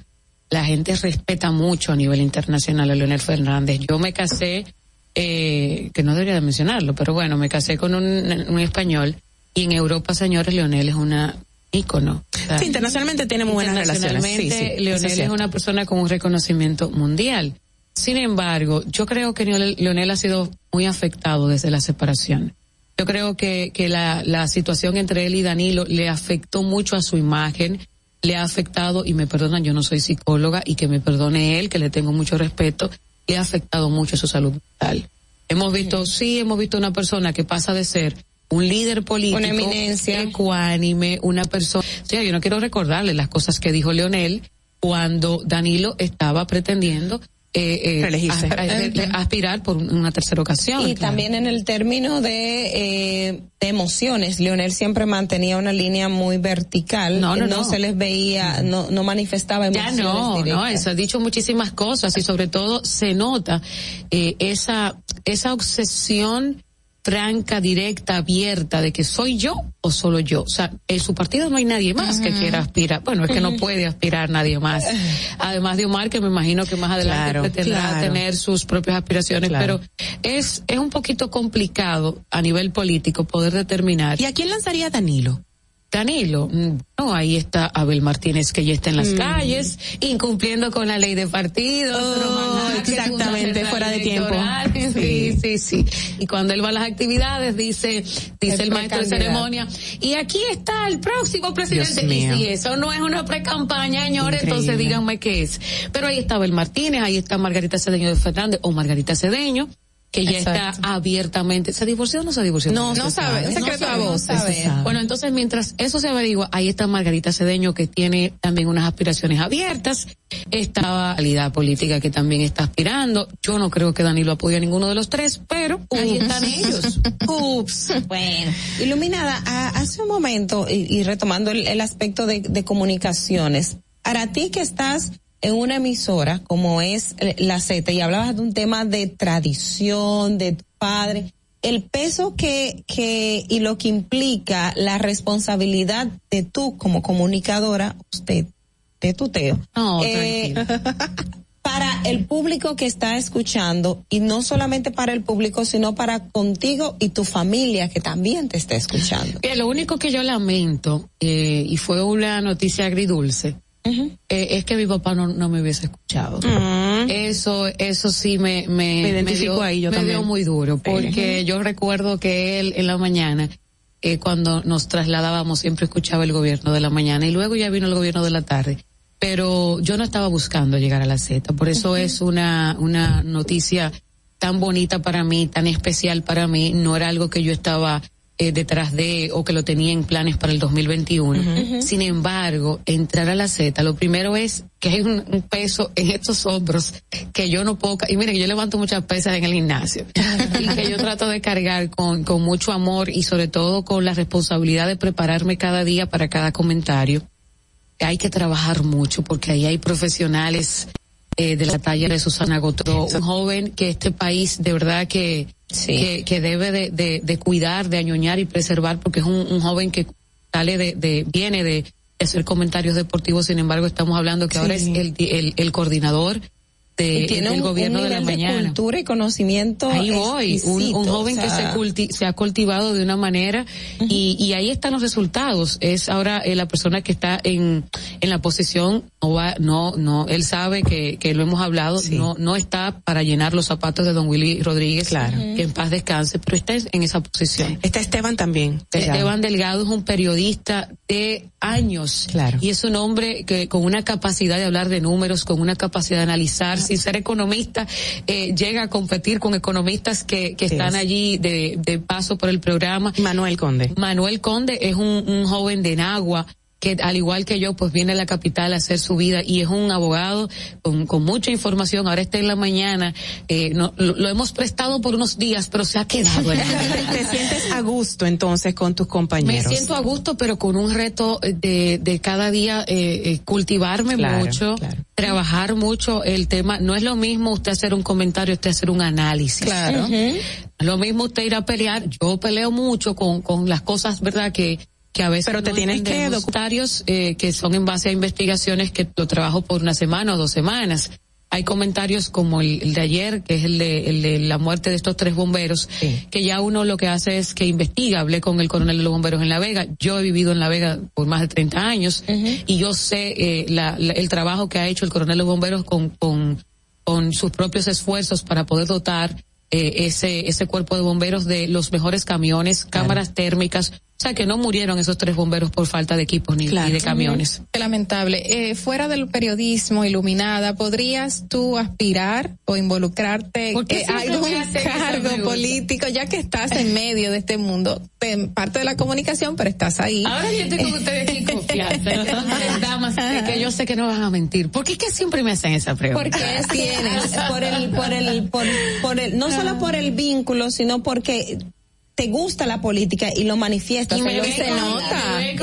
La gente respeta mucho a nivel internacional a Leonel Fernández. Yo me casé, eh, que no debería de mencionarlo, pero bueno, me casé con un, un español y en Europa, señores, Leonel es una ícono. Sí, internacionalmente tiene muy buenas relaciones. Sí, sí, Leonel es, es, una persona con un reconocimiento mundial. Sin embargo, yo creo que Leonel ha sido muy afectado desde la separación. Yo creo que, que la, la situación entre él y Danilo le afectó mucho a su imagen, le ha afectado, y me perdonan, yo no soy psicóloga, y que me perdone él, que le tengo mucho respeto, le ha afectado mucho su salud mental. Hemos visto, sí, hemos visto una persona que pasa de ser un líder político, una eminencia, ecuánime, una persona. O sea, yo no quiero recordarle las cosas que dijo Leonel cuando Danilo estaba pretendiendo eh, eh, aspirar, aspirar por una tercera ocasión. Y claro. también en el término de, eh, de, emociones, Leonel siempre mantenía una línea muy vertical. No, no, no, no. se les veía, no, no manifestaba emociones. Ya no, directas. no, eso ha dicho muchísimas cosas y sobre todo se nota eh, esa, esa obsesión franca, directa, abierta de que soy yo o solo yo. O sea, en su partido no hay nadie más uh -huh. que quiera aspirar. Bueno, es que no puede aspirar nadie más. Además de Omar, que me imagino que más adelante claro, pretendrá claro. tener sus propias aspiraciones, claro. pero es, es un poquito complicado a nivel político poder determinar. ¿Y a quién lanzaría Danilo? Danilo, no, ahí está Abel Martínez que ya está en las mm. calles, incumpliendo con la ley de partidos. Oh, exactamente, fuera de tiempo. Sí. sí, sí, Y cuando él va a las actividades dice, dice el, el maestro de ceremonia, y aquí está el próximo presidente. Y si eso no es una pre-campaña, señores, entonces díganme qué es. Pero ahí está Abel Martínez, ahí está Margarita Cedeño de Fernández o Margarita Cedeño que ya Exacto. está abiertamente. ¿Se divorció o no se divorció? No, no, sabe, es secreto no a voz. Sabe. Bueno, entonces mientras eso se averigua, ahí está Margarita Cedeño que tiene también unas aspiraciones abiertas. Estaba calidad política que también está aspirando. Yo no creo que Danilo apoye a ninguno de los tres, pero ahí están ellos. Ups. Bueno, Iluminada, a, hace un momento, y, y retomando el, el aspecto de, de comunicaciones, Para ti que estás en una emisora como es eh, la Z y hablabas de un tema de tradición, de tu padre, el peso que, que y lo que implica la responsabilidad de tú como comunicadora, usted, de tuteo. No, eh, para el público que está escuchando y no solamente para el público, sino para contigo y tu familia que también te está escuchando. Mira, lo único que yo lamento, eh, y fue una noticia agridulce, eh, es que mi papá no, no me hubiese escuchado. Eso, eso sí me, me, Me identifico dio, ahí, yo me también. dio muy duro, porque yo recuerdo que él en la mañana, eh, cuando nos trasladábamos, siempre escuchaba el gobierno de la mañana y luego ya vino el gobierno de la tarde. Pero yo no estaba buscando llegar a la Z, por eso es una, una noticia tan bonita para mí, tan especial para mí, no era algo que yo estaba eh, detrás de o que lo tenía en planes para el 2021. Sin embargo, entrar a la Z, lo primero es que hay un, un peso en estos hombros que yo no puedo, y miren, yo levanto muchas pesas en el gimnasio y que yo trato de cargar con, con mucho amor y sobre todo con la responsabilidad de prepararme cada día para cada comentario. Hay que trabajar mucho porque ahí hay profesionales eh, de la talla de Susana Gotro, un joven que este país de verdad que, que, que debe de, de, de cuidar, de añoñar y preservar porque es un, un joven que sale de, de viene de, hacer comentarios deportivos, sin embargo estamos hablando que ahora es Sí. el, el, el coordinador de, Y tiene un, gobierno un de la mañana. cultura y conocimiento. Ahí voy, un, joven o que se, culti- se ha cultivado de una manera y, y ahí están los resultados. Es ahora eh, la persona que está en, en la posición, no, va, no, no, él sabe que, que lo hemos hablado, no, no está para llenar los zapatos de don Willy Rodríguez, Claro. que en paz descanse, pero está en esa posición. Está Esteban también. Esteban Delgado es un periodista de años. Claro. Y es un hombre que con una capacidad de hablar de números, con una capacidad de analizar, sin ser economista, eh, llega a competir con economistas que, que están es. allí de, de paso por el programa. Manuel Conde. Manuel Conde es un, un joven de Nagua que al igual que yo pues viene a la capital a hacer su vida y es un abogado con, con mucha información ahora está en la mañana eh, no, lo, lo hemos prestado por unos días pero se ha quedado en la- ¿Te sientes a gusto entonces con tus me compañeros? siento a gusto, pero con un reto de, de cada día eh, eh, cultivarme Claro, mucho, claro. trabajar mucho el tema. No es lo mismo usted hacer un comentario, usted hacer un análisis. Claro. Es lo mismo usted ir a pelear. Yo peleo mucho con, con las cosas, ¿verdad? Que, que a veces Pero te no tienes que entendemos. comentarios eh, que son en base a investigaciones que lo trabajo por una semana o dos semanas. Hay comentarios como el, el de ayer, que es el de, el de la muerte de estos tres bomberos, que ya uno lo que hace es que investiga. Hablé con el coronel de los bomberos en La Vega. Yo he vivido en La Vega por más de 30 años y yo sé eh, la- la- el trabajo que ha hecho el coronel de los bomberos con, con, con sus propios esfuerzos para poder dotar eh, ese, ese cuerpo de bomberos de los mejores camiones, cámaras térmicas. O sea, que no murieron esos tres bomberos por falta de equipos ni, ni de camiones. Qué lamentable. Eh, fuera del periodismo iluminada, ¿podrías tú aspirar o involucrarte ¿Por qué eh, algún cargo político, ya que estás en medio de este mundo, de parte de la comunicación, pero estás ahí? Ahora yo estoy con ustedes aquí confianza. Entonces, damas, que, yo sé que no van a mentir. ¿Por qué es que siempre me hacen esa pregunta? Porque tienes por el, por el, por, por el, no solo por el vínculo, sino porque te gusta la política y lo manifiestas. Y me lo que con- nota.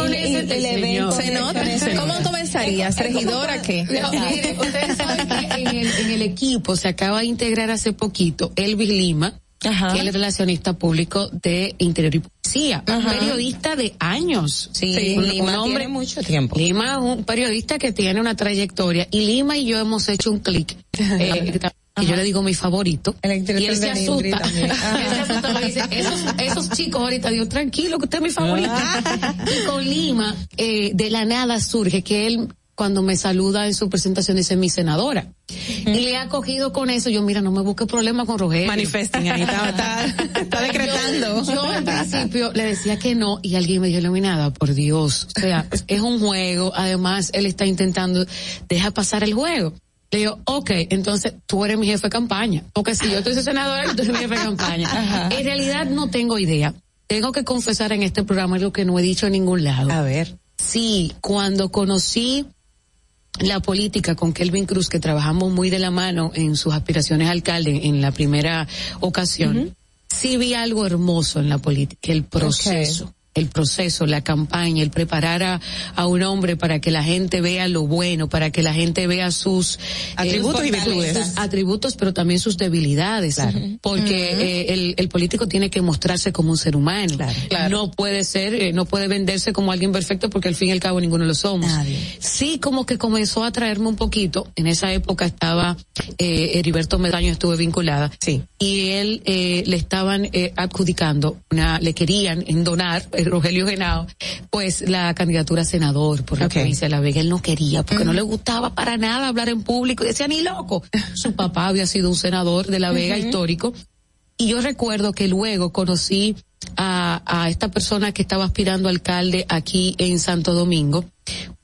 Se nota. ¿Cómo comenzarías? ¿Regidora qué? No, mire, ustedes saben que en el, en el equipo se acaba de integrar hace poquito Elvis Lima, que él es relacionista público de Interior y Policía, un periodista de años. Sí, un, Lima un hombre, tiene mucho tiempo. Lima es un periodista que tiene una trayectoria y Lima y yo hemos hecho un clic. eh, que yo le digo mi favorito. y él se asusta. Él se asusta porque dice, esos, esos chicos ahorita, digo, tranquilo, que usted es mi favorito. y con Lima, eh, de la nada surge que él, cuando me saluda en su presentación, dice mi senadora. Y le ha cogido con eso. Yo, mira, no me busque problema con Rogelio. Manifesting, ahí está, está, está decretando. Yo, yo al principio le decía que no y alguien me dijo, iluminada, por Dios. O sea, es un juego. Además, él está intentando, deja pasar el juego. Le digo, ok, entonces tú eres mi jefe de campaña. Porque si yo estoy senadora, tú eres mi jefe de campaña. En realidad no tengo idea. Tengo que confesar en este programa algo que no he dicho en ningún lado. A ver. Sí, cuando conocí la política con Kelvin Cruz, que trabajamos muy de la mano en sus aspiraciones a alcalde en la primera ocasión, sí vi algo hermoso en la política, el proceso. El proceso, la campaña, el preparar a, a un hombre para que la gente vea lo bueno, para que la gente vea sus eh, Atributos y virtudes. atributos, pero también sus debilidades, porque eh, el, el político tiene que mostrarse como un ser humano. No puede ser, eh, no puede venderse como alguien perfecto porque al fin y al cabo ninguno lo somos. Sí, como que comenzó a traerme un poquito. En esa época estaba eh, Heriberto Medaño, estuve vinculada. Sí. Y él eh, le estaban eh, adjudicando una, le querían en donar, Rogelio Genao, pues la candidatura a senador por la provincia de La Vega. Él no quería porque no le gustaba para nada hablar en público y decía ni loco. Su papá había sido un senador de La Vega histórico. Y yo recuerdo que luego conocí a, a esta persona que estaba aspirando a alcalde aquí en Santo Domingo,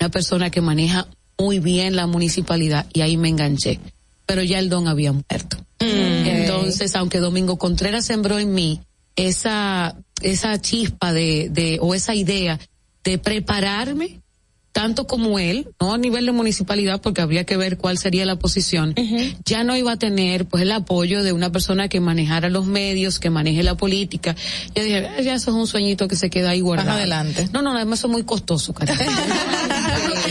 una persona que maneja muy bien la municipalidad y ahí me enganché. Pero ya el don había muerto. Entonces, aunque Domingo Contreras sembró en mí esa, esa chispa de, de, o esa idea de prepararme tanto como él, no a nivel de municipalidad, porque habría que ver cuál sería la posición, ya no iba a tener pues el apoyo de una persona que manejara los medios, que maneje la política. Yo dije, "Ah, ya eso es un sueñito que se queda ahí guardado. adelante. No, no, además eso es muy costoso,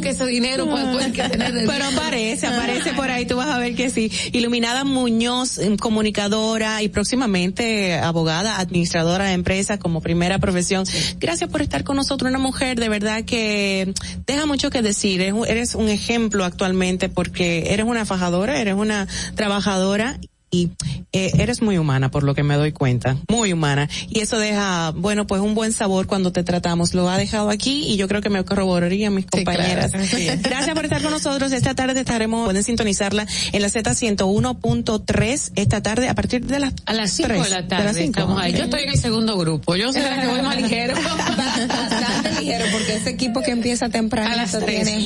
que ese dinero pues, pues, que tener Pero aparece, aparece por ahí, tú vas a ver que sí. Iluminada Muñoz, em, comunicadora y próximamente abogada, administradora de empresas como primera profesión. Gracias por estar con nosotros, una mujer de verdad que deja mucho que decir. Eres un- Eres un ejemplo actualmente porque eres una fajadora, eres una trabajadora y eh, eres muy humana por lo que me doy cuenta, muy humana y eso deja, bueno, pues un buen sabor cuando te tratamos. Lo ha dejado aquí y yo creo que me corroborarían mis compañeras. claro. Sí. Gracias por estar con nosotros. Esta tarde estaremos, pueden sintonizarla en la Z101.3 esta tarde a partir de las a las 5 de la las tarde cinco. estamos ahí. Yo estoy en el segundo grupo. Yo soy la que voy más ligero. Bastante ligero porque ese equipo que empieza temprano A las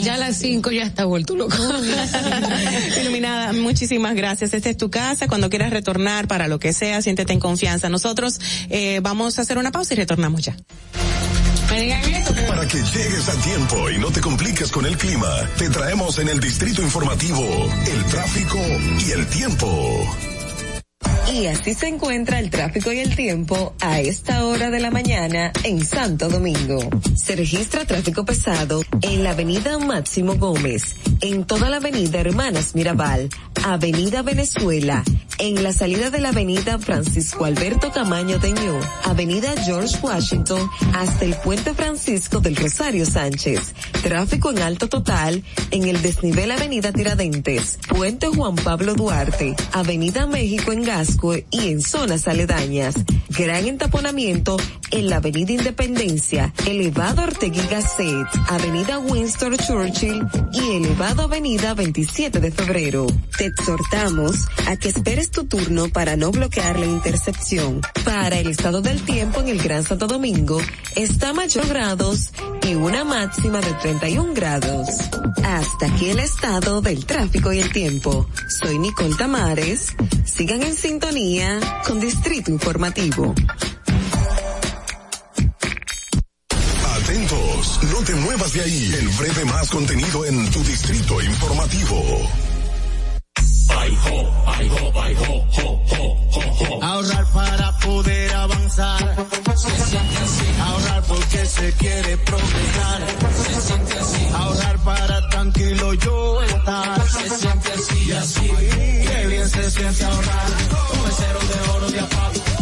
ya a las cinco ya está vuelto loco. Iluminada, muchísimas gracias. Esta es tu casa. Cuando quieras retornar para lo que sea, siéntete en confianza. Nosotros eh, vamos a hacer una pausa y retornamos ya. Para que llegues a tiempo y no te compliques con el clima, te traemos en el distrito informativo el tráfico y el tiempo. Y así se encuentra el tráfico y el tiempo a esta hora de la mañana en Santo Domingo. Se registra tráfico pesado en la avenida Máximo Gómez, en toda la avenida Hermanas Mirabal, avenida Venezuela, en la salida de la avenida Francisco Alberto Camaño Teñó, avenida George Washington, hasta el puente Francisco del Rosario Sánchez. Tráfico en alto total en el desnivel avenida Tiradentes, puente Juan Pablo Duarte, avenida México en Gasco y en zonas aledañas. Gran entaponamiento en la avenida Independencia, elevado Ortegui Gasset, avenida Winston Churchill y elevado avenida 27 de febrero. Te exhortamos a que esperes tu turno para no bloquear la intercepción. Para el estado del tiempo en el Gran Santo Domingo, está mayor grados y una máxima de 31 grados. Hasta aquí el estado del tráfico y el tiempo. Soy Nicole Tamares. Sigan en sintonía con Distrito Informativo. Atentos, no te muevas de ahí. El breve más contenido en tu distrito informativo. Ahorrar para poder avanzar. Se siente así. Ahorrar porque se quiere progresar. Se siente así. Ahorrar para tranquilo yo estar. Se siente así y así. Qué bien se siente ahorrar. Un mesero de oro de apago.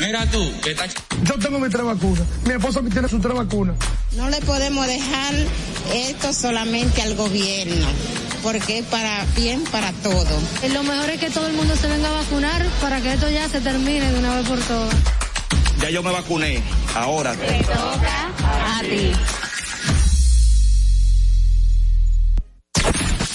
Mira tú, que estás... Yo tengo mis tres vacunas. Mi esposa tiene sus tres vacunas. No le podemos dejar esto solamente al gobierno, porque es para bien para todo. Lo mejor es que todo el mundo se venga a vacunar para que esto ya se termine de una vez por todas. Ya yo me vacuné. Ahora. A ti.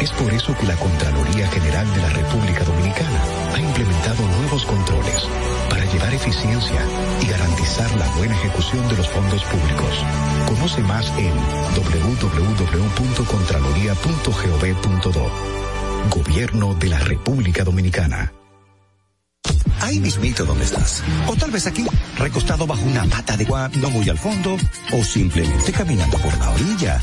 Es por eso que la Contraloría General de la República Dominicana ha implementado nuevos controles para llevar eficiencia y garantizar la buena ejecución de los fondos públicos. Conoce más en www.contraloría.gov.do. Gobierno de la República Dominicana. Ahí mismito donde estás. O tal vez aquí, recostado bajo una pata de gua, no muy al fondo, o simplemente caminando por la orilla.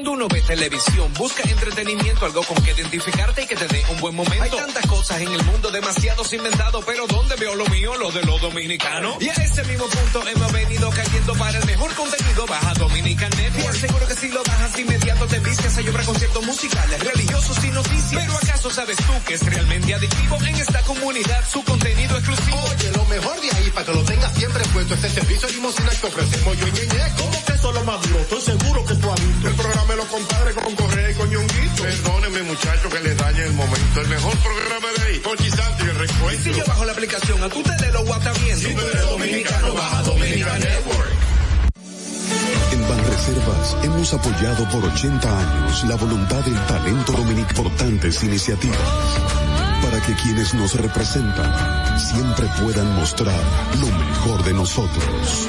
Cuando uno ve televisión, busca entretenimiento, algo con que identificarte y que te dé un buen momento. Hay tantas cosas en el mundo, demasiados inventados, pero ¿dónde veo lo mío? Lo de los dominicanos. Y a ese mismo punto hemos venido cayendo para el mejor contenido. Baja Dominican Network. Seguro que si lo bajas inmediato te vistes a llorar conciertos musicales, religiosos y noticias. Pero ¿acaso sabes tú que es realmente adictivo en esta comunidad su contenido exclusivo? Oye, lo mejor de ahí, para que lo tengas siempre puesto, este servicio de limosina que ofrecemos yo y Ñeñe. ¿Cómo que eso es lo más duro? Estoy seguro que tú has visto. El programa de los compadres con Correa y con Ñonguito. Perdónenme, muchachos, que les dañe el momento. El mejor programa de ahí. Pochi Santi, el recuento. Si yo bajo la aplicación, a tu tele lo guata bien. Si tú eres dominicano, baja Dominican Network. En Banreservas hemos apoyado por 80 años la voluntad del talento dominicano. Importantes iniciativas para que quienes nos representan siempre puedan mostrar lo mejor de nosotros.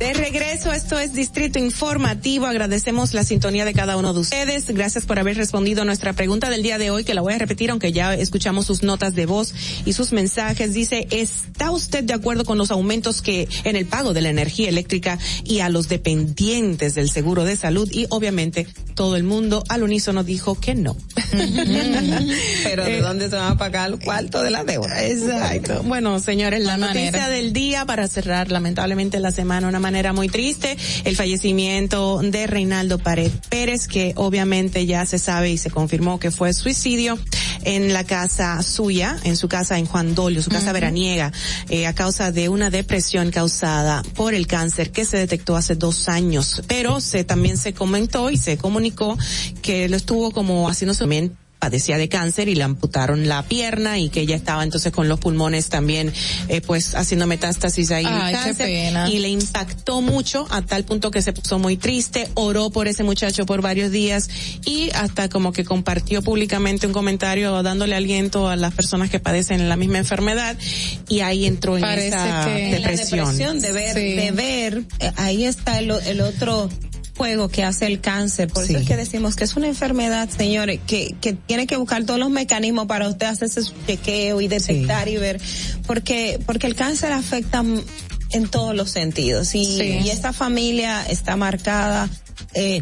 De regreso, esto es Distrito Informativo. Agradecemos la sintonía de cada uno de ustedes. Gracias por haber respondido a nuestra pregunta del día de hoy, que la voy a repetir, aunque ya escuchamos sus notas de voz y sus mensajes. Dice, ¿está usted de acuerdo con los aumentos que en el pago de la energía eléctrica y a los dependientes del seguro de salud? Y obviamente todo el mundo al unísono dijo que no. Pero ¿de Eh, dónde se van a pagar el cuarto de la deuda? Exacto. Bueno, señores, la noticia manera. del día para cerrar lamentablemente la semana una manera muy triste, el fallecimiento de Reinaldo Pared Pérez, que obviamente ya se sabe y se confirmó que fue suicidio en la casa suya, en su casa en Juan Dolio, su casa veraniega, eh, a causa de una depresión causada por el cáncer que se detectó hace dos años. Pero se también se comentó y se comunicó que lo estuvo como haciéndose bien padecía de cáncer y le amputaron la pierna y que ella estaba entonces con los pulmones también eh, pues haciendo metástasis ahí Ay, qué cáncer pena. y le impactó mucho a tal punto que se puso muy triste, oró por ese muchacho por varios días y hasta como que compartió públicamente un comentario dándole aliento a las personas que padecen la misma enfermedad y ahí entró en Parece esa que- En la depresión. depresión de ver, Sí. de ver, eh, ahí está el, o- el otro juego que hace el cáncer. Por Sí. eso es que decimos que es una enfermedad, señores, que, que tiene que buscar todos los mecanismos para usted hacerse su chequeo y detectar y ver, porque, porque el cáncer afecta en todos los sentidos y, Sí. y esta familia está marcada, eh,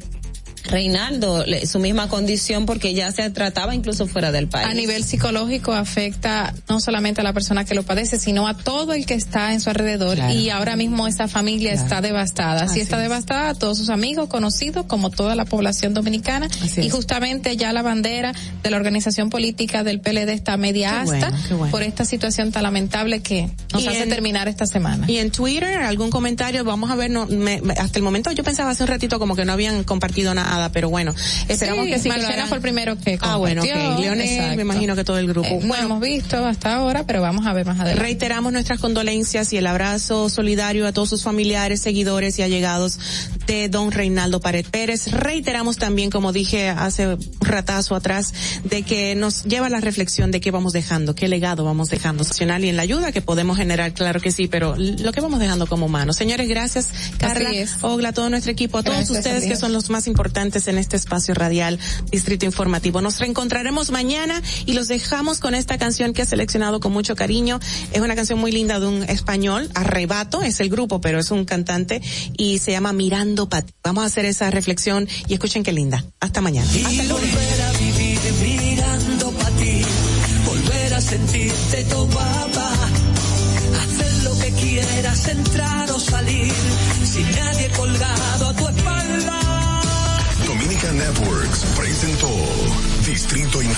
Reinaldo, le- su misma condición porque ya se trataba incluso fuera del país. A nivel psicológico afecta no solamente a la persona que lo padece, sino a todo el que está en su alrededor. Claro. Y ahora mismo esa familia está devastada. Así Así está es. devastada, todos sus amigos, conocidos, como toda la población dominicana. Así y es. justamente ya la bandera de la organización política del PLD está media Qué asta bueno, qué bueno. por esta situación tan lamentable que nos Y hace en- terminar esta semana. Y en Twitter, algún comentario, vamos a ver, no, me- me- hasta el momento yo pensaba hace un ratito como que no habían compartido nada, pero bueno, esperamos Sí, que sí Marcela fue el primero que Ah, bueno, ok. Leonel, Exacto. me imagino que todo el grupo. Eh, no Bueno. hemos visto hasta ahora, pero vamos a ver más adelante. Reiteramos nuestras condolencias y el abrazo solidario a todos sus familiares, seguidores y allegados de don Reinaldo Pared Pérez. Reiteramos también, como dije hace un ratazo atrás, de que nos lleva a la reflexión de qué vamos dejando, qué legado vamos dejando nacional y en la ayuda que podemos generar, claro que sí, pero lo que vamos dejando como humanos. Señores, gracias, Carla. Ogla, todo nuestro equipo, a todos Gracias, ustedes Andrea. que son los más importantes. Importantes en este espacio radial Distrito Informativo. Nos reencontraremos mañana y los dejamos con esta canción que he seleccionado con mucho cariño. Es una canción muy linda de un español, Arrebato, es el grupo, pero es un cantante y se llama Mirando Pati. Vamos a hacer esa reflexión y escuchen qué linda. Hasta mañana. Y volver a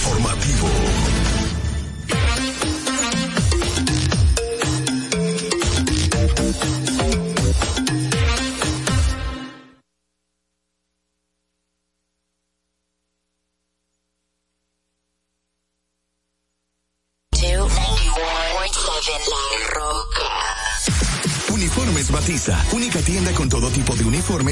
Informativo.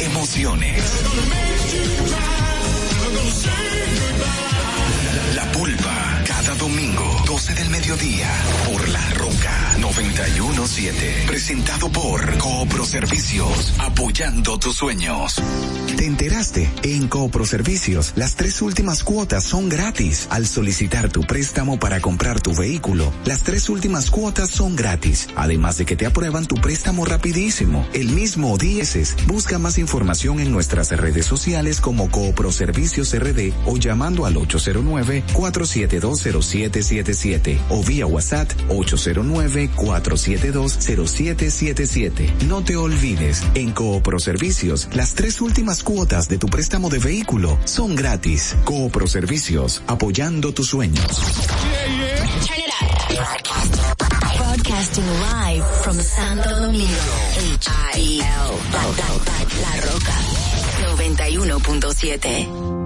Emociones. La pulpa. Cada domingo, 12 del mediodía, por La Roca 917. Presentado por Coopro Servicios, apoyando tus sueños. ¿Te enteraste? En Coopro Servicios, las tres últimas cuotas son gratis. Al solicitar tu préstamo para comprar tu vehículo, las tres últimas cuotas son gratis. Además de que te aprueban tu préstamo rapidísimo. El mismo dieses. Busca más información en nuestras redes sociales como Coopro Servicios RD o llamando al 809-4720777 o vía WhatsApp 809-4720777. No te olvides, en Coopro Servicios, las tres últimas cuotas de tu préstamo de vehículo son gratis. Coopro Servicios, apoyando tus sueños. Turn it up. Broadcasting live from Santo Domingo. H-I-L. La Roca. 91.7.